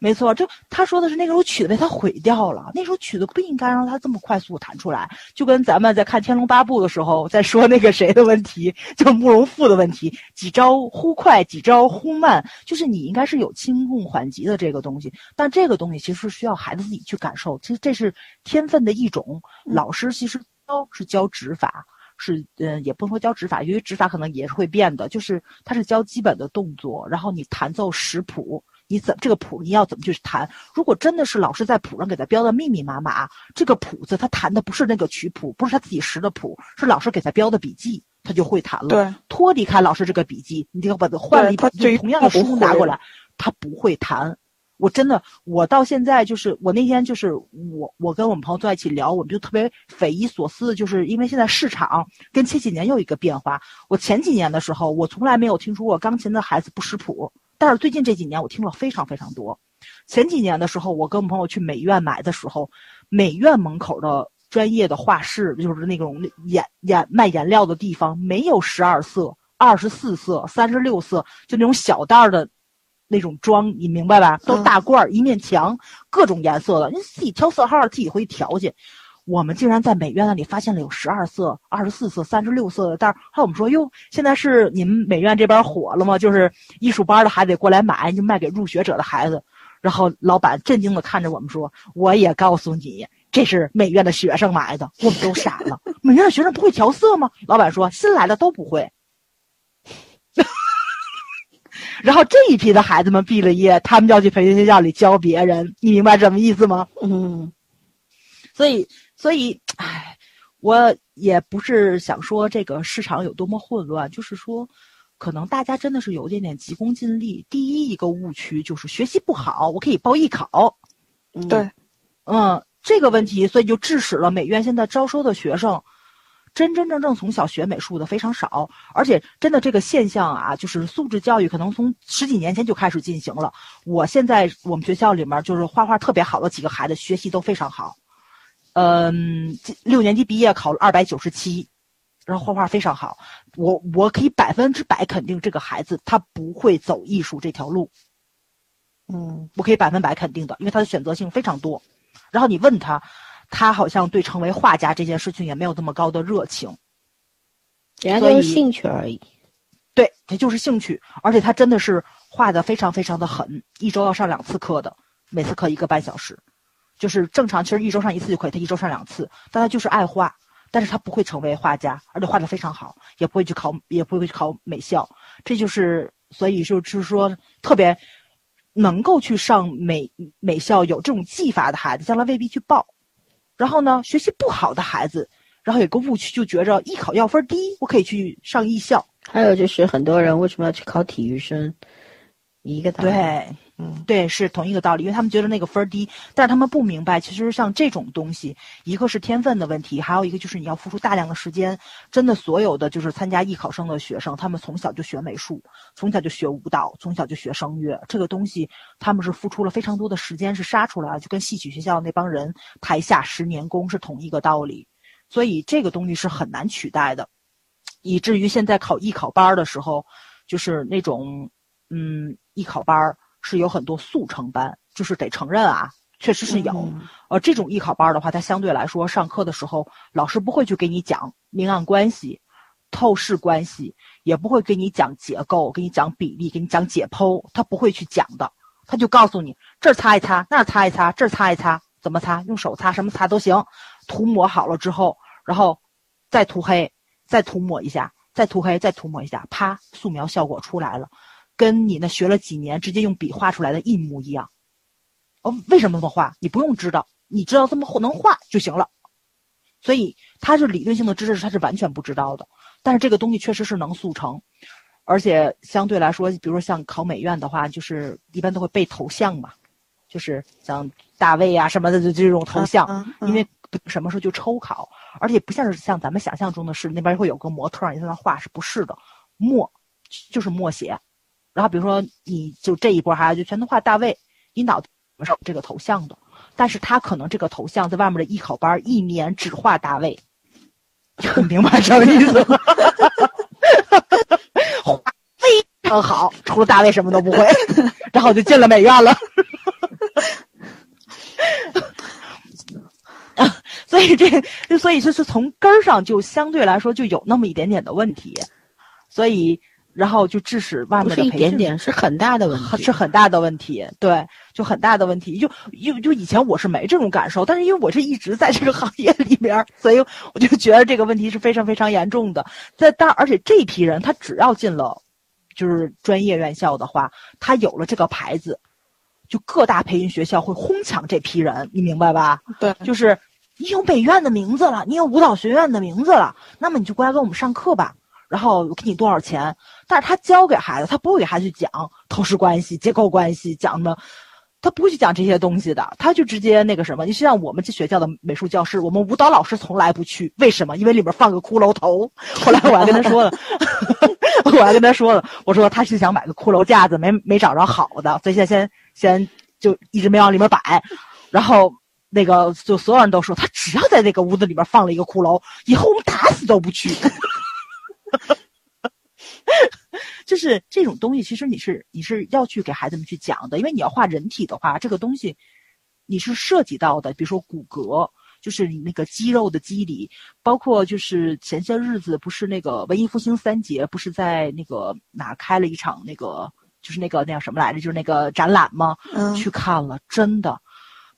没错，就他说的是那首曲子被他毁掉了。那首曲子不应该让他这么快速弹出来，就跟咱们在看《天龙八部》的时候在说那个谁的问题，就慕容复的问题，几招忽快，几招忽慢，就是你应该是有轻重缓急的这个东西。但这个东西其实需要孩子自己去感受，其实这是天分的一种。老师其实教是教指法，是嗯，也不能说教指法，因为指法可能也是会变的，就是他是教基本的动作，然后你弹奏识谱。你怎这个谱你要怎么去弹？如果真的是老师在谱上给他标的密密麻麻，这个谱子他弹的不是那个曲谱，不是他自己识的谱，是老师给他标的笔记，他就会弹了。对，脱离开老师这个笔记，你要把它换了一本同样的书拿过来，他不会弹。我真的，我到现在就是我那天就是我我跟我们朋友坐在一起聊，我们就特别匪夷所思，就是因为现在市场跟前几年又一个变化。我前几年的时候，我从来没有听说过钢琴的孩子不识谱。但是最近这几年我听了非常非常多。前几年的时候，我跟我朋友去美院买的时候，美院门口的专业的画室，就是那种颜颜卖颜料的地方，没有十二色、二十四色、三十六色，就那种小袋的，那种装，你明白吧？都大罐儿，一面墙，各种颜色的，你自己挑色号，自己回去调去。我们竟然在美院那里发现了有十二色、二十四色、三十六色的袋儿。后来我们说：“哟，现在是你们美院这边火了吗？就是艺术班的孩子得过来买，就卖给入学者的孩子。”然后老板震惊的看着我们说：“我也告诉你，这是美院的学生买的。”我们都傻了。美院的学生不会调色吗？老板说：“新来的都不会。”然后这一批的孩子们毕了业，他们要去培训学校里教别人。你明白什么意思吗？嗯，所以。所以，唉，我也不是想说这个市场有多么混乱，就是说，可能大家真的是有一点点急功近利。第一一个误区就是学习不好，我可以报艺考。对，嗯，这个问题，所以就致使了美院现在招收的学生，真真正正从小学美术的非常少。而且，真的这个现象啊，就是素质教育可能从十几年前就开始进行了。我现在我们学校里面就是画画特别好的几个孩子，学习都非常好。嗯，六年级毕业考了二百九十七，然后画画非常好。我我可以百分之百肯定这个孩子他不会走艺术这条路。嗯，我可以百分百肯定的，因为他的选择性非常多。然后你问他，他好像对成为画家这件事情也没有那么高的热情。人家就是兴趣而已。对，他就是兴趣，而且他真的是画的非常非常的狠，一周要上两次课的，每次课一个半小时。就是正常，其实一周上一次就可以。他一周上两次，但他就是爱画，但是他不会成为画家，而且画的非常好，也不会去考，也不会去考美校。这就是，所以就是说，特别能够去上美美校，有这种技法的孩子，将来未必去报。然后呢，学习不好的孩子，然后有个误区，就觉着艺考要分低，我可以去上艺校。还有就是很多人为什么要去考体育生？一个。对。嗯，对，是同一个道理，因为他们觉得那个分儿低，但是他们不明白，其实像这种东西，一个是天分的问题，还有一个就是你要付出大量的时间。真的，所有的就是参加艺考生的学生，他们从小就学美术，从小就学舞蹈，从小就学声乐，这个东西他们是付出了非常多的时间，是杀出来，就跟戏曲学校那帮人台下十年功是同一个道理。所以这个东西是很难取代的，以至于现在考艺考班的时候，就是那种嗯艺考班儿。是有很多速成班，就是得承认啊，确实是有。呃，这种艺考班的话，它相对来说上课的时候，老师不会去给你讲明暗关系、透视关系，也不会给你讲结构、给你讲比例、给你讲解剖，他不会去讲的。他就告诉你这儿擦一擦，那儿擦一擦，这儿擦一擦，怎么擦？用手擦，什么擦都行。涂抹好了之后，然后再涂黑，再涂抹一下，再涂黑，再涂抹一下，啪，素描效果出来了，跟你那学了几年直接用笔画出来的一模一样。哦，为什么这么画？你不用知道，你知道这么能画就行了。所以他是理论性的知识，他是完全不知道的。但是这个东西确实是能速成，而且相对来说，比如说像考美院的话，就是一般都会背头像嘛，就是像大卫啊什么的这种头像，因为什么时候就抽考，而且不像是像咱们想象中的是那边会有个模特你在那画，是不是的？默就是默写，然后比如说你就这一波孩子就全都画大卫，你脑子上这个头像的。但是他可能这个头像在外面的艺考班一年只画大卫，明白什么意思吗？非常好，除了大卫什么都不会，然后就进了美院了。所以这，所以就是从根儿上就相对来说就有那么一点点的问题，所以。然后就致使外面的一点点是很大的问题，是很大的问题，对，就很大的问题。就就就以前我是没这种感受，但是因为我是一直在这个行业里边，所以我就觉得这个问题是非常非常严重的。在当而且这批人他只要进了，就是专业院校的话，他有了这个牌子，就各大培训学校会哄抢这批人，你明白吧？对，就是你有美院的名字了，你有舞蹈学院的名字了，那么你就过来跟我们上课吧。然后我给你多少钱？但是他教给孩子，他不会给孩子去讲透视关系、结构关系，讲什么？他不会去讲这些东西的，他就直接那个什么。你像我们这学校的美术教室，我们舞蹈老师从来不去，为什么？因为里边放个骷髅头。后来我还跟他说了，我还跟他说了，我说他是想买个骷髅架子，没没找着好的，所以先先先就一直没往里面摆。然后那个就所有人都说，他只要在那个屋子里边放了一个骷髅，以后我们打死都不去。就是这种东西，其实你是你是要去给孩子们去讲的，因为你要画人体的话，这个东西你是涉及到的，比如说骨骼，就是你那个肌肉的肌理，包括就是前些日子不是那个文艺复兴三杰不是在那个哪开了一场那个就是那个那叫什么来着，就是那个展览吗？嗯，去看了，真的。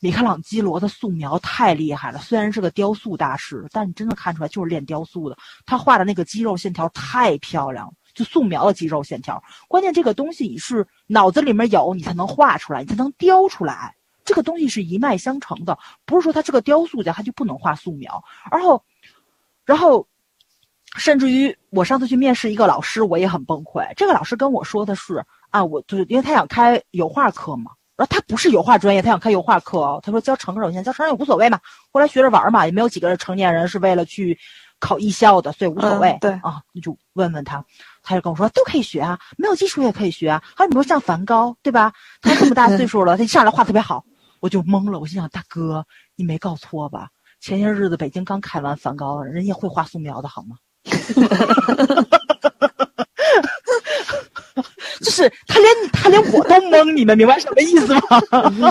米开朗基罗的素描太厉害了，虽然是个雕塑大师，但你真的看出来就是练雕塑的。他画的那个肌肉线条太漂亮，就素描的肌肉线条。关键这个东西你是脑子里面有，你才能画出来，你才能雕出来。这个东西是一脉相承的，不是说他是个雕塑家他就不能画素描。然后，然后，甚至于我上次去面试一个老师，我也很崩溃。这个老师跟我说的是啊，我就是因为他想开油画课嘛。然后他不是油画专业，他想开油画课哦。他说教成人有限，教成人也无所谓嘛。后来学着玩嘛，也没有几个成年人是为了去考艺校的，所以无所谓。对啊，你就问问他，他就跟我说都可以学啊，没有基础也可以学啊。还有你说像梵高，对吧？他这么大 岁数了，他一上来画特别好，我就懵了。我心想，大哥，你没搞错吧？前些日子北京刚开完梵高，人家会画素描的好吗？就是他连他连我都懵，你们明白什么意思吗？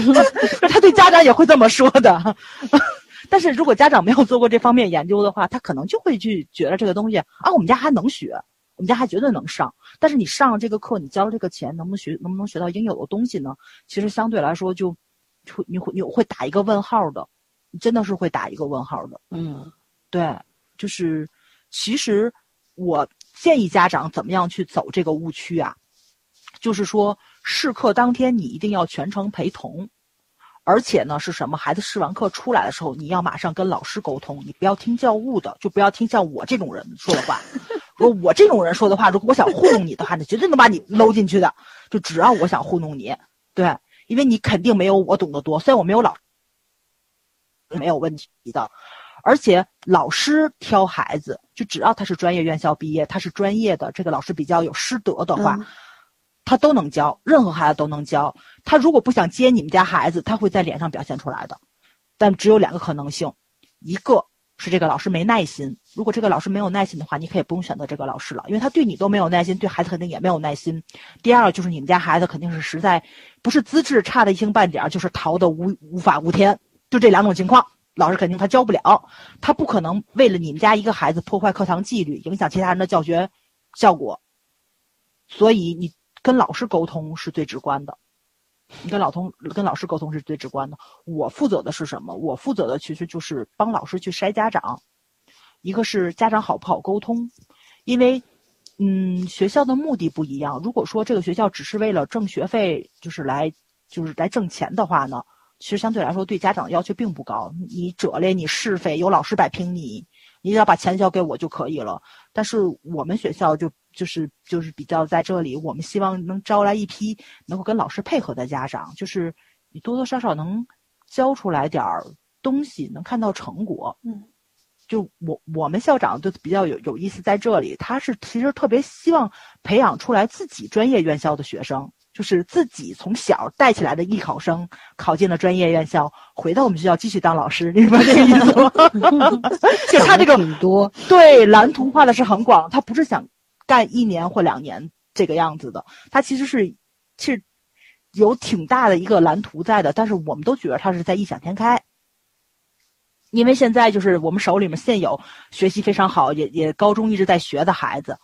他对家长也会这么说的。但是如果家长没有做过这方面研究的话，他可能就会去觉得这个东西啊，我们家还能学，我们家还绝对能上。但是你上了这个课，你交了这个钱，能不能学，能不能学到应有的东西呢？其实相对来说，就会你会你会打一个问号的，真的是会打一个问号的。嗯，对，就是其实我建议家长怎么样去走这个误区啊？就是说，试课当天你一定要全程陪同，而且呢，是什么？孩子试完课出来的时候，你要马上跟老师沟通，你不要听教务的，就不要听像我这种人说的话。如果我这种人说的话，如果我想糊弄你的话，那绝对能把你搂进去的。就只要我想糊弄你，对，因为你肯定没有我懂得多，虽然我没有老，没有问题的。而且老师挑孩子，就只要他是专业院校毕业，他是专业的，这个老师比较有师德的话。他都能教，任何孩子都能教。他如果不想接你们家孩子，他会在脸上表现出来的。但只有两个可能性，一个是这个老师没耐心。如果这个老师没有耐心的话，你可以不用选择这个老师了，因为他对你都没有耐心，对孩子肯定也没有耐心。第二就是你们家孩子肯定是实在不是资质差的一星半点，就是淘的无无法无天，就这两种情况，老师肯定他教不了，他不可能为了你们家一个孩子破坏课堂纪律，影响其他人的教学效果。所以你。跟老师沟通是最直观的，你跟老通跟老师沟通是最直观的。我负责的是什么？我负责的其实就是帮老师去筛家长，一个是家长好不好沟通，因为，嗯，学校的目的不一样。如果说这个学校只是为了挣学费，就是来就是来挣钱的话呢，其实相对来说对家长要求并不高。你折来你是非，有老师摆平你，你只要把钱交给我就可以了。但是我们学校就。就是就是比较在这里，我们希望能招来一批能够跟老师配合的家长，就是你多多少少能教出来点儿东西，能看到成果。嗯，就我我们校长就比较有有意思在这里，他是其实特别希望培养出来自己专业院校的学生，就是自己从小带起来的艺考生，考进了专业院校，回到我们学校继续当老师，明白这个意思吗？就他这个很多，对蓝图画的是很广，他不是想。干一年或两年这个样子的，他其实是是有挺大的一个蓝图在的，但是我们都觉得他是在异想天开。因为现在就是我们手里面现有学习非常好，也也高中一直在学的孩子，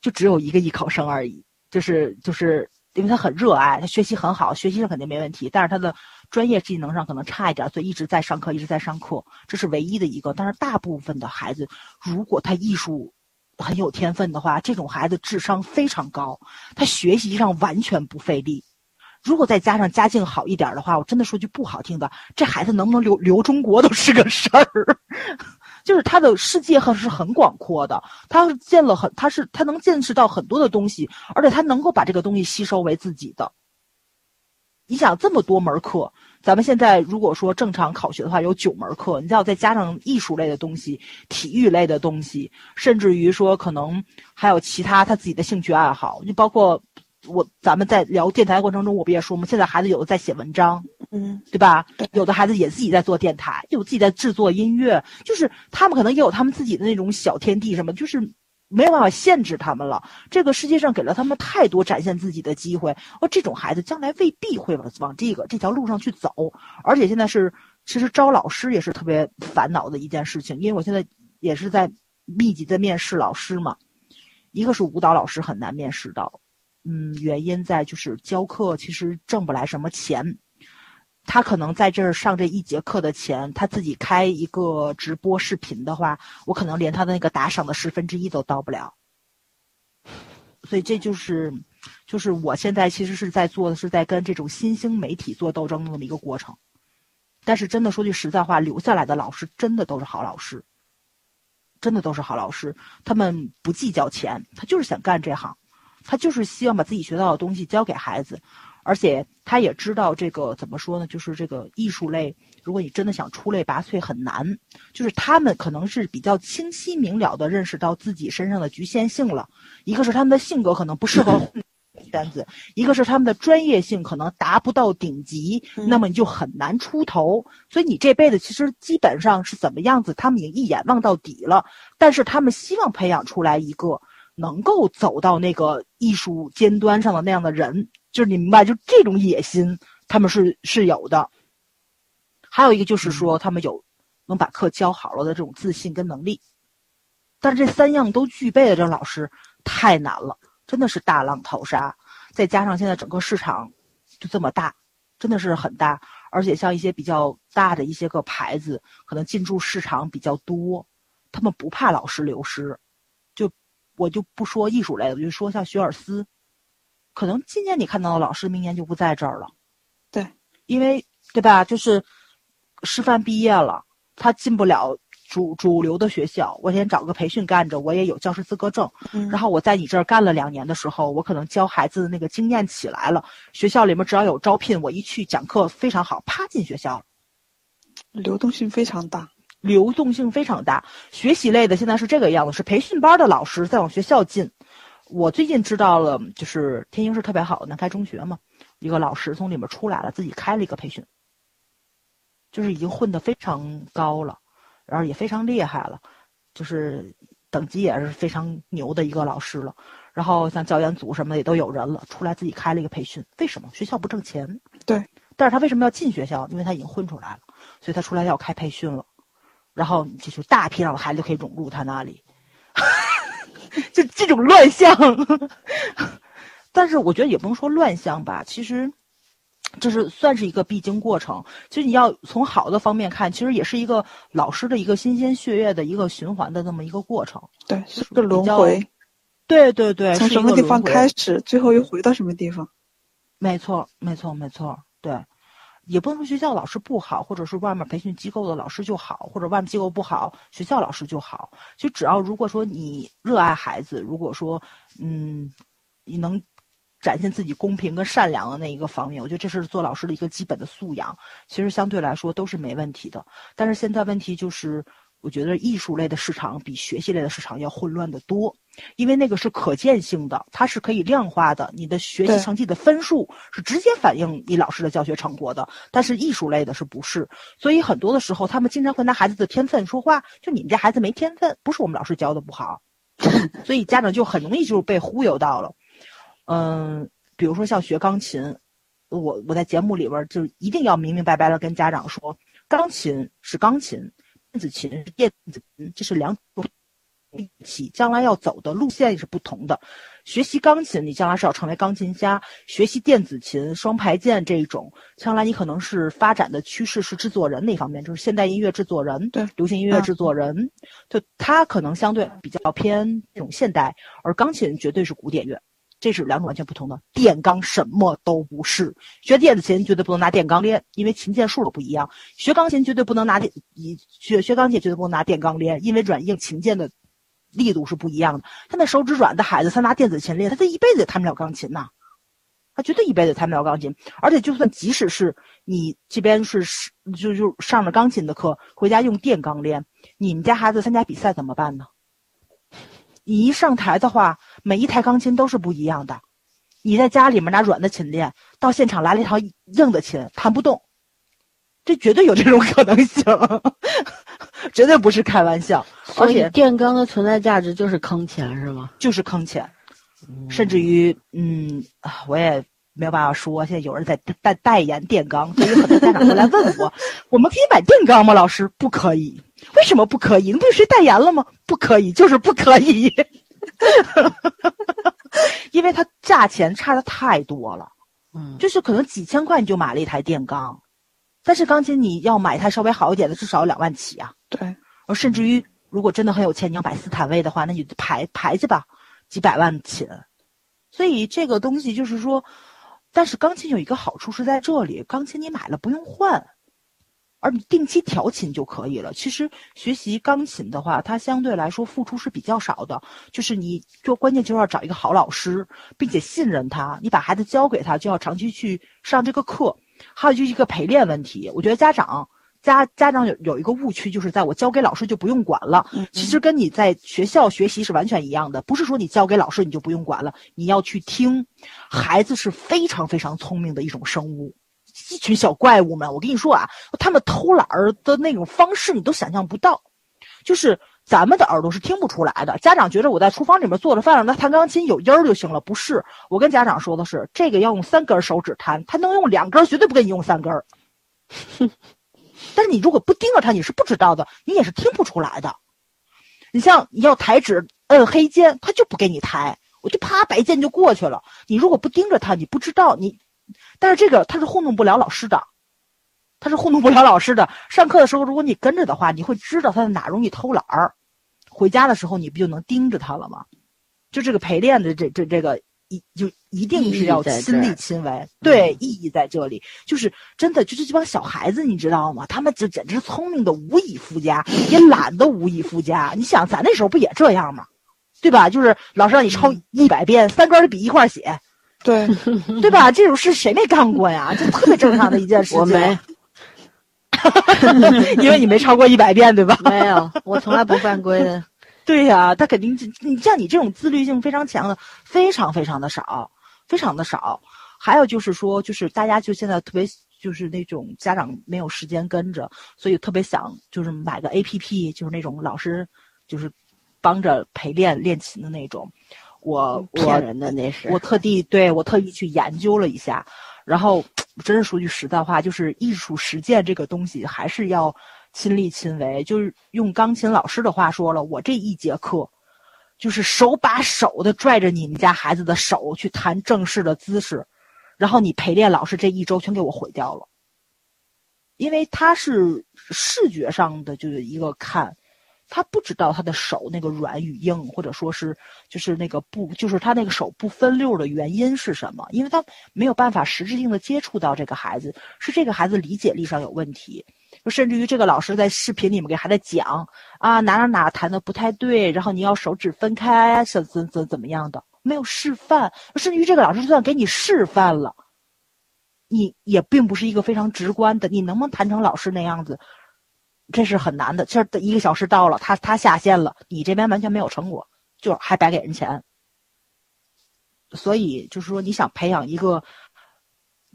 就只有一个艺考生而已。就是就是因为他很热爱，他学习很好，学习上肯定没问题，但是他的专业技能上可能差一点，所以一直在上课，一直在上课，这是唯一的一个。但是大部分的孩子，如果他艺术，很有天分的话，这种孩子智商非常高，他学习上完全不费力。如果再加上家境好一点的话，我真的说句不好听的，这孩子能不能留留中国都是个事儿。就是他的世界很是很广阔的，他见了很，他是他能见识到很多的东西，而且他能够把这个东西吸收为自己的。你想这么多门课。咱们现在如果说正常考学的话，有九门课，你再再加上艺术类的东西、体育类的东西，甚至于说可能还有其他他自己的兴趣爱好，就包括我咱们在聊电台过程中，我不也说吗？现在孩子有的在写文章，嗯，对吧？有的孩子也自己在做电台，有自己在制作音乐，就是他们可能也有他们自己的那种小天地什么，就是。没有办法限制他们了。这个世界上给了他们太多展现自己的机会，而这种孩子将来未必会往往这个这条路上去走。而且现在是，其实招老师也是特别烦恼的一件事情，因为我现在也是在密集的面试老师嘛。一个是舞蹈老师很难面试到，嗯，原因在就是教课其实挣不来什么钱。他可能在这儿上这一节课的钱，他自己开一个直播视频的话，我可能连他的那个打赏的十分之一都到不了。所以这就是，就是我现在其实是在做的是在跟这种新兴媒体做斗争的这么一个过程。但是真的说句实在话，留下来的老师真的都是好老师，真的都是好老师。他们不计较钱，他就是想干这行，他就是希望把自己学到的东西教给孩子。而且他也知道这个怎么说呢？就是这个艺术类，如果你真的想出类拔萃，很难。就是他们可能是比较清晰明了的认识到自己身上的局限性了。一个是他们的性格可能不适合单子，一个是他们的专业性可能达不到顶级，那么你就很难出头。所以你这辈子其实基本上是怎么样子，他们已经一眼望到底了。但是他们希望培养出来一个能够走到那个艺术尖端上的那样的人。就是你明白，就这种野心，他们是是有的。还有一个就是说，他们有能把课教好了的这种自信跟能力。但是这三样都具备的这老师太难了，真的是大浪淘沙。再加上现在整个市场就这么大，真的是很大。而且像一些比较大的一些个牌子，可能进驻市场比较多，他们不怕老师流失。就我就不说艺术类的，我就说像学而思。可能今年你看到的老师，明年就不在这儿了。对，因为对吧？就是师范毕业了，他进不了主主流的学校。我先找个培训干着，我也有教师资格证。嗯。然后我在你这儿干了两年的时候，我可能教孩子的那个经验起来了。学校里面只要有招聘，我一去讲课非常好，啪进学校了。流动性非常大，流动性非常大。学习类的现在是这个样子，是培训班的老师在往学校进。我最近知道了，就是天津市特别好的南开中学嘛，一个老师从里面出来了，自己开了一个培训，就是已经混得非常高了，然后也非常厉害了，就是等级也是非常牛的一个老师了。然后像教研组什么的也都有人了，出来自己开了一个培训。为什么学校不挣钱？对，但是他为什么要进学校？因为他已经混出来了，所以他出来要开培训了，然后就是大批量的孩子可以涌入他那里。就这种乱象，但是我觉得也不能说乱象吧。其实，这是算是一个必经过程。其实你要从好的方面看，其实也是一个老师的一个新鲜血液的一个循环的这么一个过程。对，是个轮回。对对对，从什么地方开始，最后又回到什么地方？没错，没错，没错。对，也不能说学校老师不好，或者是外面培训机构的老师就好，或者外面机构不好，学校老师就好。就只要如果说你热爱孩子，如果说嗯，你能。展现自己公平跟善良的那一个方面，我觉得这是做老师的一个基本的素养。其实相对来说都是没问题的。但是现在问题就是，我觉得艺术类的市场比学习类的市场要混乱的多，因为那个是可见性的，它是可以量化的。你的学习成绩的分数是直接反映你老师的教学成果的。但是艺术类的是不是？所以很多的时候，他们经常会拿孩子的天分说话，就你们家孩子没天分，不是我们老师教的不好，所以家长就很容易就被忽悠到了。嗯，比如说像学钢琴，我我在节目里边就一定要明明白白的跟家长说，钢琴是钢琴，电子琴是电子琴，这是两种乐器，将来要走的路线也是不同的。学习钢琴，你将来是要成为钢琴家；学习电子琴、双排键这种，将来你可能是发展的趋势是制作人那方面，就是现代音乐制作人，对，流行音乐制作人，就他可能相对比较偏这种现代，而钢琴绝对是古典乐。这是两种完全不同的，电钢什么都不是。学电子琴绝对不能拿电钢练，因为琴键数都不一样。学钢琴绝对不能拿电，学学钢琴绝对不能拿电钢练，因为软硬琴键的力度是不一样的。他那手指软的孩子，他拿电子琴练，他这一辈子也弹不了钢琴呐。他绝对一辈子也弹不了钢琴。而且就算即使是你这边是就就上了钢琴的课，回家用电钢练，你们家孩子参加比赛怎么办呢？你一上台的话，每一台钢琴都是不一样的。你在家里面拿软的琴练，到现场来了一套硬的琴，弹不动。这绝对有这种可能性，绝对不是开玩笑。而且电钢的存在价值就是坑钱，是吗？就是坑钱，甚至于，嗯，我也没有办法说。现在有人在代代言电钢，所以很多家长都来问我：我们可以买电钢吗？老师，不可以。为什么不可以？那不是谁代言了吗？不可以，就是不可以，因为它价钱差的太多了。嗯，就是可能几千块你就买了一台电钢，但是钢琴你要买它稍微好一点的，至少两万起啊。对，而甚至于如果真的很有钱，你要买斯坦威的话，那你就排排去吧，几百万琴。所以这个东西就是说，但是钢琴有一个好处是在这里，钢琴你买了不用换。而你定期调琴就可以了。其实学习钢琴的话，它相对来说付出是比较少的。就是你就关键就是要找一个好老师，并且信任他。你把孩子交给他，就要长期去上这个课。还有就是一个陪练问题。我觉得家长家家长有有一个误区，就是在我交给老师就不用管了。其实跟你在学校学习是完全一样的，不是说你交给老师你就不用管了。你要去听，孩子是非常非常聪明的一种生物。一群小怪物们，我跟你说啊，他们偷懒儿的那种方式你都想象不到，就是咱们的耳朵是听不出来的。家长觉得我在厨房里面做着饭，让他弹钢琴有音儿就行了，不是？我跟家长说的是，这个要用三根手指弹，他能用两根，绝对不给你用三根。但是你如果不盯着他，你是不知道的，你也是听不出来的。你像你要抬指摁黑键，他就不给你抬，我就啪白键就过去了。你如果不盯着他，你不知道你。但是这个他是糊弄不了老师的，他是糊弄不了老师的。上课的时候，如果你跟着的话，你会知道他在哪容易偷懒儿。回家的时候，你不就能盯着他了吗？就这个陪练的这这这个一就一定是要亲力亲为，对，意义在这里。就是真的，就是这帮小孩子，你知道吗？他们就简直聪明的无以复加，也懒得无以复加。你想，咱那时候不也这样吗？对吧？就是老师让你抄一百遍，三根笔一块写。对，对吧？这种事谁没干过呀？这特别正常的一件事情。我没，因为你没超过一百遍，对吧？没有，我从来不犯规的。对呀，他肯定，你像你这种自律性非常强的，非常非常的少，非常的少。还有就是说，就是大家就现在特别就是那种家长没有时间跟着，所以特别想就是买个 A P P，就是那种老师就是帮着陪练练琴的那种。我骗人的那是，我特地对我特意去研究了一下，然后真是说句实在话，就是艺术实践这个东西还是要亲力亲为。就是用钢琴老师的话说了，我这一节课就是手把手的拽着你们家孩子的手去弹正式的姿势，然后你陪练老师这一周全给我毁掉了，因为他是视觉上的就是一个看，他不知道他的手那个软与硬，或者说是就是那个不就是他那个手不分溜的原因是什么？因为他没有办法实质性的接触到这个孩子，是这个孩子理解力上有问题，甚至于这个老师在视频里面给孩子讲啊哪哪哪弹的不太对，然后你要手指分开，怎怎怎怎么样的。没有示范，甚至于这个老师就算给你示范了，你也并不是一个非常直观的。你能不能弹成老师那样子，这是很难的。这一个小时到了，他他下线了，你这边完全没有成果，就还白给人钱。所以就是说，你想培养一个。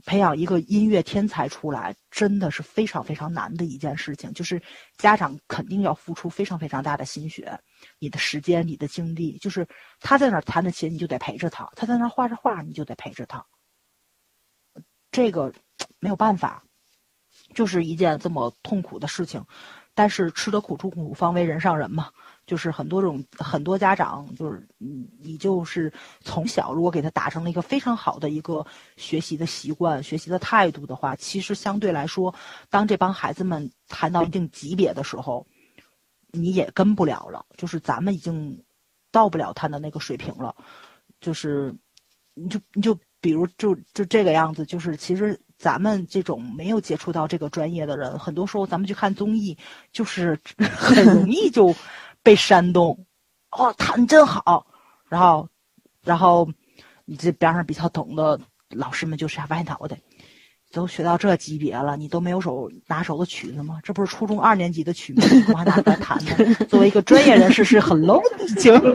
培养一个音乐天才出来，真的是非常非常难的一件事情。就是家长肯定要付出非常非常大的心血，你的时间、你的精力。就是他在那儿弹着琴，你就得陪着他；他在那儿画着画，你就得陪着他。这个没有办法，就是一件这么痛苦的事情。但是吃得苦中苦，方为人上人嘛。就是很多种很多家长，就是你你就是从小如果给他打成了一个非常好的一个学习的习惯、学习的态度的话，其实相对来说，当这帮孩子们谈到一定级别的时候，你也跟不了了。就是咱们已经到不了他的那个水平了。就是你就你就比如就就这个样子，就是其实咱们这种没有接触到这个专业的人，很多时候咱们去看综艺，就是 很容易就。被煽动，哦，弹真好，然后，然后，你这边上比较懂的老师们就是歪脑袋，都学到这级别了，你都没有手拿手的曲子吗？这不是初中二年级的曲子，我还拿来弹呢。作为一个专业人士，是很 low 的事情。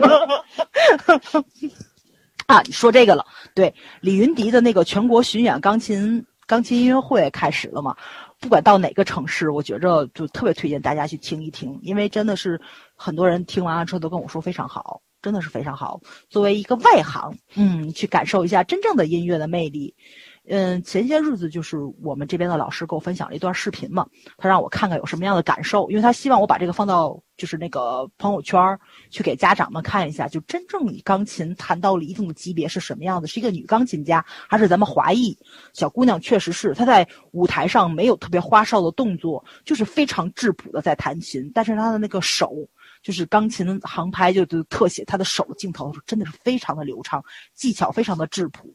啊，你说这个了，对，李云迪的那个全国巡演钢琴钢琴音乐会开始了嘛？不管到哪个城市，我觉着就特别推荐大家去听一听，因为真的是很多人听完了之后都跟我说非常好，真的是非常好。作为一个外行，嗯，去感受一下真正的音乐的魅力。嗯，前些日子就是我们这边的老师给我分享了一段视频嘛，他让我看看有什么样的感受，因为他希望我把这个放到就是那个朋友圈去给家长们看一下，就真正以钢琴弹到了一定的级别是什么样子，是一个女钢琴家还是咱们华裔小姑娘？确实是她在舞台上没有特别花哨的动作，就是非常质朴的在弹琴，但是她的那个手就是钢琴航拍就就特写，她的手镜头真的是非常的流畅，技巧非常的质朴，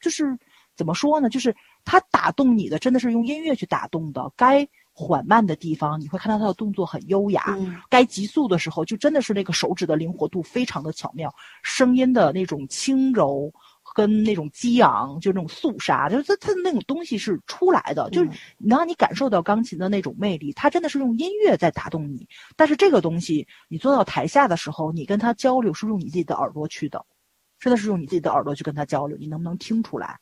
就是。怎么说呢？就是他打动你的，真的是用音乐去打动的。该缓慢的地方，你会看到他的动作很优雅；该急速的时候，就真的是那个手指的灵活度非常的巧妙，声音的那种轻柔跟那种激昂，就那种肃杀，就是他他的那种东西是出来的，就是能让你感受到钢琴的那种魅力。他真的是用音乐在打动你。但是这个东西，你坐到台下的时候，你跟他交流是用你自己的耳朵去的，真的是用你自己的耳朵去跟他交流，你能不能听出来？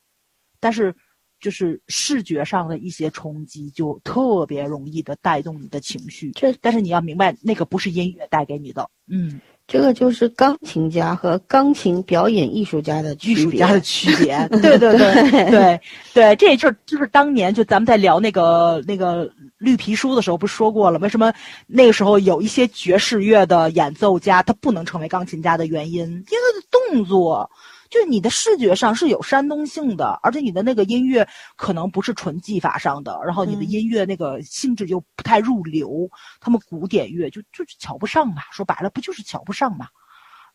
但是，就是视觉上的一些冲击，就特别容易的带动你的情绪。这，但是你要明白，那个不是音乐带给你的。嗯，这个就是钢琴家和钢琴表演艺术家的艺术家的区别。对对对对对，这就是就是当年就咱们在聊那个那个绿皮书的时候，不是说过了？为什么那个时候有一些爵士乐的演奏家他不能成为钢琴家的原因？因为他的动作。就你的视觉上是有煽动性的，而且你的那个音乐可能不是纯技法上的，然后你的音乐那个性质又不太入流。他们古典乐就就是瞧不上嘛，说白了不就是瞧不上嘛。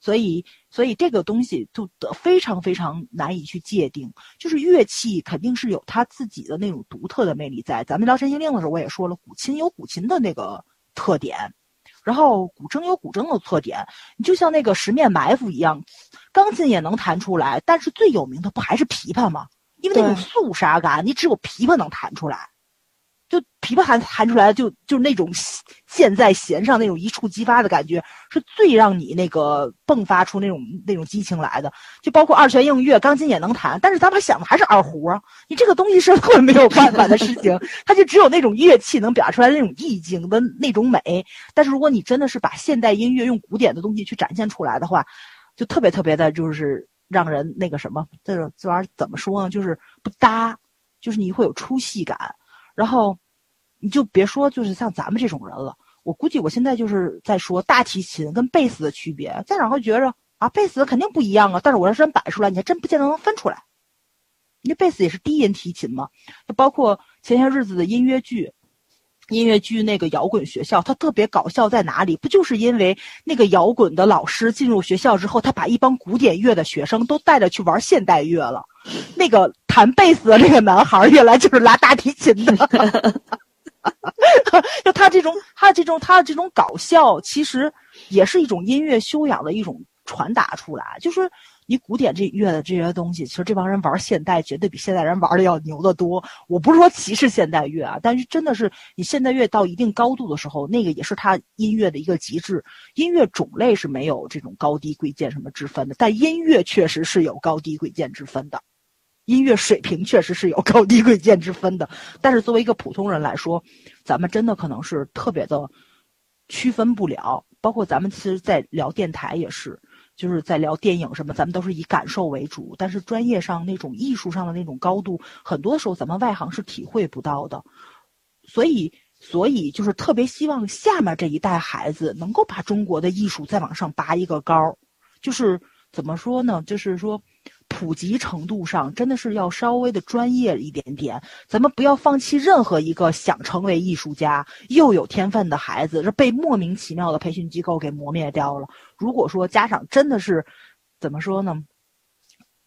所以，所以这个东西就得非常非常难以去界定。就是乐器肯定是有它自己的那种独特的魅力在。咱们聊《陈情令》的时候，我也说了，古琴有古琴的那个特点。然后古筝有古筝的特点，你就像那个十面埋伏一样，钢琴也能弹出来，但是最有名的不还是琵琶吗？因为那种肃杀感，你只有琵琶能弹出来。就琵琶弹弹出来，就就那种箭在弦上那种一触即发的感觉，是最让你那个迸发出那种那种激情来的。就包括二泉映月，钢琴也能弹，但是咱们想的还是二胡啊。你这个东西是特别没有办法的事情，它就只有那种乐器能表达出来那种意境的那种美。但是如果你真的是把现代音乐用古典的东西去展现出来的话，就特别特别的，就是让人那个什么，这这玩意儿怎么说呢？就是不搭，就是你会有出戏感。然后，你就别说，就是像咱们这种人了。我估计我现在就是在说大提琴跟贝斯的区别。家长会觉着啊，贝斯肯定不一样啊。但是我要真摆出来，你还真不见得能分出来。那贝斯也是低音提琴嘛，就包括前些日子的音乐剧。音乐剧那个摇滚学校，它特别搞笑在哪里？不就是因为那个摇滚的老师进入学校之后，他把一帮古典乐的学生都带着去玩现代乐了。那个弹贝斯的那个男孩，原来就是拉大提琴的。就他这种，他这种，他这种搞笑，其实也是一种音乐修养的一种传达出来，就是。你古典这乐的这些东西，其实这帮人玩现代绝对比现代人玩的要牛得多。我不是说歧视现代乐啊，但是真的是你现代乐到一定高度的时候，那个也是他音乐的一个极致。音乐种类是没有这种高低贵贱什么之分的，但音乐确实是有高低贵贱之分的，音乐水平确实是有高低贵贱之分的。但是作为一个普通人来说，咱们真的可能是特别的区分不了。包括咱们其实，在聊电台也是。就是在聊电影什么，咱们都是以感受为主，但是专业上那种艺术上的那种高度，很多时候咱们外行是体会不到的。所以，所以就是特别希望下面这一代孩子能够把中国的艺术再往上拔一个高，就是怎么说呢？就是说。普及程度上真的是要稍微的专业一点点，咱们不要放弃任何一个想成为艺术家又有天分的孩子，是被莫名其妙的培训机构给磨灭掉了。如果说家长真的是，怎么说呢？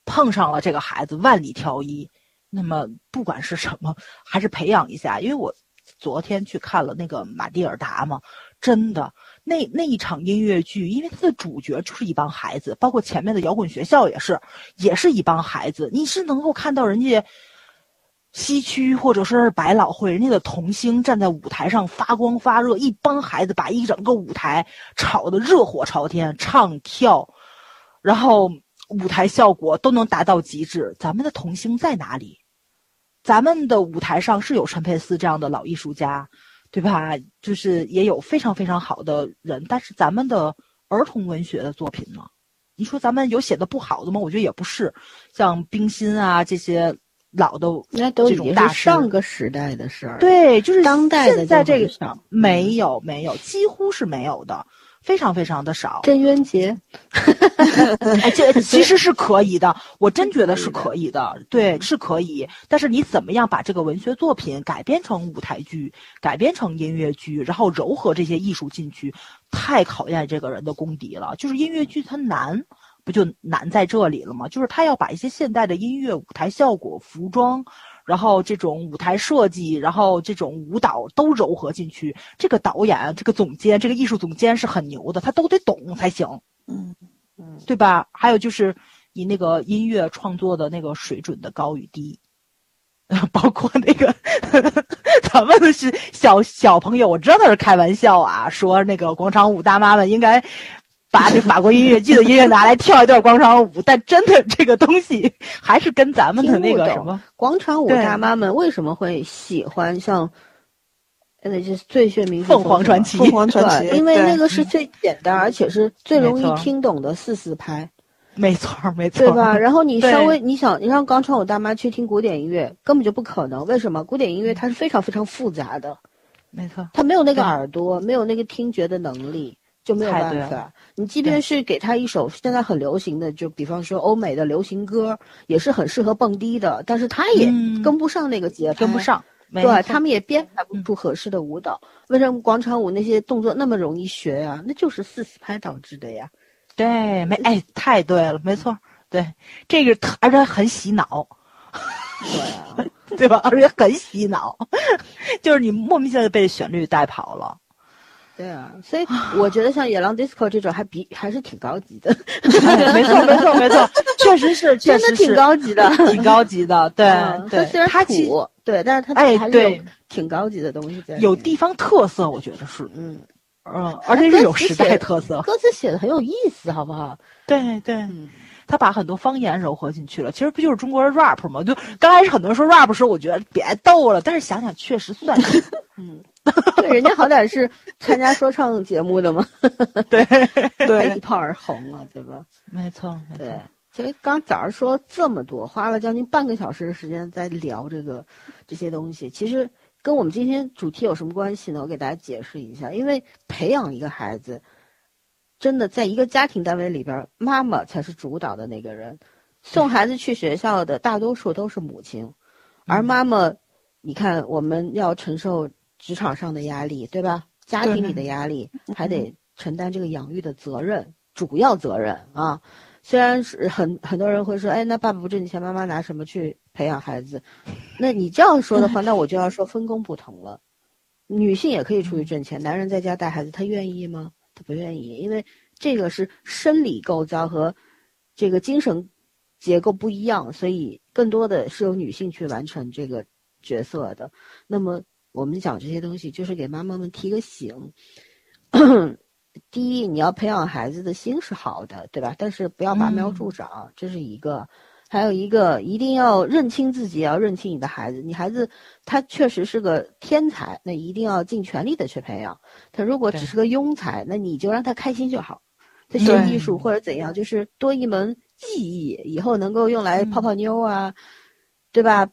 碰上了这个孩子万里挑一，那么不管是什么，还是培养一下。因为我昨天去看了那个马蒂尔达嘛，真的。那那一场音乐剧，因为它的主角就是一帮孩子，包括前面的摇滚学校也是，也是一帮孩子。你是能够看到人家西区或者说是百老汇，人家的童星站在舞台上发光发热，一帮孩子把一整个舞台炒得热火朝天，唱跳，然后舞台效果都能达到极致。咱们的童星在哪里？咱们的舞台上是有陈佩斯这样的老艺术家。对吧？就是也有非常非常好的人，但是咱们的儿童文学的作品呢？你说咱们有写的不好的吗？我觉得也不是，像冰心啊这些老的那都已经是上个时代的事儿。对，就是当代的现在这个没有没有，几乎是没有的。非常非常的少，郑渊洁，这 其实是可以的，我真觉得是可以的，对，是可以。但是你怎么样把这个文学作品改编成舞台剧，改编成音乐剧，然后糅合这些艺术进去，太考验这个人的功底了。就是音乐剧它难，不就难在这里了吗？就是他要把一些现代的音乐、舞台效果、服装。然后这种舞台设计，然后这种舞蹈都糅合进去。这个导演、这个总监、这个艺术总监是很牛的，他都得懂才行。嗯嗯，对吧？还有就是你那个音乐创作的那个水准的高与低，包括那个 咱们的是小小朋友，我知道他是开玩笑啊，说那个广场舞大妈们应该。把这法国音乐剧的音乐拿来跳一段广场舞，但真的这个东西 还是跟咱们的那个什么广场舞大妈们为什么会喜欢像，那就是最炫民族凤凰传奇，凤凰传奇，因为那个是最简单而且是最容易听懂的四四拍，没错没错，对吧？然后你稍微你想你让广场舞大妈去听古典音乐，根本就不可能。为什么？古典音乐它是非常非常复杂的，没错，他没有那个耳朵，没有那个听觉的能力。就没有办法。你即便是给他一首现在很流行的，就比方说欧美的流行歌，也是很适合蹦迪的，但是他也跟不上那个节拍，跟不上。对，他们也编排不出合适的舞蹈。为什么广场舞那些动作那么容易学呀？那就是四四拍导致的呀。对，没哎，太对了，没错。对，这个而且很洗脑。对啊，对吧？而且很洗脑，就是你莫名其妙就被旋律带跑了。对啊，所以 我觉得像野狼 disco 这种还比还是挺高级的，没错没错没错，确实是，真的挺高级的，挺高级的。对对，虽然土，对，但是它哎对，挺高级的东西在，有地方特色，我觉得是，嗯。嗯，而且是有时代特色，歌词写的很有意思，好不好？对对，他把很多方言糅合进去了，其实不就是中国人 rap 吗？就刚开始很多人说 rap 时，我觉得别逗了，但是想想确实算是，嗯。对，人家好歹是参加说唱节目的嘛，对对，一炮而红了，对吧？没错，对。其实刚早上说这么多，花了将近半个小时的时间在聊这个这些东西，其实跟我们今天主题有什么关系呢？我给大家解释一下，因为培养一个孩子，真的在一个家庭单位里边，妈妈才是主导的那个人。送孩子去学校的大多数都是母亲，而妈妈，你看我们要承受职场上的压力，对吧？家庭里的压力，还得承担这个养育的责任，主要责任啊。虽然是很很多人会说，哎，那爸爸不挣钱，妈妈拿什么去培养孩子？那你这样说的话，那我就要说分工不同了。女性也可以出去挣钱，男人在家带孩子，他愿意吗？他不愿意，因为这个是生理构造和这个精神结构不一样，所以更多的是由女性去完成这个角色的。那么我们讲这些东西，就是给妈妈们提个醒。第一，你要培养孩子的心是好的，对吧？但是不要拔苗助长，这是一个。还有一个，一定要认清自己，要认清你的孩子。你孩子他确实是个天才，那一定要尽全力的去培养。他如果只是个庸才，那你就让他开心就好。他学艺术或者怎样，就是多一门技艺，以后能够用来泡泡妞啊，对吧？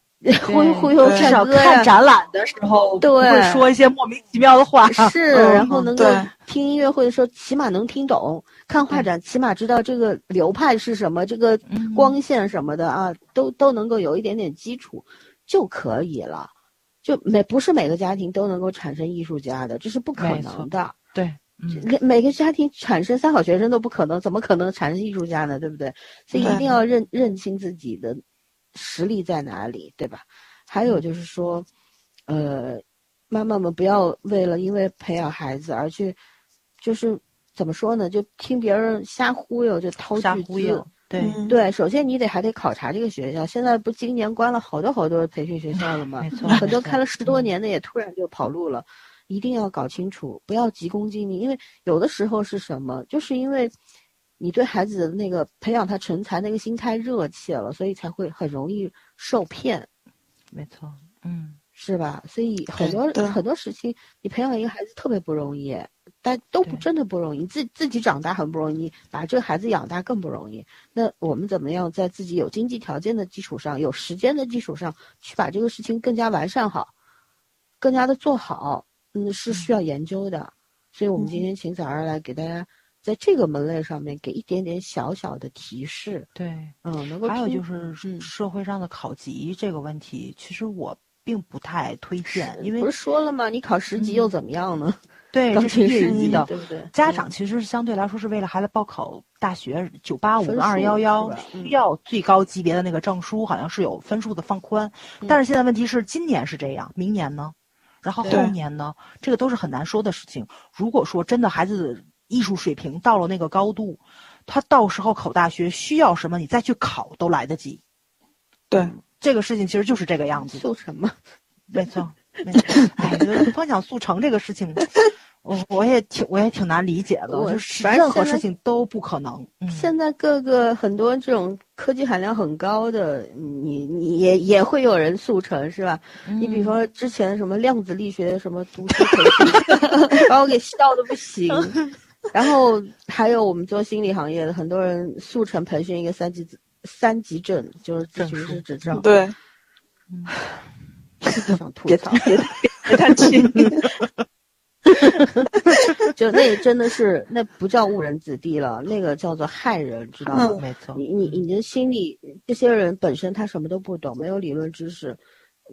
忽悠忽悠至少看展览的时候，对，会说一些莫名其妙的话。是，然后能够听音乐会的时候，起码能听懂；看画展，起码知道这个流派是什么，这个光线什么的啊，都都能够有一点点基础就可以了。就每不是每个家庭都能够产生艺术家的，这是不可能的。对，每每个家庭产生三好学生都不可能，怎么可能产生艺术家呢？对不对？所以一定要认认清自己的。实力在哪里，对吧？还有就是说，呃，妈妈们不要为了因为培养孩子而去，就是怎么说呢？就听别人瞎忽悠，就掏瞎忽悠。对对，首先你得还得考察这个学校。现在不今年关了好多好多培训学校了吗？没错，很多开了十多年的也突然就跑路了。一定要搞清楚，不要急功近利，因为有的时候是什么？就是因为。你对孩子的那个培养他成才那个心太热切了，所以才会很容易受骗。没错，嗯，是吧？所以很多很多事情，你培养一个孩子特别不容易，但都不真的不容易。自自己长大很不容易，把这个孩子养大更不容易。那我们怎么样在自己有经济条件的基础上，有时间的基础上去把这个事情更加完善好，更加的做好？嗯，是需要研究的。所以我们今天请早儿来给大家。在这个门类上面给一点点小小的提示，对，嗯，能够还有就是社会上的考级这个问题，其实我并不太推荐，因为不是说了吗？你考十级又怎么样呢？对，这是业余的，对不对？家长其实相对来说是为了孩子报考大学，九八五、二幺幺需要最高级别的那个证书，好像是有分数的放宽。但是现在问题是，今年是这样，明年呢？然后后年呢？这个都是很难说的事情。如果说真的孩子。艺术水平到了那个高度，他到时候考大学需要什么，你再去考都来得及。对，这个事情其实就是这个样子。速成嘛，没错。没错 哎，光想速成这个事情，我我也挺我也挺难理解的。就是任何事情都不可能。现在各个很多这种科技含量很高的，你你也也会有人速成是吧？你比如说之前什么量子力学什么读书培训，把我给笑的不行。然后还有我们做心理行业的很多人速成培训一个三级三级证，就是咨询师执照。对，想吐槽，别别叹气。就那真的是那不叫误人子弟了，那个叫做害人，知道吗？没错。你你你的心理这些人本身他什么都不懂，没有理论知识，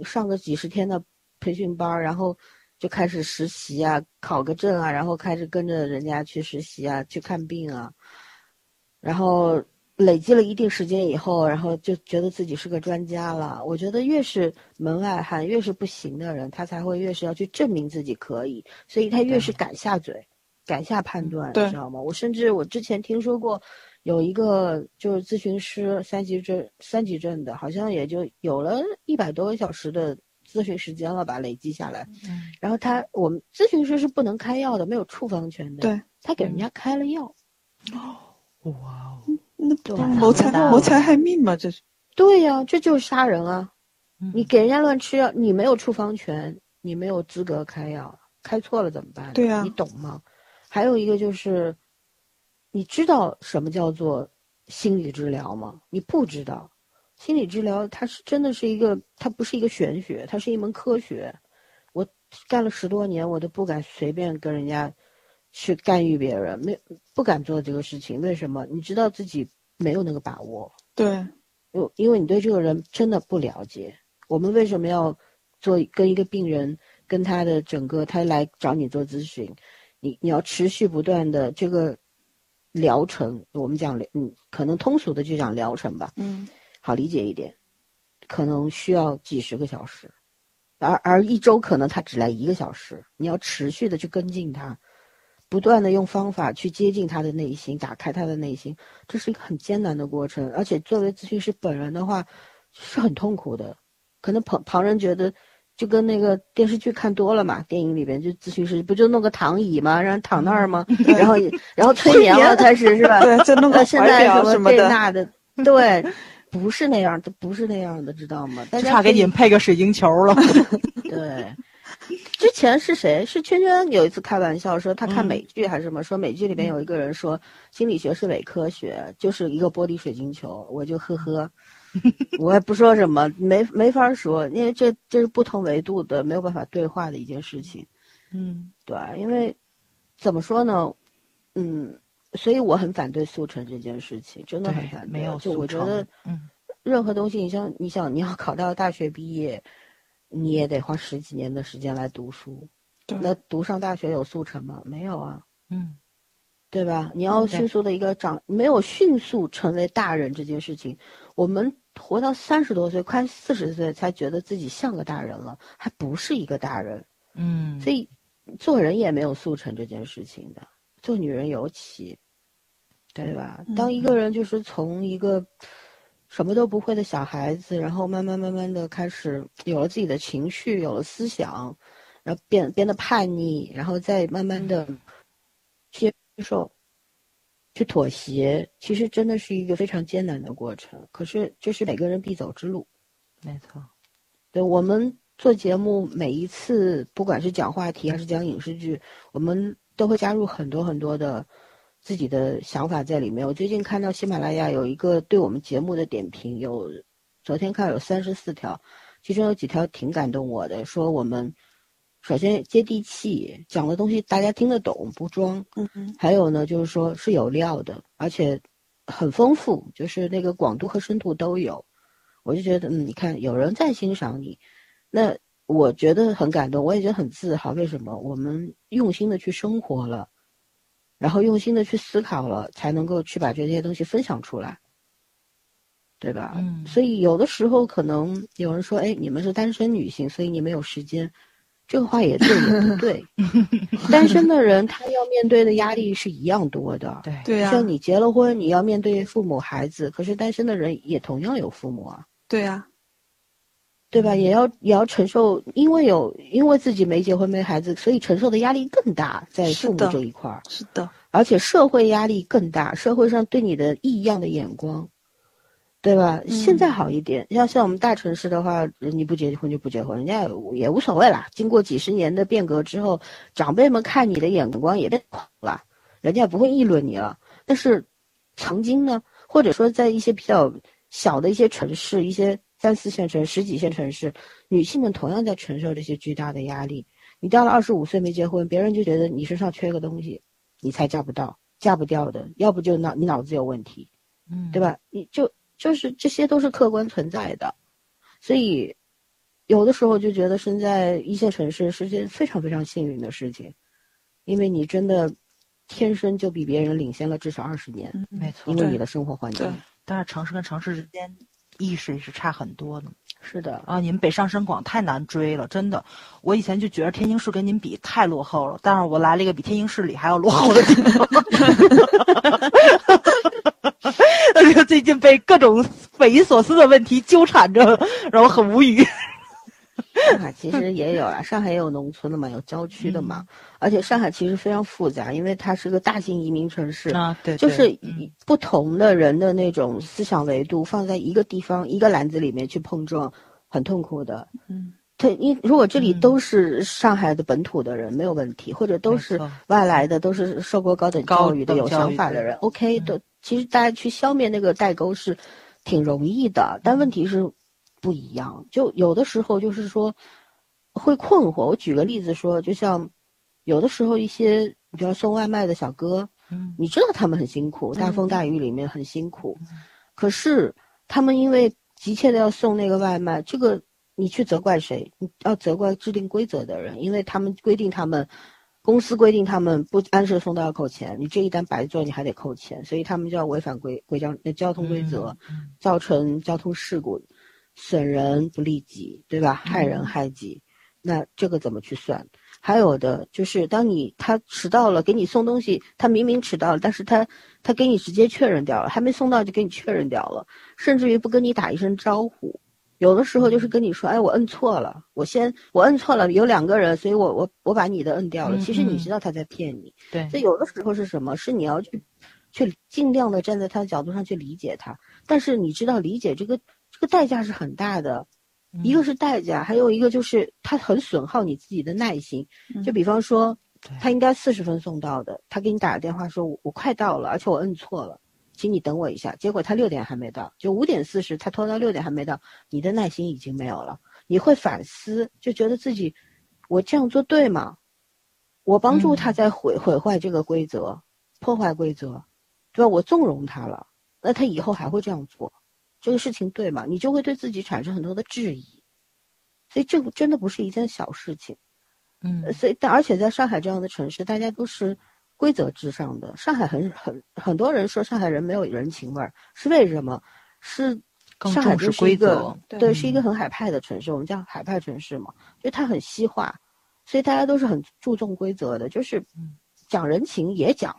上个几十天的培训班，然后。就开始实习啊，考个证啊，然后开始跟着人家去实习啊，去看病啊，然后累积了一定时间以后，然后就觉得自己是个专家了。我觉得越是门外汉，越是不行的人，他才会越是要去证明自己可以，所以他越是敢下嘴，敢下判断，你知道吗？我甚至我之前听说过有一个就是咨询师三级证三级证的，好像也就有了一百多个小时的。咨询时间了吧，累积下来，然后他我们咨询师是不能开药的，没有处方权的。对，他给人家开了药。哦，哇，那不谋财谋财害命嘛？这是。对呀，这就是杀人啊！你给人家乱吃药，你没有处方权，你没有资格开药，开错了怎么办？对呀，你懂吗？还有一个就是，你知道什么叫做心理治疗吗？你不知道。心理治疗，它是真的是一个，它不是一个玄学，它是一门科学。我干了十多年，我都不敢随便跟人家去干预别人，没不敢做这个事情。为什么？你知道自己没有那个把握。对，因因为你对这个人真的不了解。我们为什么要做跟一个病人跟他的整个他来找你做咨询，你你要持续不断的这个疗程，我们讲嗯，可能通俗的就讲疗程吧，嗯，好理解一点，可能需要几十个小时，而而一周可能他只来一个小时，你要持续的去跟进他。不断的用方法去接近他的内心，打开他的内心，这是一个很艰难的过程。而且作为咨询师本人的话，是很痛苦的。可能旁旁人觉得，就跟那个电视剧看多了嘛，电影里边就咨询师不就弄个躺椅吗？让人躺那儿吗？然后 然后催眠了开始是吧？对，就弄个现在什么这那的，对，不是那样的，不是那样的，知道吗？就差给你们配个水晶球了。对。之前是谁？是圈圈有一次开玩笑说他看美剧还是什么，说美剧里面有一个人说心理学是伪科学，就是一个玻璃水晶球，我就呵呵，我也不说什么，没没法说，因为这这是不同维度的，没有办法对话的一件事情。嗯，对，因为怎么说呢？嗯，所以我很反对速成这件事情，真的很反对。没有就我觉得，嗯，任何东西，你像你想你要考到大学毕业。你也得花十几年的时间来读书，那读上大学有速成吗？没有啊，嗯，对吧？你要迅速的一个长，没有迅速成为大人这件事情。我们活到三十多岁，快四十岁才觉得自己像个大人了，还不是一个大人。嗯，所以做人也没有速成这件事情的，做女人尤其，对吧？当一个人就是从一个。什么都不会的小孩子，然后慢慢慢慢的开始有了自己的情绪，有了思想，然后变变得叛逆，然后再慢慢的接受、去妥协，其实真的是一个非常艰难的过程。可是这是每个人必走之路。没错，对我们做节目，每一次不管是讲话题还是讲影视剧，我们都会加入很多很多的。自己的想法在里面。我最近看到喜马拉雅有一个对我们节目的点评，有昨天看有三十四条，其中有几条挺感动我的，说我们首先接地气，讲的东西大家听得懂，不装。嗯嗯。还有呢，就是说是有料的，而且很丰富，就是那个广度和深度都有。我就觉得，嗯，你看有人在欣赏你，那我觉得很感动，我也觉得很自豪。为什么？我们用心的去生活了。然后用心的去思考了，才能够去把这些东西分享出来，对吧？嗯。所以有的时候可能有人说：“哎，你们是单身女性，所以你没有时间。”这个话也对也不对。单身的人他要面对的压力是一样多的。对对呀。像你结了婚，你要面对父母孩子，可是单身的人也同样有父母啊。对呀。对吧？也要也要承受，因为有因为自己没结婚没孩子，所以承受的压力更大，在父母这一块儿。是的，而且社会压力更大，社会上对你的异样的眼光，对吧？现在好一点，像像我们大城市的话，你不结婚就不结婚，人家也无所谓啦。经过几十年的变革之后，长辈们看你的眼光也变了，人家不会议论你了。但是曾经呢，或者说在一些比较小的一些城市，一些。三四线城、十几线城市，女性们同样在承受这些巨大的压力。你到了二十五岁没结婚，别人就觉得你身上缺个东西，你才嫁不到、嫁不掉的。要不就脑你脑子有问题，嗯，对吧？你就就是这些都是客观存在的。所以，有的时候就觉得身在一线城市是件非常非常幸运的事情，因为你真的天生就比别人领先了至少二十年，没错，因为你的生活环境。但是城市跟城市之间。意识也是差很多的，是的啊，你们北上深广太难追了，真的。我以前就觉得天津市跟您比太落后了，但是我来了一个比天津市里还要落后的地方。最近被各种匪夷所思的问题纠缠着，让我很无语。上海其实也有啊，上海也有农村的嘛，有郊区的嘛。而且上海其实非常复杂，因为它是个大型移民城市啊，对，就是不同的人的那种思想维度放在一个地方一个篮子里面去碰撞，很痛苦的。嗯，他因如果这里都是上海的本土的人没有问题，或者都是外来的，都是受过高等教育的有想法的人，OK 的。其实大家去消灭那个代沟是挺容易的，但问题是。不一样，就有的时候就是说会困惑。我举个例子说，就像有的时候一些，比如送外卖的小哥，嗯，你知道他们很辛苦，大风大雨里面很辛苦，可是他们因为急切的要送那个外卖，这个你去责怪谁？你要责怪制定规则的人，因为他们规定他们公司规定他们不按时送到要扣钱，你这一单白做你还得扣钱，所以他们就要违反规规章交通规则，造成交通事故，损人不利己，对吧？害人害己，那这个怎么去算？还有的就是，当你他迟到了，给你送东西，他明明迟到了，但是他他给你直接确认掉了，还没送到就给你确认掉了，甚至于不跟你打一声招呼，有的时候就是跟你说，哎，我摁错了，我先我摁错了，有两个人，所以我我我把你的摁掉了，其实你知道他在骗你，对，所以有的时候是什么？是你要去去尽量的站在他的角度上去理解他，但是你知道理解这个这个代价是很大的。一个是代价，还有一个就是它很损耗你自己的耐心。就比方说，他应该四十分送到的，他给你打个电话说，我我快到了，而且我摁错了，请你等我一下。结果他六点还没到，就五点四十，他拖到六点还没到，你的耐心已经没有了。你会反思，就觉得自己，我这样做对吗？我帮助他在毁毁坏这个规则，破坏规则，对吧？我纵容他了，那他以后还会这样做。这个事情对吗？你就会对自己产生很多的质疑，所以这个真的不是一件小事情，嗯，所以但而且在上海这样的城市，大家都是规则至上的。上海很很很多人说上海人没有人情味儿，是为什么？是上海就是一个对，是一个很海派的城市，我们叫海派城市嘛，就它很西化，所以大家都是很注重规则的，就是讲人情也讲，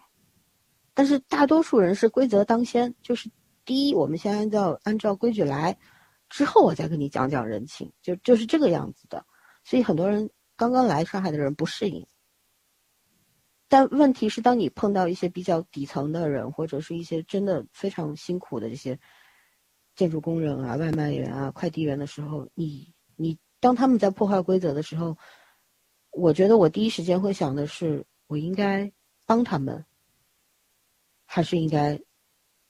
但是大多数人是规则当先，就是。第一，我们先按照按照规矩来，之后我再跟你讲讲人情，就就是这个样子的。所以很多人刚刚来上海的人不适应，但问题是，当你碰到一些比较底层的人，或者是一些真的非常辛苦的这些建筑工人啊、外卖员啊、快递员的时候，你你当他们在破坏规则的时候，我觉得我第一时间会想的是，我应该帮他们，还是应该？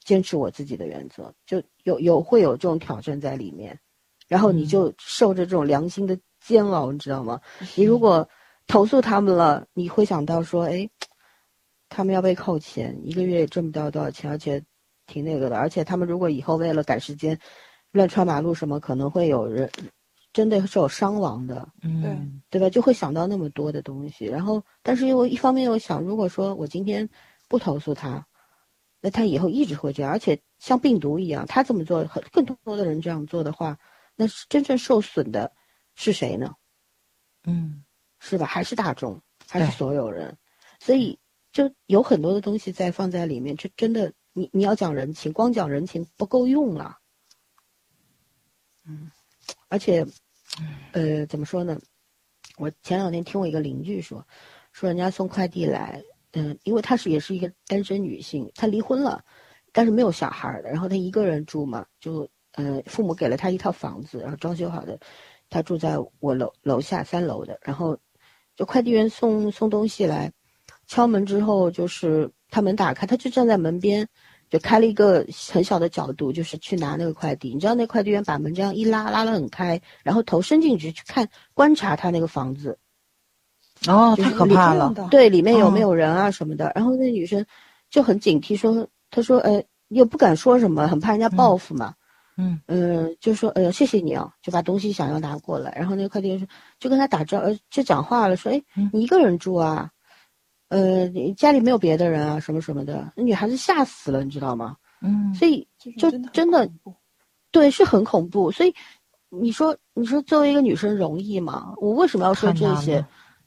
坚持我自己的原则，就有有会有这种挑战在里面，然后你就受着这种良心的煎熬，你知道吗？你如果投诉他们了，你会想到说，哎，他们要被扣钱，一个月也挣不到多少钱，而且挺那个的，而且他们如果以后为了赶时间乱穿马路什么，可能会有人真的是有伤亡的，嗯，对吧？就会想到那么多的东西，然后但是又一方面又想，如果说我今天不投诉他。那他以后一直会这样，而且像病毒一样，他这么做，很更多的人这样做的话，那是真正受损的是谁呢？嗯，是吧？还是大众，还是所有人？所以就有很多的东西在放在里面，这真的，你你要讲人情，光讲人情不够用了。嗯，而且，呃，怎么说呢？我前两天听我一个邻居说，说人家送快递来。嗯，因为她是也是一个单身女性，她离婚了，但是没有小孩的，然后她一个人住嘛，就呃父母给了她一套房子，然后装修好的，她住在我楼楼下三楼的，然后就快递员送送东西来，敲门之后就是他门打开，她就站在门边，就开了一个很小的角度，就是去拿那个快递，你知道那快递员把门这样一拉，拉得很开，然后头伸进去去看观察他那个房子。哦，太可怕了！对，里面有没有人啊什么的？然后那女生就很警惕，说：“她说，呃，又不敢说什么，很怕人家报复嘛。”嗯嗯，就说：“呃，谢谢你啊，就把东西想要拿过来。”然后那个快递员说：“就跟他打招，呃，就讲话了，说：‘哎，你一个人住啊？呃，你家里没有别的人啊？什么什么的？’那女孩子吓死了，你知道吗？嗯，所以就真的，对，是很恐怖。所以你说，你说作为一个女生容易吗？我为什么要说这些？”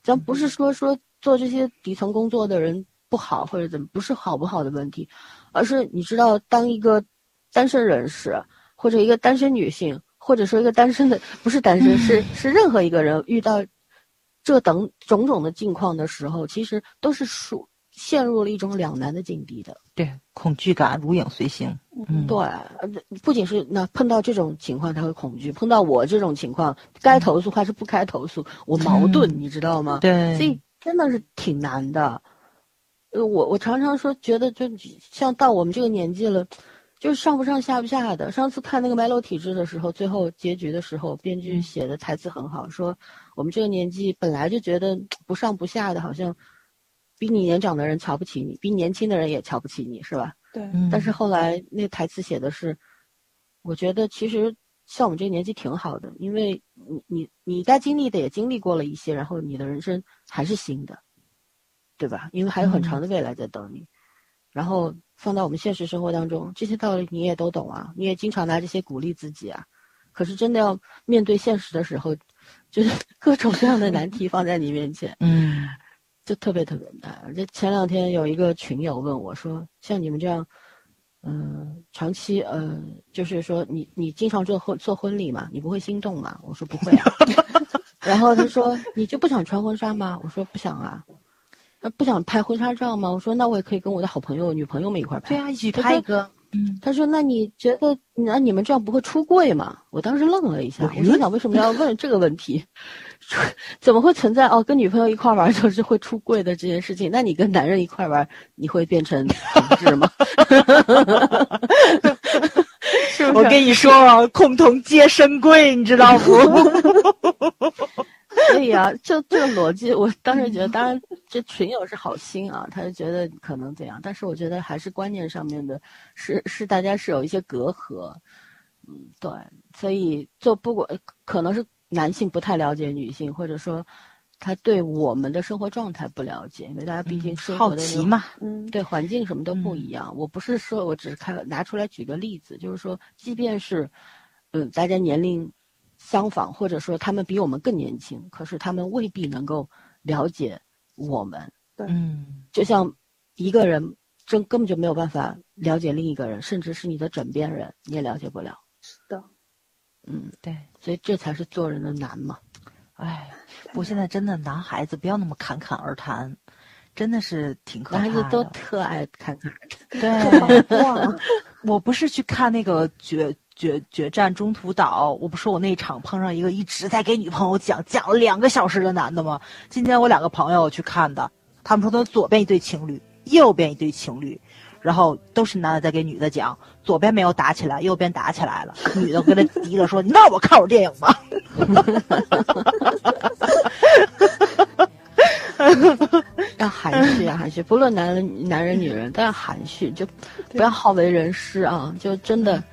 咱不是说说做这些底层工作的人不好或者怎么，不是好不好的问题，而是你知道，当一个单身人士或者一个单身女性，或者说一个单身的不是单身，是是任何一个人遇到这等种种的境况的时候，其实都是属陷入了一种两难的境地的。对，恐惧感如影随形。嗯，对，不仅是那碰到这种情况他会恐惧，碰到我这种情况该投诉还是不该投诉，我矛盾，你知道吗？对，所以真的是挺难的。呃，我我常常说，觉得就像到我们这个年纪了，就是上不上下不下的。上次看那个《麦洛体质》的时候，最后结局的时候，编剧写的台词很好，说我们这个年纪本来就觉得不上不下的，好像。比你年长的人瞧不起你，比年轻的人也瞧不起你，是吧？对。但是后来那台词写的是，我觉得其实像我们这个年纪挺好的，因为你你你该经历的也经历过了一些，然后你的人生还是新的，对吧？因为还有很长的未来在等你。然后放到我们现实生活当中，这些道理你也都懂啊，你也经常拿这些鼓励自己啊。可是真的要面对现实的时候，就是 各种各样的难题放在你面前，嗯，就特别特别难。这前两天有一个群友问我说：“像你们这样，嗯，长期呃，就是说你你经常做婚做婚礼嘛，你不会心动吗？”我说不会啊。然后他说：“你就不想穿婚纱吗？”我说不想啊。那不想拍婚纱照吗？我说那我也可以跟我的好朋友、女朋友们一块拍。对啊，一起拍一个。嗯，他说：“那你觉得，那你们这样不会出柜吗？”我当时愣了一下，我心想：为什么要问这个问题？怎么会存在哦？跟女朋友一块玩就是会出柜的这件事情？那你跟男人一块玩，你会变成同志吗？我跟你说啊，共同接生贵，你知道不？所以啊，就这个逻辑，我当时觉得，当然 这群友是好心啊，他就觉得可能这样，但是我觉得还是观念上面的，是是大家是有一些隔阂，嗯，对，所以就不管可能是男性不太了解女性，或者说他对我们的生活状态不了解，因为大家毕竟生活的好奇嘛，嗯，对，环境什么都不一样。我不是说我只是开拿出来举个例子，就是说，即便是嗯，大家年龄。相仿，或者说他们比我们更年轻，可是他们未必能够了解我们。对，嗯，就像一个人真根本就没有办法了解另一个人，甚至是你的枕边人，你也了解不了。是的，嗯，对，所以这才是做人的难嘛。哎，我现在真的男孩子不要那么侃侃而谈，真的是挺可怕的。男孩子都特爱侃侃。对，我不是去看那个绝。决决战中途岛，我不说我那场碰上一个一直在给女朋友讲讲了两个小时的男的吗？今天我两个朋友去看的，他们说他左边一对情侣，右边一对情侣，然后都是男的在给女的讲，左边没有打起来，右边打起来了，女的跟他急着说：“ 你让我看会儿电影吧。要含蓄啊，含蓄，不论男人、男人、女人都要含蓄，就不要好为人师啊，就真的。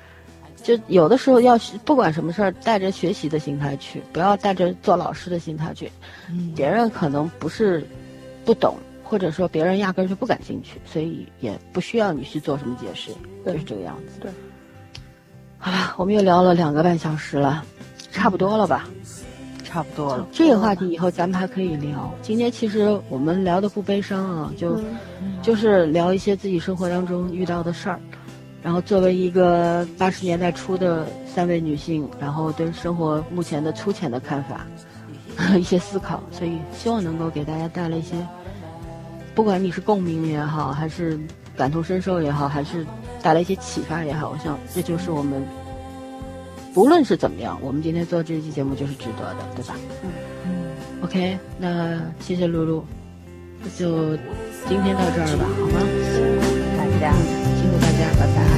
就有的时候要不管什么事儿，带着学习的心态去，不要带着做老师的心态去。嗯，别人可能不是不懂，或者说别人压根儿就不感兴趣，所以也不需要你去做什么解释，就是这个样子。对，好了，我们又聊了两个半小时了，差不多了吧？差不多了。这个话题以后咱们还可以聊。今天其实我们聊的不悲伤啊，就就是聊一些自己生活当中遇到的事儿。然后，作为一个八十年代初的三位女性，然后对生活目前的粗浅的看法，一些思考，所以希望能够给大家带来一些，不管你是共鸣也好，还是感同身受也好，还是带来一些启发也好，我想这就是我们，不论是怎么样，我们今天做这期节目就是值得的，对吧？嗯嗯。OK，那谢谢露露，就今天到这儿吧，好吗？大家，辛苦大家，拜拜。